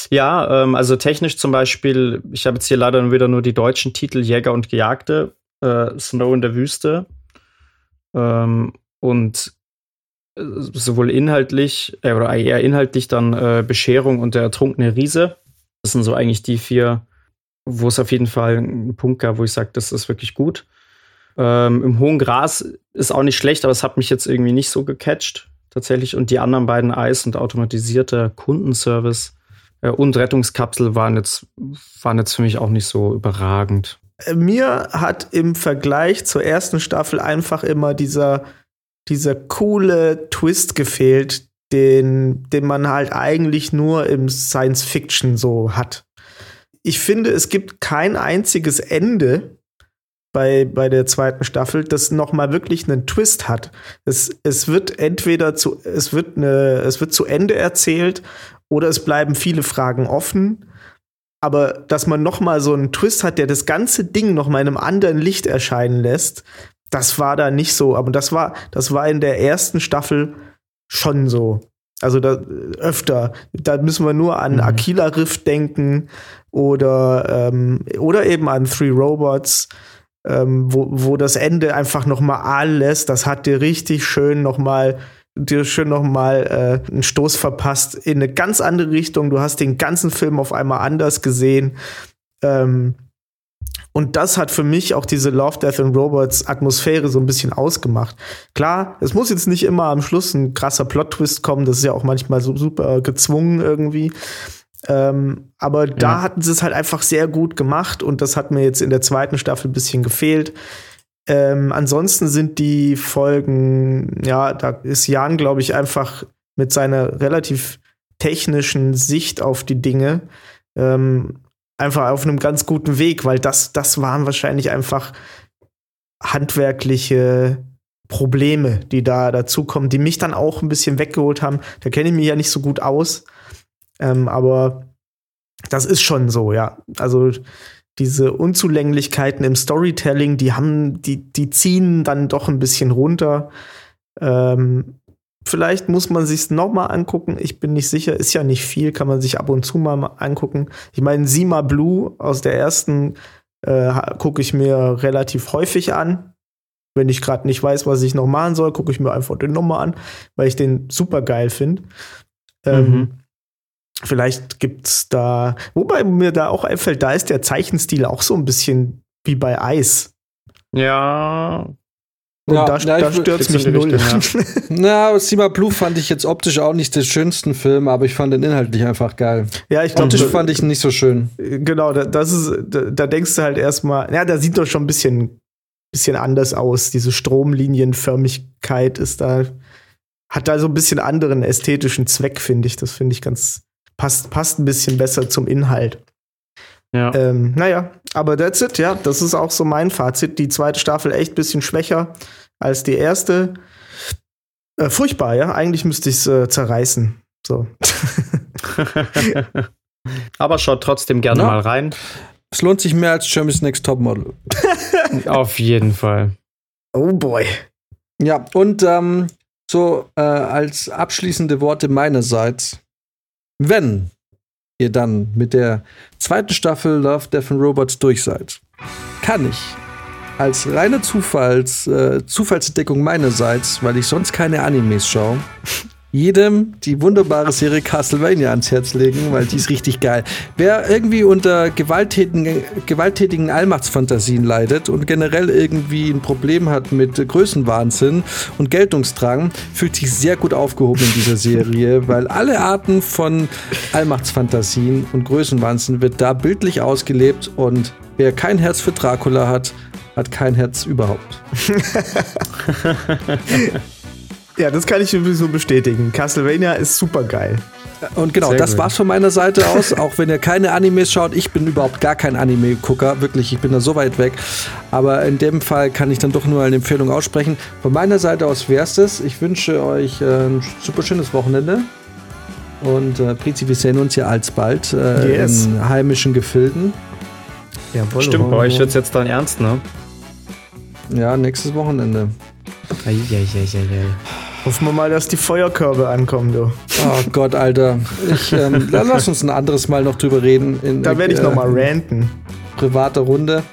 Speaker 2: Ja, ähm, also technisch zum Beispiel, ich habe jetzt hier leider wieder nur die deutschen Titel Jäger und Gejagte, äh, Snow in der Wüste. Ähm, und äh, sowohl inhaltlich, äh, oder eher inhaltlich dann äh, Bescherung und der ertrunkene Riese. Das sind so eigentlich die vier, wo es auf jeden Fall einen Punkt gab, wo ich sage, das ist wirklich gut. Ähm, Im hohen Gras ist auch nicht schlecht, aber es hat mich jetzt irgendwie nicht so gecatcht tatsächlich. Und die anderen beiden Eis und automatisierter Kundenservice äh, und Rettungskapsel waren jetzt, waren jetzt für mich auch nicht so überragend.
Speaker 3: Äh, mir hat im Vergleich zur ersten Staffel einfach immer dieser, dieser coole Twist gefehlt, den, den man halt eigentlich nur im Science Fiction so hat. Ich finde, es gibt kein einziges Ende, bei, bei der zweiten Staffel, das nochmal wirklich einen Twist hat. Es, es wird entweder zu, es wird eine, es wird zu Ende erzählt oder es bleiben viele Fragen offen. Aber dass man nochmal so einen Twist hat, der das ganze Ding nochmal in einem anderen Licht erscheinen lässt, das war da nicht so. Aber das war, das war in der ersten Staffel schon so. Also da öfter. Da müssen wir nur an mhm. Aquila Rift denken oder, ähm, oder eben an Three Robots ähm, wo, wo das Ende einfach noch mal alles, das hat dir richtig schön noch mal dir schön nochmal äh, einen Stoß verpasst in eine ganz andere Richtung. Du hast den ganzen Film auf einmal anders gesehen. Ähm, und das hat für mich auch diese Love, Death and Robots Atmosphäre so ein bisschen ausgemacht. Klar, es muss jetzt nicht immer am Schluss ein krasser Plot-Twist kommen, das ist ja auch manchmal so super gezwungen irgendwie. Ähm, aber ja. da hatten sie es halt einfach sehr gut gemacht und das hat mir jetzt in der zweiten Staffel ein bisschen gefehlt. Ähm, ansonsten sind die Folgen, ja, da ist Jan, glaube ich, einfach mit seiner relativ technischen Sicht auf die Dinge ähm, einfach auf einem ganz guten Weg, weil das, das waren wahrscheinlich einfach handwerkliche Probleme, die da dazukommen, die mich dann auch ein bisschen weggeholt haben. Da kenne ich mich ja nicht so gut aus. Ähm, aber das ist schon so, ja. Also diese Unzulänglichkeiten im Storytelling, die haben, die, die ziehen dann doch ein bisschen runter. Ähm, Vielleicht muss man sich noch mal angucken. Ich bin nicht sicher. Ist ja nicht viel. Kann man sich ab und zu mal angucken. Ich meine, Sima Blue aus der ersten äh, gucke ich mir relativ häufig an. Wenn ich gerade nicht weiß, was ich noch machen soll, gucke ich mir einfach den nochmal an, weil ich den super geil finde. Ähm, mhm. Vielleicht gibt's da, wobei mir da auch einfällt, da ist der Zeichenstil auch so ein bisschen wie bei Eis.
Speaker 2: Ja,
Speaker 3: und ja, da, ja, da stört es mich null.
Speaker 1: Richtung, ja. [laughs] Na, Sima Blue fand ich jetzt optisch auch nicht den schönsten Film, aber ich fand den inhaltlich einfach geil.
Speaker 3: Ja, ich glaube. Optisch
Speaker 1: fand ich ihn nicht so schön.
Speaker 3: Genau, das ist, da, da denkst du halt erstmal, ja, da sieht doch schon ein bisschen, bisschen anders aus. Diese Stromlinienförmigkeit ist da, hat da so ein bisschen anderen ästhetischen Zweck, finde ich. Das finde ich ganz, passt, passt ein bisschen besser zum Inhalt. Ja. Ähm, naja, aber that's it, ja. Das ist auch so mein Fazit. Die zweite Staffel echt ein bisschen schwächer als die erste. Äh, furchtbar, ja. Eigentlich müsste ich es äh, zerreißen. So. [laughs]
Speaker 2: aber schaut trotzdem gerne ja. mal rein.
Speaker 1: Es lohnt sich mehr als Jeremy's Next Topmodel. [laughs]
Speaker 2: Auf jeden Fall.
Speaker 3: Oh boy.
Speaker 1: Ja, und ähm, so äh, als abschließende Worte meinerseits. Wenn ihr dann mit der zweiten Staffel Love, Death and Robots durch seid, kann ich als reine Zufalls, äh, Zufallsentdeckung meinerseits, weil ich sonst keine Animes schaue, jedem die wunderbare Serie Castlevania ans Herz legen, weil die ist richtig geil. Wer irgendwie unter gewalttätigen, gewalttätigen Allmachtsfantasien leidet und generell irgendwie ein Problem hat mit Größenwahnsinn und Geltungsdrang, fühlt sich sehr gut aufgehoben in dieser Serie, [laughs] weil alle Arten von Allmachtsfantasien und Größenwahnsinn wird da bildlich ausgelebt und wer kein Herz für Dracula hat, hat kein Herz überhaupt. [laughs]
Speaker 3: Ja, das kann ich sowieso bestätigen. Castlevania ist super geil.
Speaker 1: Und genau, Sehr das gut. war's von meiner Seite aus. [laughs] Auch wenn ihr keine Animes schaut, ich bin überhaupt gar kein Anime-Gucker. Wirklich, ich bin da so weit weg. Aber in dem Fall kann ich dann doch nur eine Empfehlung aussprechen. Von meiner Seite aus wär's das. Ich wünsche euch äh, ein super schönes Wochenende. Und äh, Prizi, wir sehen uns ja alsbald äh, yes. in heimischen Gefilden.
Speaker 2: Jawohl, Stimmt, bei euch wird's jetzt dann ernst, ne?
Speaker 1: Ja, nächstes Wochenende.
Speaker 3: Eieieiei. Hoffen wir mal, dass die Feuerkörbe ankommen, du.
Speaker 1: Oh Gott, Alter. Ich, ähm, lass uns ein anderes Mal noch drüber reden.
Speaker 3: In, da werde ich äh, noch mal ranten.
Speaker 1: Privater Runde.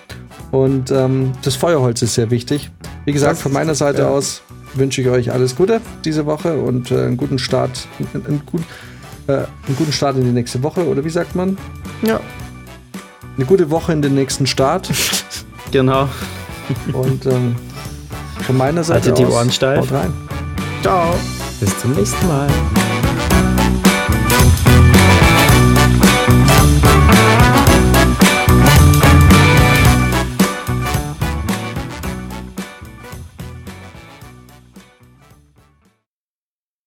Speaker 1: Und ähm, das Feuerholz ist sehr wichtig. Wie gesagt, das, von meiner Seite ja. aus wünsche ich euch alles Gute diese Woche und äh, einen guten Start, einen, einen, guten, äh, einen guten Start in die nächste Woche, oder wie sagt man?
Speaker 3: Ja.
Speaker 1: Eine gute Woche in den nächsten Start. [laughs]
Speaker 2: genau.
Speaker 1: Und ähm, von meiner Seite
Speaker 2: Haltet die Ohren steif.
Speaker 1: Haut rein.
Speaker 3: Ciao.
Speaker 2: Bis zum nächsten Mal.